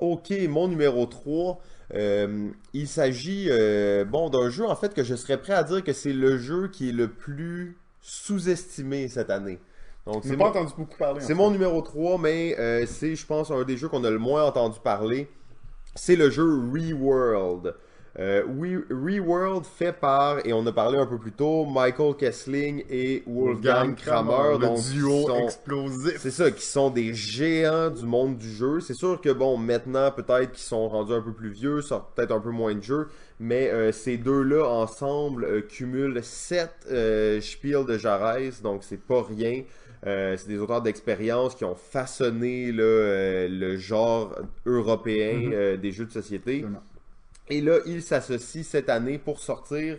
Ok, mon numéro 3, euh, il s'agit euh, bon d'un jeu en fait que je serais prêt à dire que c'est le jeu qui est le plus sous-estimé cette année. Donc c'est pas mon, entendu beaucoup parler. c'est en mon numéro 3, mais euh, c'est je pense un des jeux qu'on a le moins entendu parler. C'est le jeu ReWorld. Euh, We- ReWorld fait par, et on a parlé un peu plus tôt, Michael Kessling et Wolfgang Kramer. le donc, duo sont- explosif. c'est ça, qui sont des géants du monde du jeu. C'est sûr que, bon, maintenant, peut-être qu'ils sont rendus un peu plus vieux, sortent peut-être un peu moins de jeux, mais euh, ces deux-là, ensemble, euh, cumulent 7 Spiel de Jarez, donc c'est pas rien. Euh, c'est des auteurs d'expérience qui ont façonné là, euh, le genre européen Mhm. euh, des jeux de société. Absolument. Et là, ils s'associent cette année pour sortir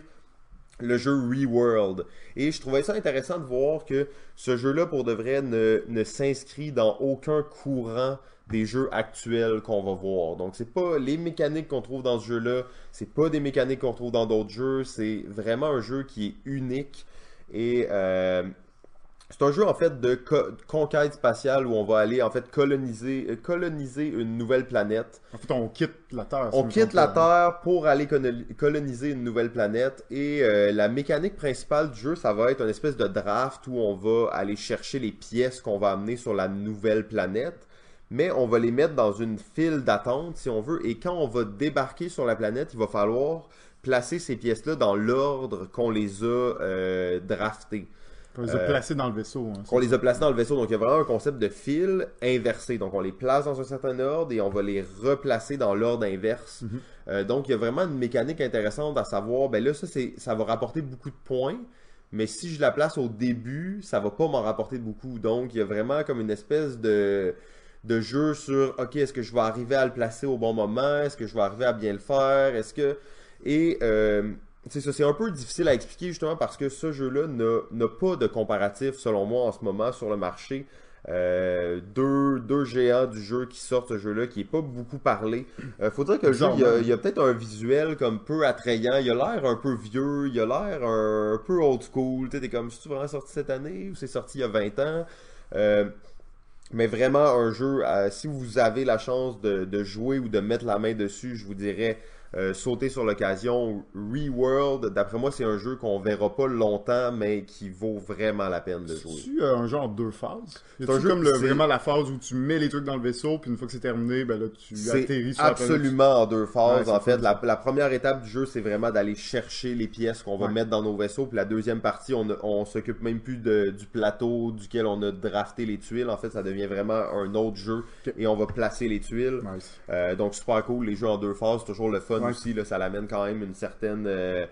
le jeu ReWorld. Et je trouvais ça intéressant de voir que ce jeu-là, pour de vrai, ne, ne s'inscrit dans aucun courant des jeux actuels qu'on va voir. Donc, c'est pas les mécaniques qu'on trouve dans ce jeu-là, c'est pas des mécaniques qu'on trouve dans d'autres jeux, c'est vraiment un jeu qui est unique. Et euh, c'est un jeu en fait de co- conquête spatiale où on va aller en fait coloniser, euh, coloniser une nouvelle planète. En fait, on quitte la Terre. On quitte la. Terre pour aller colo- coloniser une nouvelle planète et euh, la mécanique principale du jeu, ça va être une espèce de draft où on va aller chercher les pièces qu'on va amener sur la nouvelle planète, mais on va les mettre dans une file d'attente si on veut et quand on va débarquer sur la planète, il va falloir placer ces pièces-là dans l'ordre qu'on les a euh, draftées. On les a Euh, placés dans le vaisseau. hein. On les a placés dans le vaisseau, donc il y a vraiment un concept de fil inversé. Donc on les place dans un certain ordre et on va les replacer dans l'ordre inverse. Mhm. Euh, donc il y a vraiment une mécanique intéressante à savoir, ben là ça, c'est, ça va rapporter beaucoup de points, mais si je la place au début, ça va pas m'en rapporter beaucoup. Donc il y a vraiment comme une espèce de, de jeu sur, ok, est-ce que je vais arriver à le placer au bon moment, est-ce que je vais arriver à bien le faire, est-ce que... Et... euh, c'est ça, c'est un peu difficile à expliquer justement parce que ce jeu-là n'a pas de comparatif selon moi en ce moment sur le marché. Euh, deux, deux géants du jeu qui sortent ce jeu-là qui est pas beaucoup parlé. Euh, faut dire que le jeu, il y a, peut-être un visuel comme peu attrayant. Il a l'air un peu vieux, il a l'air un, un peu old school. Tu sais, comme, c'est vraiment sorti cette année ou c'est sorti il y a 20 ans? Euh, mais vraiment un jeu, euh, si vous avez la chance de, de jouer ou de mettre la main dessus, je vous dirais euh, sauter sur l'occasion. ReWorld, d'après moi, c'est un jeu qu'on verra pas longtemps, mais qui vaut vraiment la peine de jouer. C'est euh, un genre en deux phases? C'est un jeu- comme le- vraiment la phase où tu mets les trucs dans le vaisseau, puis une fois que c'est terminé, ben là, tu atterris sur la absolument en deux phases. Ouais, en fait, la, première étape du jeu, c'est vraiment d'aller chercher les pièces qu'on va Ouais. mettre dans nos vaisseaux. Puis la deuxième partie, on, ne- on s'occupe même plus de- du plateau duquel on a drafté les tuiles. En fait, ça devient vraiment un autre jeu et on va placer les tuiles. Nice. Euh, donc super cool, les jeux en deux phases, toujours le fun Ouais. aussi. Là, ça l'amène quand même une certaine. euh,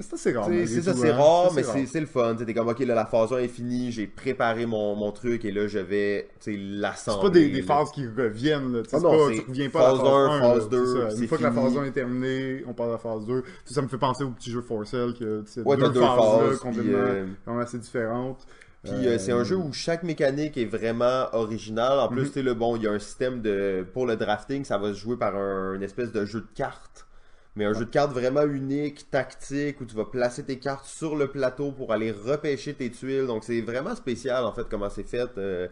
C'est assez rare. c'est ça, tout, c'est hein. rare, mais c'est le fun. T'es comme ok, là la phase 1 est finie, j'ai préparé mon, mon truc et là je vais l'assembler. C'est pas des, des là. phases qui reviennent. Là. Ah non, pas- tu reviens pas à la phase phase 1, 1, phase là, 2, c'est ça. c'est Une fois que la fini. phase 1 est terminée, on passe à la phase 2. Tu sais, ça me fait penser au petit jeu Forcell que c'est Ouais, deux, deux phases, là, phases, complètement puis, euh, même assez différentes. Puis euh, c'est un jeu où chaque mécanique est vraiment originale. En plus, Mhm. tu sais, le bon, il y a un système de pour le drafting, ça va se jouer par un, une espèce de jeu de cartes. Mais un jeu de cartes vraiment unique, tactique, où tu vas placer tes cartes sur le plateau pour aller repêcher tes tuiles. Donc c'est vraiment spécial en fait comment c'est fait. Euh,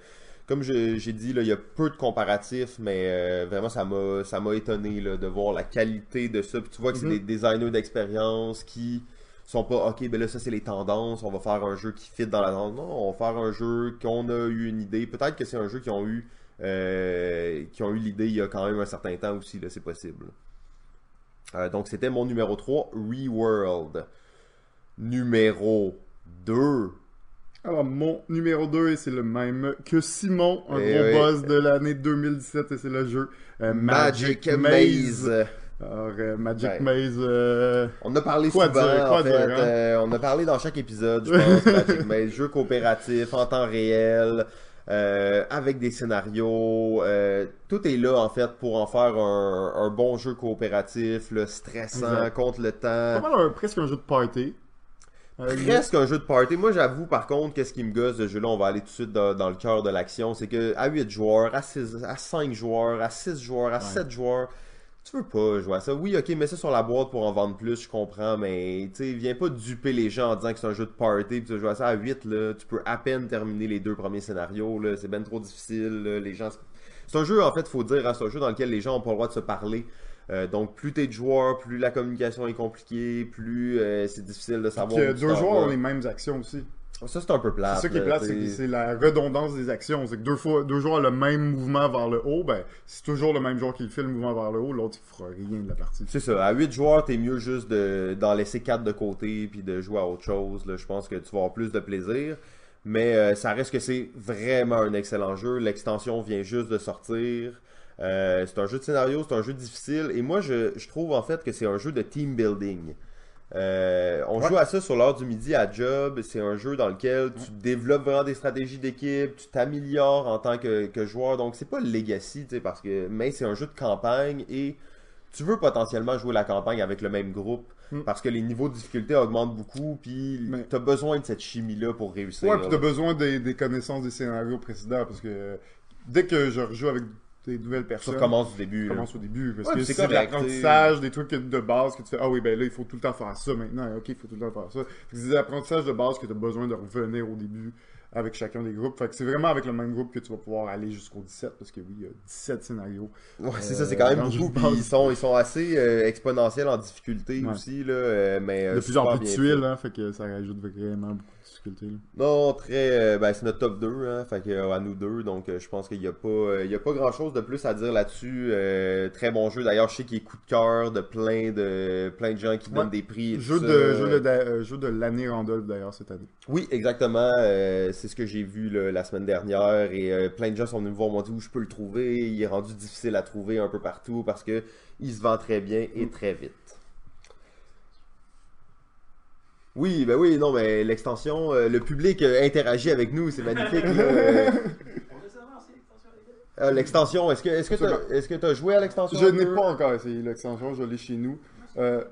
comme j'ai dit, là, il y a peu de comparatifs, mais euh, vraiment ça m'a ça m'a étonné là, de voir la qualité de ça. Puis tu vois que c'est Mhm. des designers d'expérience qui sont pas ok ben là ça c'est les tendances on va faire un jeu qui fit dans la tendance. Non on va faire un jeu qu'on a eu une idée. Peut-être que c'est un jeu qui ont eu euh, qui ont eu l'idée il y a quand même un certain temps aussi là c'est possible. Euh, donc c'était mon numéro 3 ReWorld. Numéro 2 Alors, mon numéro 2, et c'est le même que Simon, un Eh gros oui. boss de l'année 2017, et c'est le jeu euh, Magic Maze Alors, euh, Magic Ouais. Maze, euh, on a parlé Quoi souvent dire, quoi en fait dire, hein? Euh, on a parlé dans chaque épisode je pense Magic Maze jeu coopératif en temps réel avec des scénarios tout est là en fait pour en faire un, un bon jeu coopératif là, stressant Exact. contre le pas temps mal un- presque un jeu de party. Presque un jeu de party moi j'avoue par contre qu'est-ce qui me gosse de ce jeu là on va aller tout de suite dans, dans le cœur de l'action c'est que à 8 joueurs à 6 à 5 joueurs à 6 joueurs à Ouais. 7 joueurs tu veux pas jouer à ça. Oui, ok, mets ça sur la boîte pour en vendre plus, je comprends, mais tu sais, viens pas duper les gens en disant que c'est un jeu de party, puis tu joues à ça à 8, là, tu peux à peine terminer les deux premiers scénarios, là, c'est ben trop difficile, là, les gens... C'est un jeu, en fait, faut dire, hein, c'est un jeu dans lequel les gens ont pas le droit de se parler. Euh, donc, plus t'es de joueurs, plus la communication est compliquée, plus euh, c'est difficile de savoir. Puis, où deux joueurs ont les mêmes actions aussi. Ça, c'est un peu plat. C'est ça qui est plate, c'est la redondance des actions. C'est que deux fois, deux joueurs ont le même mouvement vers le haut, ben, c'est toujours le même joueur qui le fait le mouvement vers le haut, l'autre il fera rien de la partie. C'est ça, à 8 joueurs, t'es mieux juste de, d'en laisser 4 de côté puis de jouer à autre chose. Là. Je pense que tu vas avoir plus de plaisir. Mais euh, ça reste que c'est vraiment un excellent jeu. L'extension vient juste de sortir. Euh, c'est un jeu de scénario, c'est un jeu difficile. Et moi, je, je trouve en fait que c'est un jeu de team building. Euh, on Ouais. joue à ça sur l'heure du midi à Job. C'est un jeu dans lequel tu développes vraiment des stratégies d'équipe, tu t'améliores en tant que, que joueur. Donc c'est pas le legacy, tu sais, parce que mais c'est un jeu de campagne et tu veux potentiellement jouer la campagne avec le même groupe Mm. parce que les niveaux de difficulté augmentent beaucoup puis Mais- t'as besoin de cette chimie là pour réussir. Ouais, puis là. t'as besoin des, des connaissances des scénarios précédents, parce que dès que je rejoue avec des nouvelles personnes, recommences du début. je là. commence au début, parce Ouais, que c'est de l'apprentissage, des trucs de base que tu fais, ah oui, ben là, il faut tout le temps faire ça maintenant, ok, il faut tout le temps faire ça. C'est des apprentissages de base que tu as besoin de revenir au début avec chacun des groupes. Fait que c'est vraiment avec le même groupe que tu vas pouvoir aller jusqu'au 17, parce que oui, il y a 17 scénarios. Ouais, c'est Euh, ça, c'est quand même beaucoup. puis ils sont, ils sont assez euh, exponentiels en difficulté Ouais. aussi là, euh, mais euh, de plus en plus de tuiles, hein, fait que ça rajoute vraiment beaucoup là. Non, très. euh, ben, c'est notre top 2, hein, fait que, euh, à nous deux, donc euh, je pense qu'il n'y a pas, il y a pas grand chose de plus à dire là-dessus. Euh, très bon jeu. D'ailleurs, je sais qu'il est coup de cœur de plein de, plein de gens qui Ouais. donnent des prix. et Jeu tout de, ça. jeu, de, euh, jeu de l'année Randolph d'ailleurs cette année. Oui, exactement. euh, c'est ce que j'ai vu là, la semaine dernière et plein de gens sont venus me voir m'ont dit où je peux le trouver? Il est rendu difficile à trouver un peu partout parce que il se vend très bien et très vite. Oui, ben oui, non, mais l'extension, euh, le public euh, interagit avec nous, c'est magnifique. là, euh. Euh, l'extension, est-ce que est-ce que t'as est-ce que t'as joué à l'extension Je un n'ai peu? pas encore essayé l'extension, je l'ai chez nous. Euh,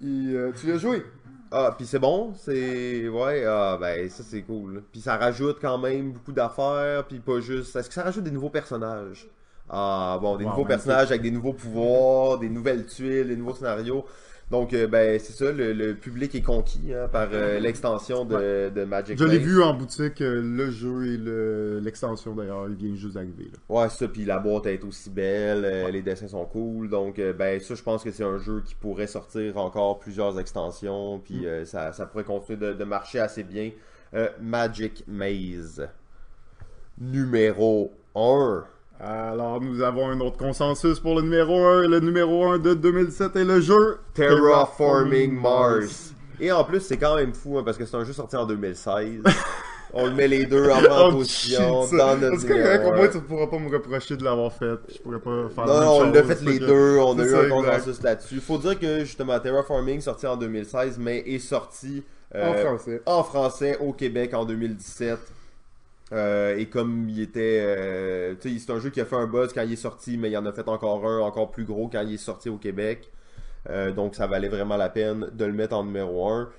il, euh, tu l'as joué? Ah, puis c'est bon, c'est ouais, ah ben ça c'est cool. Puis ça rajoute quand même beaucoup d'affaires, puis pas juste. Est-ce que ça rajoute des nouveaux personnages? Ah bon, des Wow, nouveaux magnifique. personnages avec des nouveaux pouvoirs, des nouvelles tuiles, des nouveaux scénarios. Donc euh, ben c'est ça, le, le public est conquis hein, par euh, l'extension de, de Magic. Je l'ai vu en boutique, euh, le jeu et le- l'extension d'ailleurs, il vient juste d'arriver. Ouais, ça, puis la boîte est aussi belle, euh, les dessins sont cool, donc euh, ben ça, je pense que c'est un jeu qui pourrait sortir encore plusieurs extensions, puis Mm. euh, ça, ça pourrait continuer de, de marcher assez bien. Euh, Magic Maze, numéro 1. Alors nous avons un autre consensus pour le numéro 1. Le numéro 1 de 2007 est le jeu Terraforming Mars. Et en plus, c'est quand même fou, hein, parce que c'est un jeu sorti en 2016. On le met les deux en position dans notre C'est correct, au moins tu pourras pas me reprocher de l'avoir fait? Je pourrais pas faire la Non, même on l'a fait les que- deux, on a eu un consensus là-dessus. Faut dire que justement Terraforming sorti en 2016, mais est sorti euh, En français. en français au Québec en 2017. Euh, et comme il était, euh, tu sais, c'est un jeu qui a fait un buzz quand il est sorti, mais il en a fait encore un encore plus gros quand il est sorti au Québec. Euh, donc ça valait vraiment la peine de le mettre en numéro 1.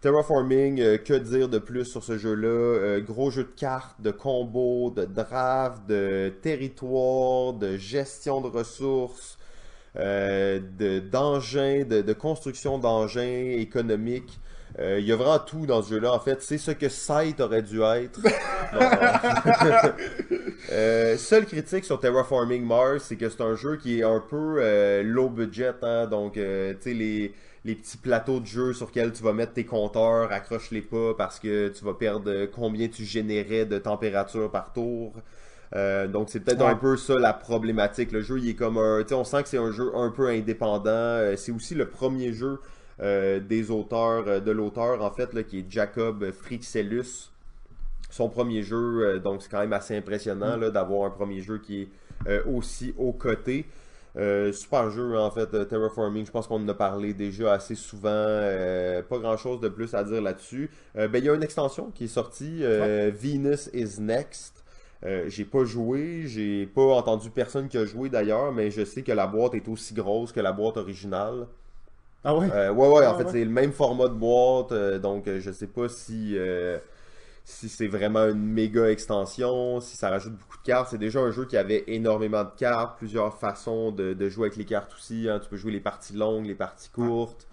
Terraforming, que dire de plus sur ce jeu-là? Gros jeu de cartes, de combos, de draft, de territoire, de gestion de ressources, de d'engins, de, de construction d'engins économiques. Euh, Il y a vraiment tout dans ce jeu-là. En fait, c'est ce que Sight aurait dû être. Euh, seule critique sur Terraforming Mars, c'est que c'est un jeu qui est un peu euh, low budget. Hein? Donc, tu sais, les, les petits plateaux de jeu sur lesquels tu vas mettre tes compteurs, accroche-les pas parce que tu vas perdre combien tu générais de température par tour. Euh, donc c'est peut-être Ouais. un peu ça la problématique. Le jeu, il est comme un, tu sais, on sent que c'est un jeu un peu indépendant. C'est aussi le premier jeu euh, des auteurs, euh, de l'auteur en fait, là, qui est Jacob Frixellus. Son premier jeu, euh, donc c'est quand même assez impressionnant là, d'avoir un premier jeu qui est aussi aux côtés. Euh, super jeu en fait, euh, Terraforming. Je pense qu'on en a parlé déjà assez souvent. euh, pas grand chose de plus à dire là-dessus. Ben, il y a une extension qui est sortie, Venus is Next. J'ai pas joué, j'ai pas entendu personne qui a joué d'ailleurs, mais je sais que la boîte est aussi grosse que la boîte originale. Ah ouais? Euh, ouais, ouais, en Ah, fait, ouais. c'est le même format de boîte, euh, donc euh, je sais pas si, euh, si c'est vraiment une méga extension, si ça rajoute beaucoup de cartes. C'est déjà un jeu qui avait énormément de cartes, plusieurs façons de, de jouer avec les cartes aussi. hein. Tu peux jouer les parties longues, les parties courtes.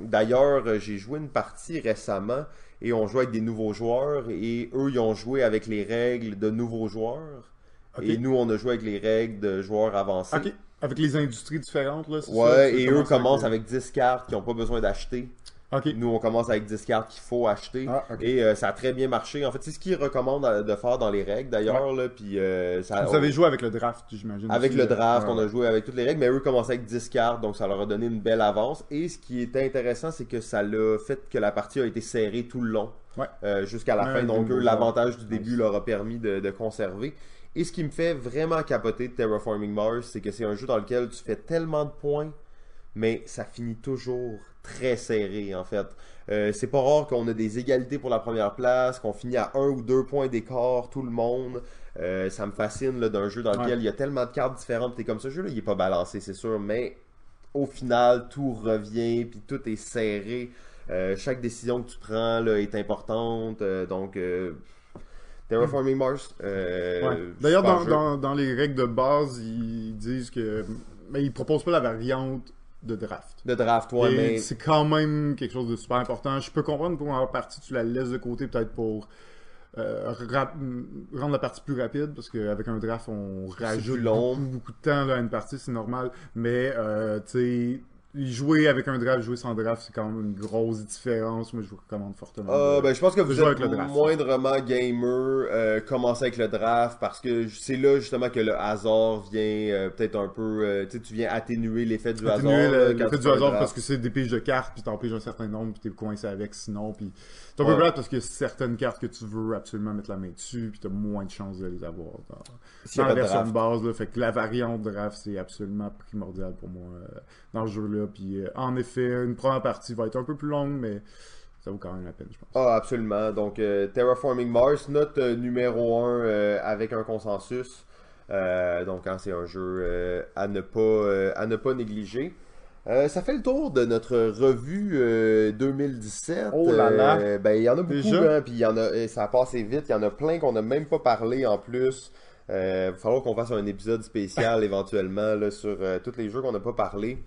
D'ailleurs, j'ai joué une partie récemment et on jouait avec des nouveaux joueurs et eux, ils ont joué avec les règles de nouveaux joueurs. Et nous, on a joué avec les règles de joueurs avancés. Avec les industries différentes, là, c'est ça? Ouais, Tu et eux commencent avec 10 cartes qu'ils n'ont pas besoin d'acheter. Ok. Nous, on commence avec 10 cartes qu'il faut acheter. Ah. Et euh, ça a très bien marché. En fait, c'est ce qu'ils recommandent à- de faire dans les règles, d'ailleurs. Puis, euh, ça, Vous avez joué avec le draft, j'imagine. avec aussi, le draft, Ouais, on a ouais. joué avec toutes les règles, mais eux commençaient avec 10 cartes, donc ça leur a donné une belle avance. Et ce qui est intéressant, c'est que ça l'a fait que la partie a été serrée tout le long, Ouais. euh, jusqu'à la Ouais, fin. Donc, eux, l'avantage du début leur a permis de, de conserver. Et ce qui me fait vraiment capoter de Terraforming Mars, c'est que c'est un jeu dans lequel tu fais tellement de points, mais ça finit toujours très serré, en fait. Euh, c'est pas rare qu'on a des égalités pour la première place, qu'on finit à un ou deux points d'écart, tout le monde. Euh, ça me fascine là, d'un jeu dans lequel Ouais. il y a tellement de cartes différentes. T'es comme ce jeu-là, il est pas balancé, c'est sûr, mais au final, tout revient, puis tout est serré. Euh, chaque décision que tu prends là, est importante. donc, Terraforming Mars. euh, Ouais. D'ailleurs, dans, dans, dans les règles de base, ils disent que. Mais ils proposent pas la variante de draft. De draft, ouais, Et mais. C'est quand même quelque chose de super important. Je peux comprendre pour en partie, tu la laisses de côté peut-être pour euh, rendre la partie plus rapide, parce qu'avec un draft, on rajoute long. beaucoup, beaucoup de temps là, à une partie, c'est normal. Mais, euh, tu sais, jouer avec un draft, jouer sans draft, c'est quand même une grosse différence. Moi, je vous recommande fortement. Ah, de- ben, je pense que vous êtes le draft. moindrement gamer, euh, commencer avec le draft parce que c'est là justement que le hasard vient euh, peut-être un peu, euh, tu sais, tu viens atténuer l'effet du Atténuer hasard. l'effet du hasard parce que c'est des piges de cartes, puis t'en piges un certain nombre, puis t'es coincé avec sinon, puis c'est un peu plate parce que certaines cartes que tu veux absolument mettre la main dessus, puis t'as moins de chances de les avoir dans, la de version de base, là, fait que la variante draft, c'est absolument primordial pour moi euh, dans ce jeu-là, puis euh, en effet, une première partie va être un peu plus longue, mais ça vaut quand même la peine, je pense. Ah, absolument. Donc, euh, Terraforming Mars, note numéro 1 avec un consensus. Donc, hein, c'est un jeu à, ne pas, à ne pas négliger. Euh, ça fait le tour de notre revue euh, 2017. Oh là là. Euh, ben, il y en a beaucoup, hein, puis il y en a, ça a passé vite. Il y en a plein qu'on n'a même pas parlé en plus. Euh, il va falloir qu'on fasse un épisode spécial éventuellement là, sur euh, tous les jeux qu'on n'a pas parlé.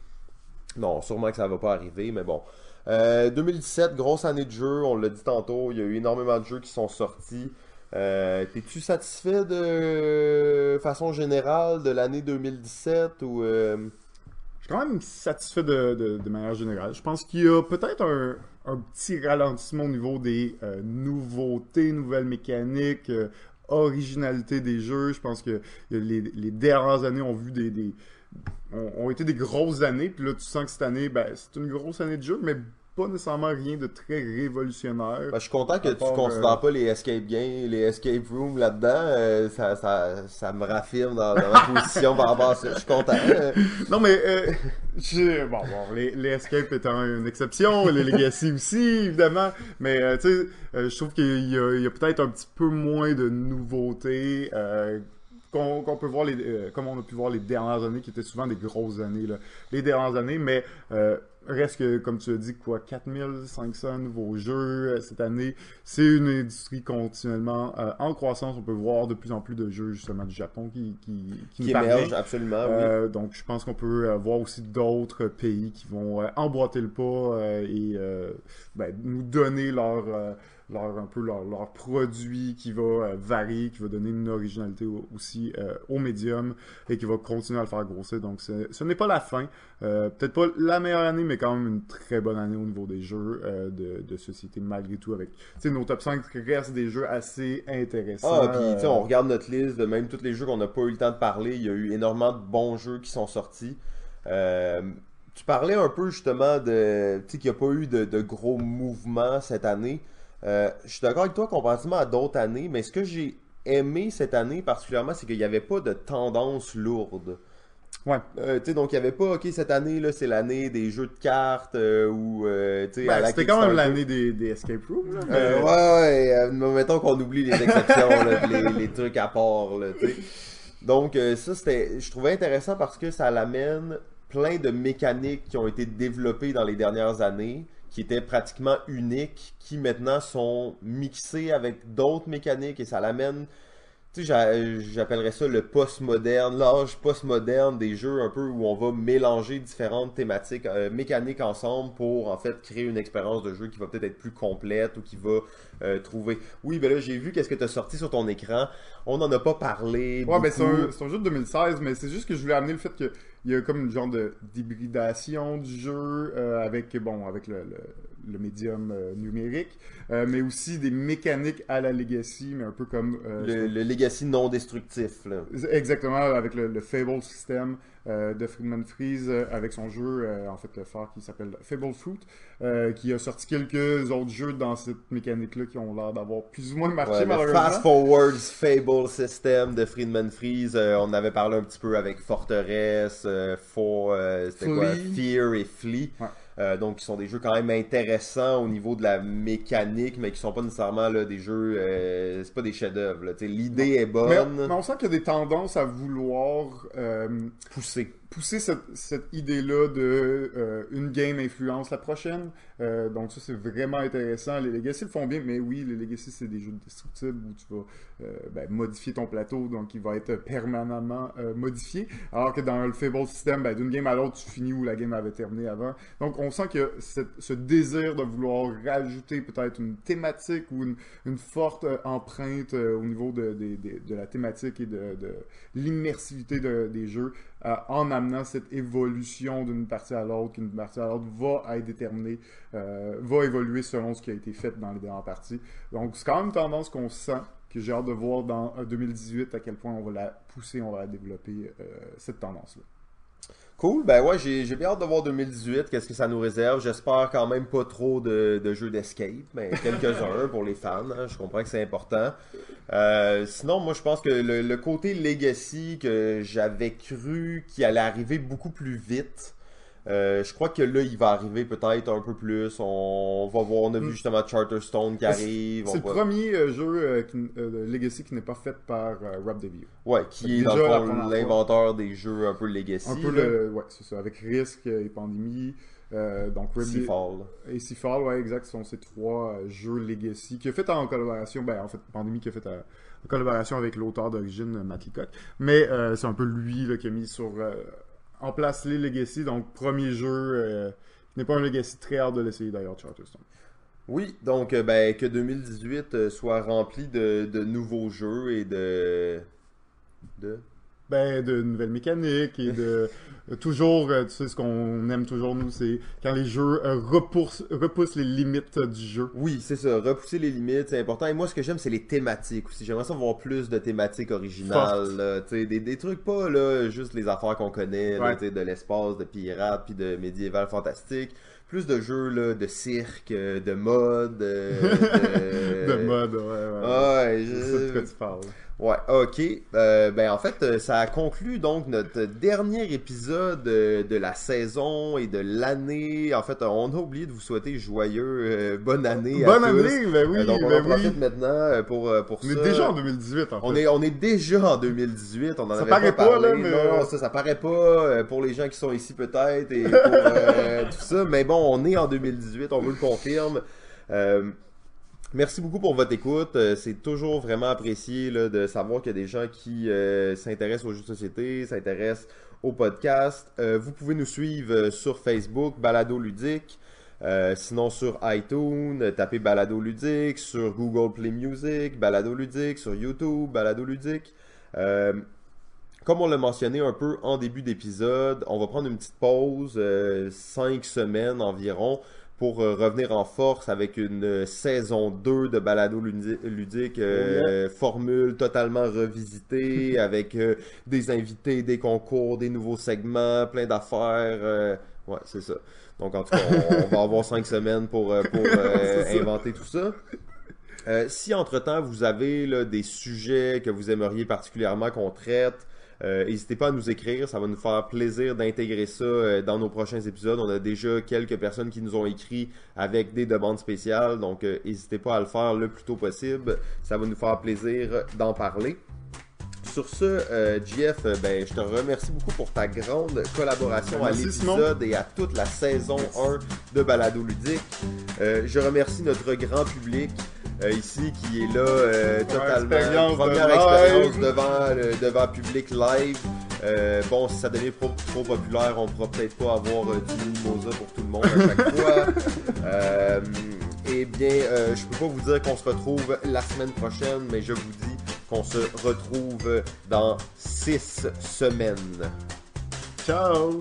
Non, sûrement que ça va pas arriver, mais bon. Euh, 2017, grosse année de jeu, on l'a dit tantôt, il y a eu énormément de jeux qui sont sortis. Euh, T'es-tu satisfait de façon générale de l'année 2017 ou euh, suis quand même satisfait de, manière générale. Je pense qu'il y a peut-être un, petit ralentissement au niveau des euh, nouveautés, nouvelles mécaniques, euh, originalité des jeux. Je pense que les, dernières années ont vu des, ont été des grosses années. Puis là, tu sens que cette année, ben, c'est une grosse année de jeu, mais pas nécessairement rien de très révolutionnaire. Ben, je suis content que tu part, considères euh, pas les escape games, les escape rooms là-dedans. euh, ça, ça, ça me raffirme dans, dans ma position par rapport à ça. Je suis content. Non, mais euh, je- bon, bon, les, les Escape étant une exception, les Legacy aussi, évidemment. Mais tu sais, je trouve qu'il y a, peut-être un petit peu moins de nouveautés qu'on peut voir, les, euh, comme on a pu voir les dernières années, qui étaient souvent des grosses années, là, les dernières années. Mais euh, reste que, comme tu as dit, quoi, 4500 nouveaux jeux euh, cette année. C'est une industrie continuellement euh, en croissance. On peut voir de plus en plus de jeux, justement, du Japon qui, qui, qui, Qui parviennent. émerge, absolument, oui. Euh, donc, je pense qu'on peut euh, voir aussi d'autres pays qui vont euh, emboîter le pas euh, et euh, ben, nous donner leur, euh, leur un peu leur, leur produit qui va euh, varier, qui va donner une originalité au- aussi euh, au médium et qui va continuer à le faire grossir. Donc, ce n'est pas la fin. Euh, Peut-être pas la meilleure année, mais quand même une très bonne année au niveau des jeux de, de société, malgré tout. Avec, nos top 5 restent des jeux assez intéressants. Ah, puis on regarde notre liste de même tous les jeux qu'on n'a pas eu le temps de parler. Il y a eu énormément de bons jeux qui sont sortis. Tu parlais un peu justement de. Tu sais, qu'il n'y a pas eu de, de gros mouvements cette année. Euh, je suis d'accord avec toi comparativement à d'autres années, mais ce que j'ai aimé cette année particulièrement, c'est qu'il n'y avait pas de tendance lourde. Ouais. Euh, tu sais, donc il n'y avait pas, ok, cette année, là, c'est l'année des jeux de cartes euh, ou, euh, ben, C'était quand même l'année des, des escape rooms. mais- ouais, ouais, mettons qu'on oublie les exceptions, là, les, les trucs à part, là, tu sais. Donc, ça, c'était, je trouvais intéressant parce que ça l'amène plein de mécaniques qui ont été développées dans les dernières années, qui étaient pratiquement uniques, qui maintenant sont mixés avec d'autres mécaniques et ça l'amène tu sais, j'appellerais ça le post-moderne, l'âge post-moderne des jeux un peu où on va mélanger différentes thématiques euh, mécaniques ensemble pour en fait créer une expérience de jeu qui va peut-être être plus complète ou qui va euh, trouver. Oui, ben là j'ai vu qu'est-ce que tu as sorti sur ton écran. On n'en a pas parlé. Ouais, ben c'est un, jeu de 2016, mais c'est juste que je voulais amener le fait qu'il y a comme une genre de d'hybridation du jeu euh, avec bon avec le le médium euh, numérique, euh, mais aussi des mécaniques à la Legacy, mais un peu comme... Euh, le, Legacy non destructif. Là. Exactement, avec le, Fable system de Friedman Freeze, avec son jeu, en fait, le phare qui s'appelle Fable Fruit, qui a sorti quelques autres jeux dans cette mécanique-là qui ont l'air d'avoir plus ou moins marché, malheureusement. Fast Forwards Fable System de Friedman Freeze, on avait parlé un petit peu avec Forteresse, For, Fear et Flee. Euh, donc, qui sont des jeux quand même intéressants au niveau de la mécanique, mais qui sont pas nécessairement là, des jeux. Euh, c'est pas des chefs-d'œuvre. L'idée est bonne. Mais, on sent qu'il y a des tendances à vouloir euh, pousser pousser cette, cette idée-là de euh, une game influence la prochaine. Euh, donc ça, c'est vraiment intéressant. Les Legacy le font bien, mais oui, les Legacy, c'est des jeux destructibles où tu vas euh, ben, modifier ton plateau, donc il va être permanemment modifié. Alors que dans le Fable System, ben, d'une game à l'autre, tu finis où la game avait terminé avant. Donc on sent a ce désir de vouloir rajouter peut-être une thématique ou une, forte empreinte au niveau de, de, de, la thématique et de l'immersivité des jeux euh, en amenant cette évolution d'une partie à l'autre, qu'une partie à l'autre va être déterminée, euh, va évoluer selon ce qui a été fait dans les dernières parties. Donc c'est quand même une tendance qu'on sent, que j'ai hâte de voir dans 2018 euh, à quel point on va la pousser, on va la développer, cette tendance-là. Cool, ben ouais, j'ai bien hâte de voir 2018, qu'est-ce que ça nous réserve. J'espère quand même pas trop de, jeux d'escape, mais quelques-uns pour les fans, hein. je comprends que c'est important. Euh, sinon, moi je pense que le, côté legacy que j'avais cru qu'il allait arriver beaucoup plus vite, euh, je crois que là, il va arriver peut-être un peu plus. On va voir, on a vu hmm. justement Charterstone qui arrive. C'est le premier euh, jeu de Legacy qui n'est pas fait par Rob Devio. Ouais, qui est dans l'inventeur des jeux un peu Legacy. Un peu le, ouais, c'est ça, avec Risk et Pandémie. Euh, donc Seafall. Et Seafall, ouais, exact. Ce sont ces trois jeux Legacy qui a fait en collaboration, ben en fait, Pandémie qui a fait en collaboration avec l'auteur d'origine, Matt Leacock. Mais c'est un peu lui là, qui a mis sur en place les Legacy. Donc, premier jeu euh, n'est pas un Legacy très hard de l'essayer d'ailleurs, Charterstone. Oui, donc euh, ben, que 2018 euh, soit rempli de, de, nouveaux jeux et de. de ben, de nouvelles mécaniques et de toujours, tu sais, ce qu'on aime toujours, nous, c'est quand les jeux repoussent, repoussent, les limites du jeu. Oui, c'est ça. Repousser les limites, c'est important. Et moi, ce que j'aime, c'est les thématiques aussi. J'aimerais ça voir plus de thématiques originales. tu sais, des, des, trucs pas, là, juste les affaires qu'on connaît, sais, de l'espace, de pirates, puis de médiéval fantastique plus de jeux là, de cirque, de mode. De, de mode, ouais, ouais. Ouais, je... C'est de quoi tu parles. Ouais, ok. Euh, ben en fait, euh, ça a conclu donc notre dernier épisode euh, de la saison et de l'année. En fait, on a oublié de vous souhaiter joyeux bonne année bonne année, ben oui, donc on ben en profite maintenant pour pour on ça. On est déjà en 2018 en fait. On est on est déjà en 2018. On en ça avait paraît pas, parlé. Là, mais... Non, ça ça paraît pas pour les gens qui sont ici peut-être et pour tout ça. Mais bon, on est en 2018, on vous le confirme. Merci beaucoup pour votre écoute. Euh, c'est toujours vraiment apprécié de savoir qu'il y a des gens qui euh, s'intéressent aux jeux de société, s'intéressent au podcast. Euh, vous pouvez nous suivre sur Facebook, Balado Ludique. sinon sur iTunes, tapez Balado Ludique, sur Google Play Music, Balado Ludique, sur YouTube, Balado Ludique. comme on l'a mentionné un peu en début d'épisode, on va prendre une petite pause, 5 semaines environ, pour euh, revenir en force avec une euh, saison 2 de balado ludique, euh, formule totalement revisitée avec des invités, des concours, des nouveaux segments, plein d'affaires. ouais, c'est ça. Donc en tout cas, on, va avoir cinq semaines pour, pour inventer tout ça. si entre-temps vous avez là, des sujets que vous aimeriez particulièrement qu'on traite, euh, n'hésitez pas à nous écrire, ça va nous faire plaisir d'intégrer ça euh, dans nos prochains épisodes. On a déjà quelques personnes qui nous ont écrit avec des demandes spéciales, donc n'hésitez euh, pas à le faire le plus tôt possible. Ça va nous faire plaisir d'en parler. Sur ce, euh, JF, euh, ben, je te remercie beaucoup pour ta grande collaboration à l'épisode et à toute la saison 1 de Balado Ludique. Euh, je remercie notre grand public euh, ici qui est là totalement. expérience Première expérience devant, le- devant public live. Euh, bon, si ça devient trop, trop populaire, on pourra peut-être pas avoir euh, du mimosa pour tout le monde à chaque fois. Euh, eh bien, euh, je peux pas vous dire qu'on se retrouve la semaine prochaine, mais je vous dis qu'on se retrouve dans six semaines. Ciao!